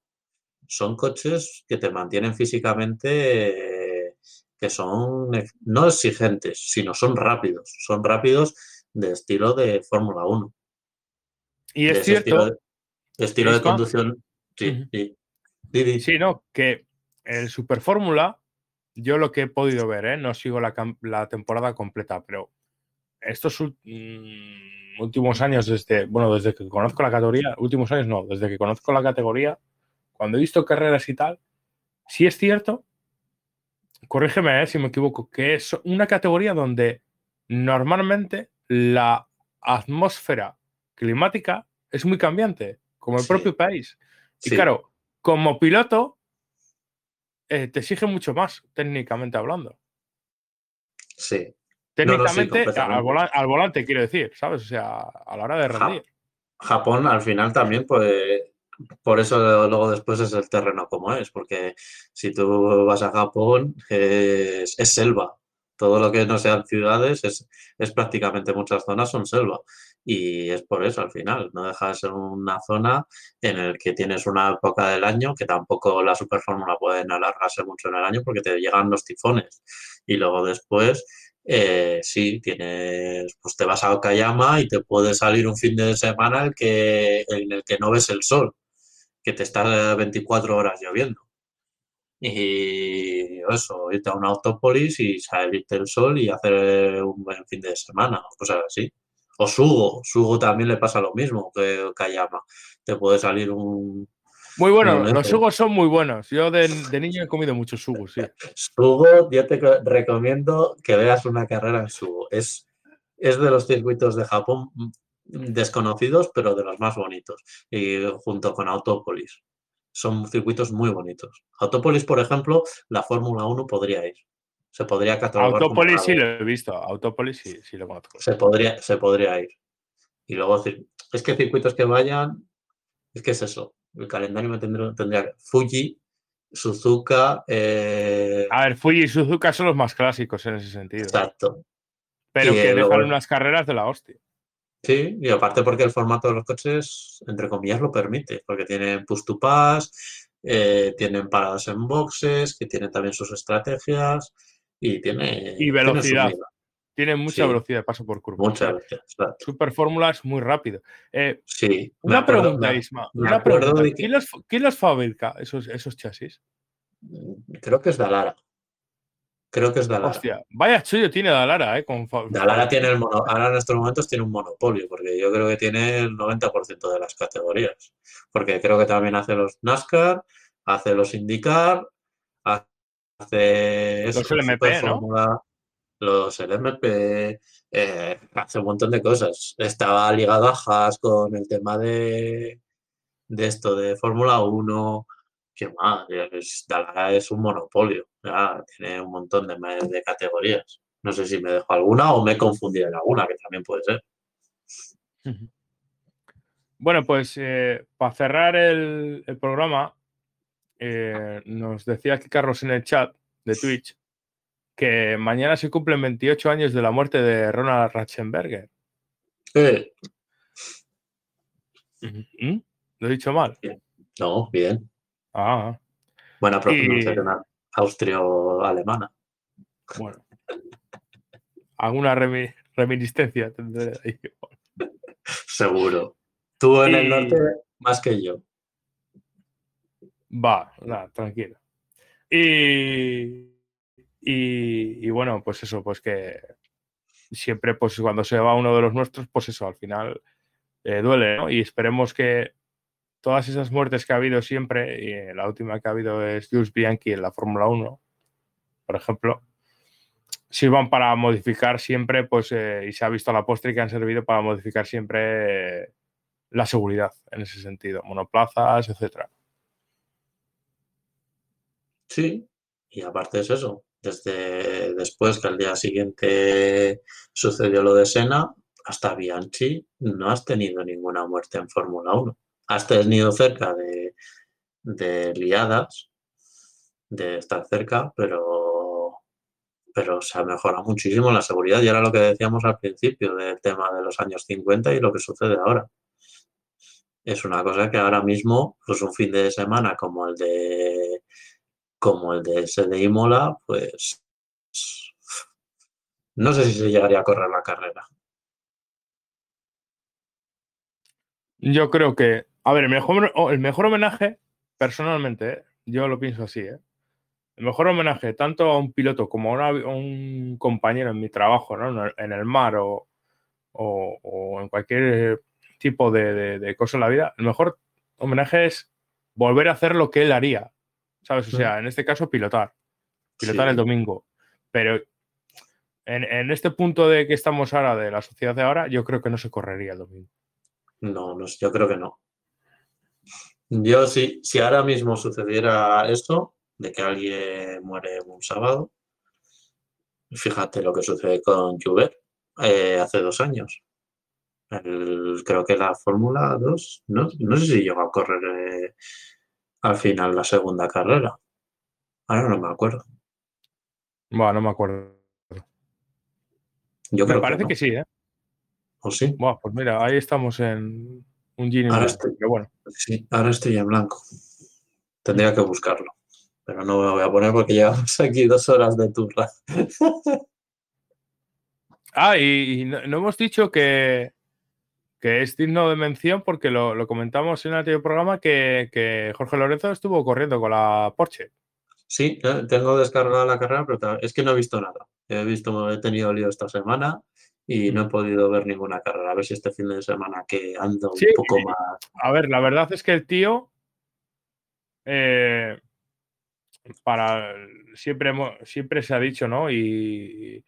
son coches que te mantienen físicamente que son no exigentes, sino son rápidos, son rápidos de estilo de Fórmula 1. Y es cierto. Estilo de, estilo de conducción. Sí, sí. Sí, no, que el Super Fórmula, yo lo que he podido ver, ¿eh? no sigo la, temporada completa, pero estos mm, últimos años, desde, bueno, desde que conozco la categoría, últimos años no, desde que conozco la categoría, cuando he visto carreras y tal, sí es cierto, corrígeme ¿eh? si me equivoco, que es una categoría donde normalmente la atmósfera climática es muy cambiante, como el propio país. Y claro, como piloto, eh, te exige mucho más, técnicamente hablando. Sí. Técnicamente, al, volante, quiero decir, ¿sabes? O sea, a la hora de rendir. Japón al final también, pues, por eso luego después es el terreno como es, porque si tú vas a Japón es, selva. Todo lo que no sean ciudades es, es prácticamente muchas zonas son selva. Y es por eso al final, no deja de ser una zona en el que tienes una época del año que tampoco la superfórmula puede alargarse mucho en el año porque te llegan los tifones. Y luego después eh, sí, tienes, pues te vas a Okayama y te puede salir un fin de semana el que, en el que no ves el sol, que te está 24 horas lloviendo. Y eso, irte a una autópolis y salirte el sol y hacer un buen fin de semana, cosas así. O Sugo, Sugo también le pasa lo mismo que Kayama. Te puede salir un. Muy bueno, los Sugos son muy buenos. Yo de, niño he comido muchos Sugos, sí. Sugo, yo te recomiendo que veas una carrera en Sugo. Es, es de los circuitos de Japón desconocidos, pero de los más bonitos. Y junto con Autópolis. Son circuitos muy bonitos. Autópolis, por ejemplo, la Fórmula 1 podría ir se podría catalogar. Autópolis sí lo he visto, Autópolis sí, sí lo conozco. Se podría, se podría ir. Y luego, es que circuitos que vayan, es que es eso. El calendario me tendría, tendría Fuji, Suzuka. Eh, A ver, Fuji y Suzuka son los más clásicos en ese sentido. Exacto. Pero que dejan unas carreras de la hostia. Sí, y aparte porque el formato de los coches, entre comillas, lo permite, porque tienen push to pass, eh, tienen paradas en boxes, que tienen también sus estrategias y tiene. Y velocidad. Tiene, mucha velocidad de paso por curva. Mucha velocidad. Super Fórmula es muy rápido. Eh, sí. Una pregunta, Isma. Una pregunta. ¿Quién, los, fabrica esos, esos chasis? Mm, creo que es Dalara. Creo que es Dalara. Hostia, vaya chullo tiene Dalara, ¿eh? Con... Dalara tiene el mono... Ahora en estos momentos tiene un monopolio, porque yo creo que tiene el 90% de las categorías. Porque creo que también hace los NASCAR, hace los IndyCar, hace los LMP, ¿no? los LMP, eh, hace un montón de cosas. Estaba ligado a Haas con el tema de, de esto de Fórmula 1. Que más, es, es un monopolio, tiene un montón de, de, categorías. No sé si me dejo alguna o me he confundido en alguna, que también puede ser. Bueno, pues eh, para cerrar el, el programa, eh, nos decía aquí Carlos en el chat de Twitch que mañana se cumplen 28 años de la muerte de Ronald Ratzenberger. ¿Mm? ¿Lo he dicho mal? No, bien. Ah. Buena pronunciación austrio-alemana. Bueno. Alguna reminiscencia tendré ahí. Seguro. Tú en el norte Más que yo. Va, nada, tranquilo. Y, y, bueno, pues eso, pues que siempre, pues cuando se va uno de los nuestros, pues eso, al final eh, duele, ¿no? Y esperemos que todas esas muertes que ha habido siempre, y la última que ha habido es Jules Bianchi en la Fórmula 1, por ejemplo, sirvan para modificar siempre, pues, eh, y se ha visto a la postre que han servido para modificar siempre eh, la seguridad en ese sentido, monoplazas, etcétera. Sí, y aparte es eso, desde después que al día siguiente sucedió lo de Sena, hasta Bianchi no has tenido ninguna muerte en Fórmula 1. Has tenido cerca de, liadas, de estar cerca, pero, pero se ha mejorado muchísimo la seguridad y era lo que decíamos al principio del tema de los años 50 y lo que sucede ahora. Es una cosa que ahora mismo, pues un fin de semana como el de como el de ese de Imola, pues no sé si se llegaría a correr la carrera. Yo creo que, a ver, el mejor, el mejor homenaje, personalmente, ¿eh? yo lo pienso así, ¿eh? el mejor homenaje tanto a un piloto como a, un compañero en mi trabajo, ¿no? en el mar o, en cualquier tipo de, de, cosa en la vida, el mejor homenaje es volver a hacer lo que él haría, ¿sabes? O sea, en este caso, pilotar. Pilotar el domingo. Pero en, este punto de que estamos ahora, de la sociedad de ahora, yo creo que no se correría el domingo. No, no yo creo que no. Yo sí, si ahora mismo sucediera esto, de que alguien muere un sábado, fíjate lo que sucede con Juber eh, hace dos años. creo que la Fórmula 2, no, no, sé si llegó a correr eh, al final la segunda carrera. Ahora no me acuerdo. Bueno, no me acuerdo. Yo me parece que, sí, ¿eh? ¿O sí? Bueno, pues mira, ahí estamos en un Gini. Ahora, estoy, bueno. sí, ahora estoy en blanco. Tendría que buscarlo. Pero no me voy a poner porque llevamos aquí dos horas de turra. ah, y, no, hemos dicho que, que es digno de mención porque lo, comentamos en el anterior programa que, Jorge Lorenzo estuvo corriendo con la Porsche. Sí, eh, tengo descargada la carrera, pero es que no he visto nada. He visto, he tenido lío esta semana y no he podido ver ninguna carrera. A ver si este fin de semana que ando un poco más. A ver, la verdad es que el tío. Eh, para. Siempre, siempre se ha dicho, ¿no? Y,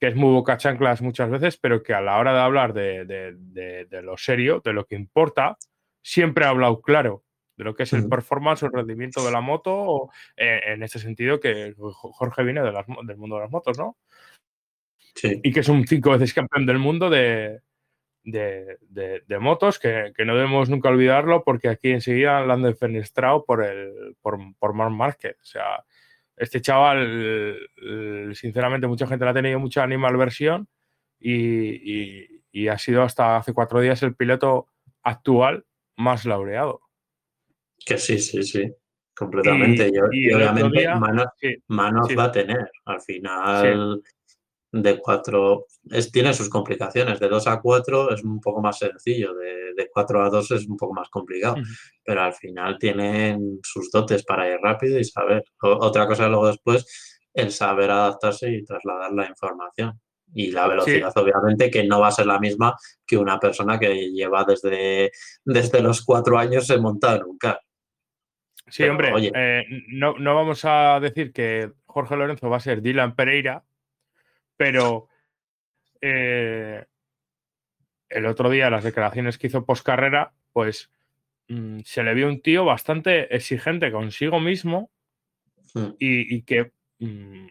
que es muy boca chanclas muchas veces, pero que a la hora de hablar de, lo serio, de lo que importa, siempre ha hablado claro de lo que es el performance o el rendimiento de la moto, eh, en este sentido que Jorge viene del mundo de las motos, ¿no? Sí. Y que es un cinco veces campeón del mundo de, motos, que, no debemos nunca olvidarlo, porque aquí enseguida lo han defenestrado por, el, por, por Marc Márquez. O sea, este chaval, sinceramente, mucha gente le ha tenido mucha animal versión y, ha sido hasta hace cuatro días el piloto actual más laureado. Que sí, sí, sí, completamente. Y, obviamente manos, va a tener. Al final, de 4 es, tiene sus complicaciones. De 2 a 4 es un poco más sencillo, de, de 4 a 2 es un poco más complicado, pero al final tienen sus dotes para ir rápido y saber. otra cosa luego después, el saber adaptarse y trasladar la información. Y la velocidad, obviamente, que no va a ser la misma que una persona que lleva desde, desde los 4 años en montar en un car. Sí, hombre, eh, no, no vamos a decir que Jorge Lorenzo va a ser Dylan Pereira, pero eh, el otro día, las declaraciones que hizo post carrera, pues mm, se le vio un tío bastante exigente consigo mismo y, que, mm,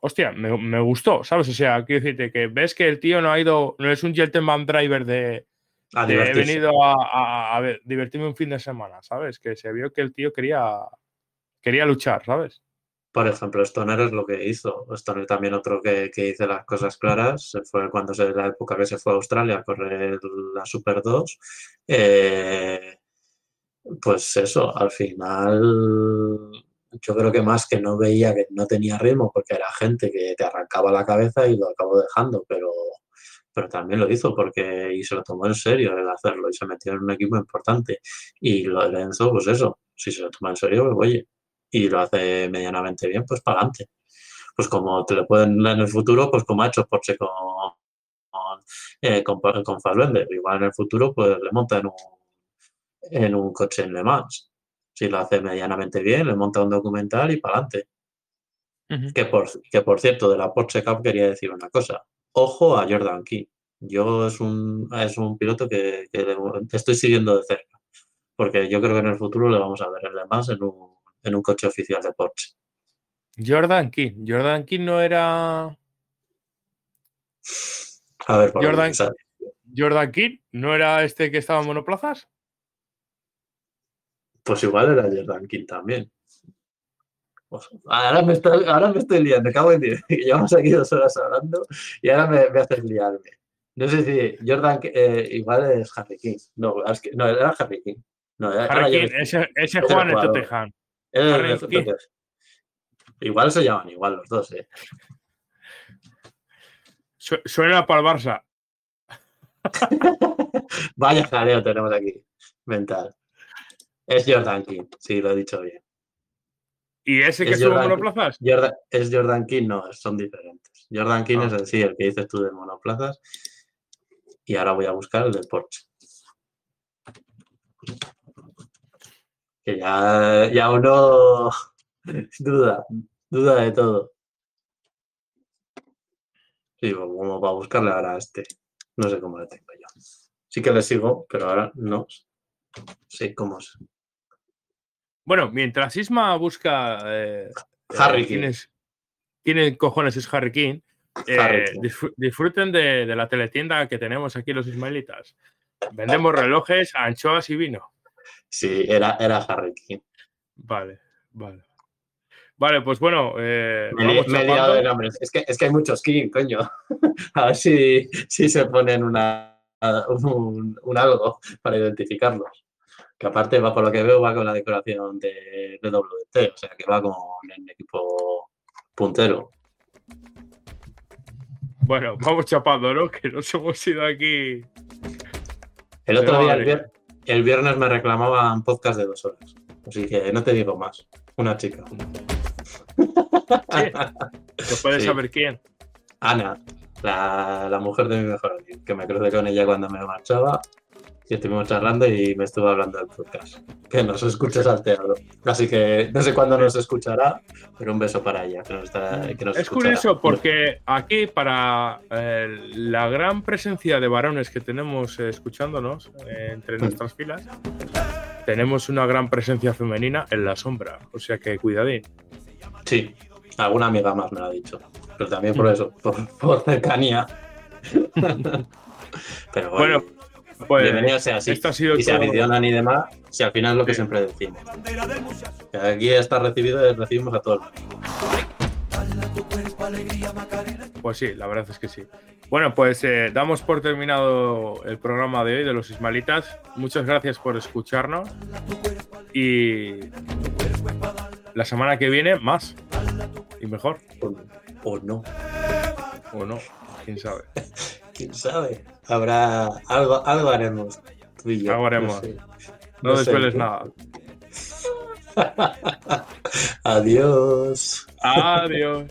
hostia, me, gustó, ¿sabes? O sea, quiero decirte que ves que el tío no ha ido, no es un gentleman driver de, he venido a, divertirme un fin de semana, ¿sabes? Que se vio que el tío quería, quería luchar, ¿sabes? Por ejemplo, Stoner es lo que hizo. Stoner también otro que, que hizo las cosas claras. Fue cuando se la época que se fue a Australia a correr la Super 2. Eh, pues eso, al final yo creo que más que no veía que no tenía ritmo porque era gente que te arrancaba la cabeza y lo acabo dejando, pero, pero también lo hizo porque y se lo tomó en serio el hacerlo y se metió en un equipo importante. Y Lorenzo, pues eso, si se lo toma en serio, pues oye, y lo hace medianamente bien, pues para adelante. Pues como te lo pueden en el futuro, pues como ha hecho Porsche con, con, eh, con, con. Igual en el futuro, pues le monta en un, en un coche en Le Mans. Si lo hace medianamente bien, le monta un documental y para adelante. Que por, que por cierto, de la Porsche Cup quería decir una cosa. Ojo a Jordan Key. Yo es un, es un piloto que, que le- estoy siguiendo de cerca. Porque yo creo que en el futuro le vamos a ver en Le Mans en un, en un coche oficial de Porsche. Jordan King. Jordan King no era. A ver, por Jordan-. Jordan King no era este que estaba en monoplazas. Pues igual era Jordan King también. Pues, ahora, me estoy, ahora me estoy liando, me cago en Dios. que Llevamos aquí dos horas hablando y ahora me, me haces liarme. No sé si Jordan, eh, igual es Harry King. No, es que- no, era Harry King. No, ahora Harry King, ese, ese Juan en. Tottenham. King. Igual se llaman igual los dos, ¿eh? Su- Suena para el Barça. Vaya jaleo tenemos aquí, mental. Es Jordan King, sí, lo he dicho bien. ¿Y ese que Es King. monoplazas? Jordan, es Jordan King, no, son diferentes. Jordan King Ah. es el sí, el que dices tú de monoplazas. Y ahora voy a buscar el de Porsche. Que ya, ya uno duda, duda de todo. Sí, pues como para buscarle ahora a este. No sé cómo le tengo yo. Sí que le sigo, pero ahora no sé cómo es. Bueno, mientras Isma busca. eh, Harry eh, quién King. es- quién es cojones es Harry King. eh, Harry King. disfr- disfruten de, de la teletienda que tenemos aquí los ismaelitas. Vendemos relojes, anchoas y vino. Sí, era, era Harry King. Vale, vale. Vale, pues bueno, eh, Me, vamos me he liado de nombres. Es que, es que hay muchos King, coño. A ver si, si se ponen una, un, un algo para identificarlos. Que aparte va por lo que veo, va con la decoración de WT, o sea que va con el equipo puntero. Bueno, vamos chapando, ¿no? Que nos hemos ido aquí. El otro Pero día, el, vier- el viernes, me reclamaban podcast de dos horas. Así que no te digo más. Una chica. ¿Se puede Sí. saber quién? Ana, la, la mujer de mi mejor amigo, que me crucé con ella cuando me marchaba y estuvimos charlando y me estuvo hablando del podcast. Que nos escuche salteado. Así que no sé cuándo nos escuchará, pero un beso para ella. Que nos está- que nos Es escuchará. curioso porque aquí, para eh, la gran presencia de varones que tenemos eh, escuchándonos eh, entre nuestras filas, tenemos una gran presencia femenina en la sombra. O sea que cuidadín. Sí, alguna amiga más me lo ha dicho. Pero también por Mm. eso, por, por cercanía. pero bueno, Bueno, Pues, bienvenido sea así. esto ha sido y se aficionan y demás, si al final es lo que Sí. siempre decimos. Que aquí está recibido, recibimos a todos. Pues sí, la verdad es que sí. Bueno, pues eh, damos por terminado el programa de hoy de los Ismalitas. Muchas gracias por escucharnos. Y la semana que viene, más. Y mejor. O no, O no, quién sabe. quién sabe. Habrá algo, algo haremos. Tú y yo. Algo haremos. sé. No, No desveles nada. Adiós. Adiós.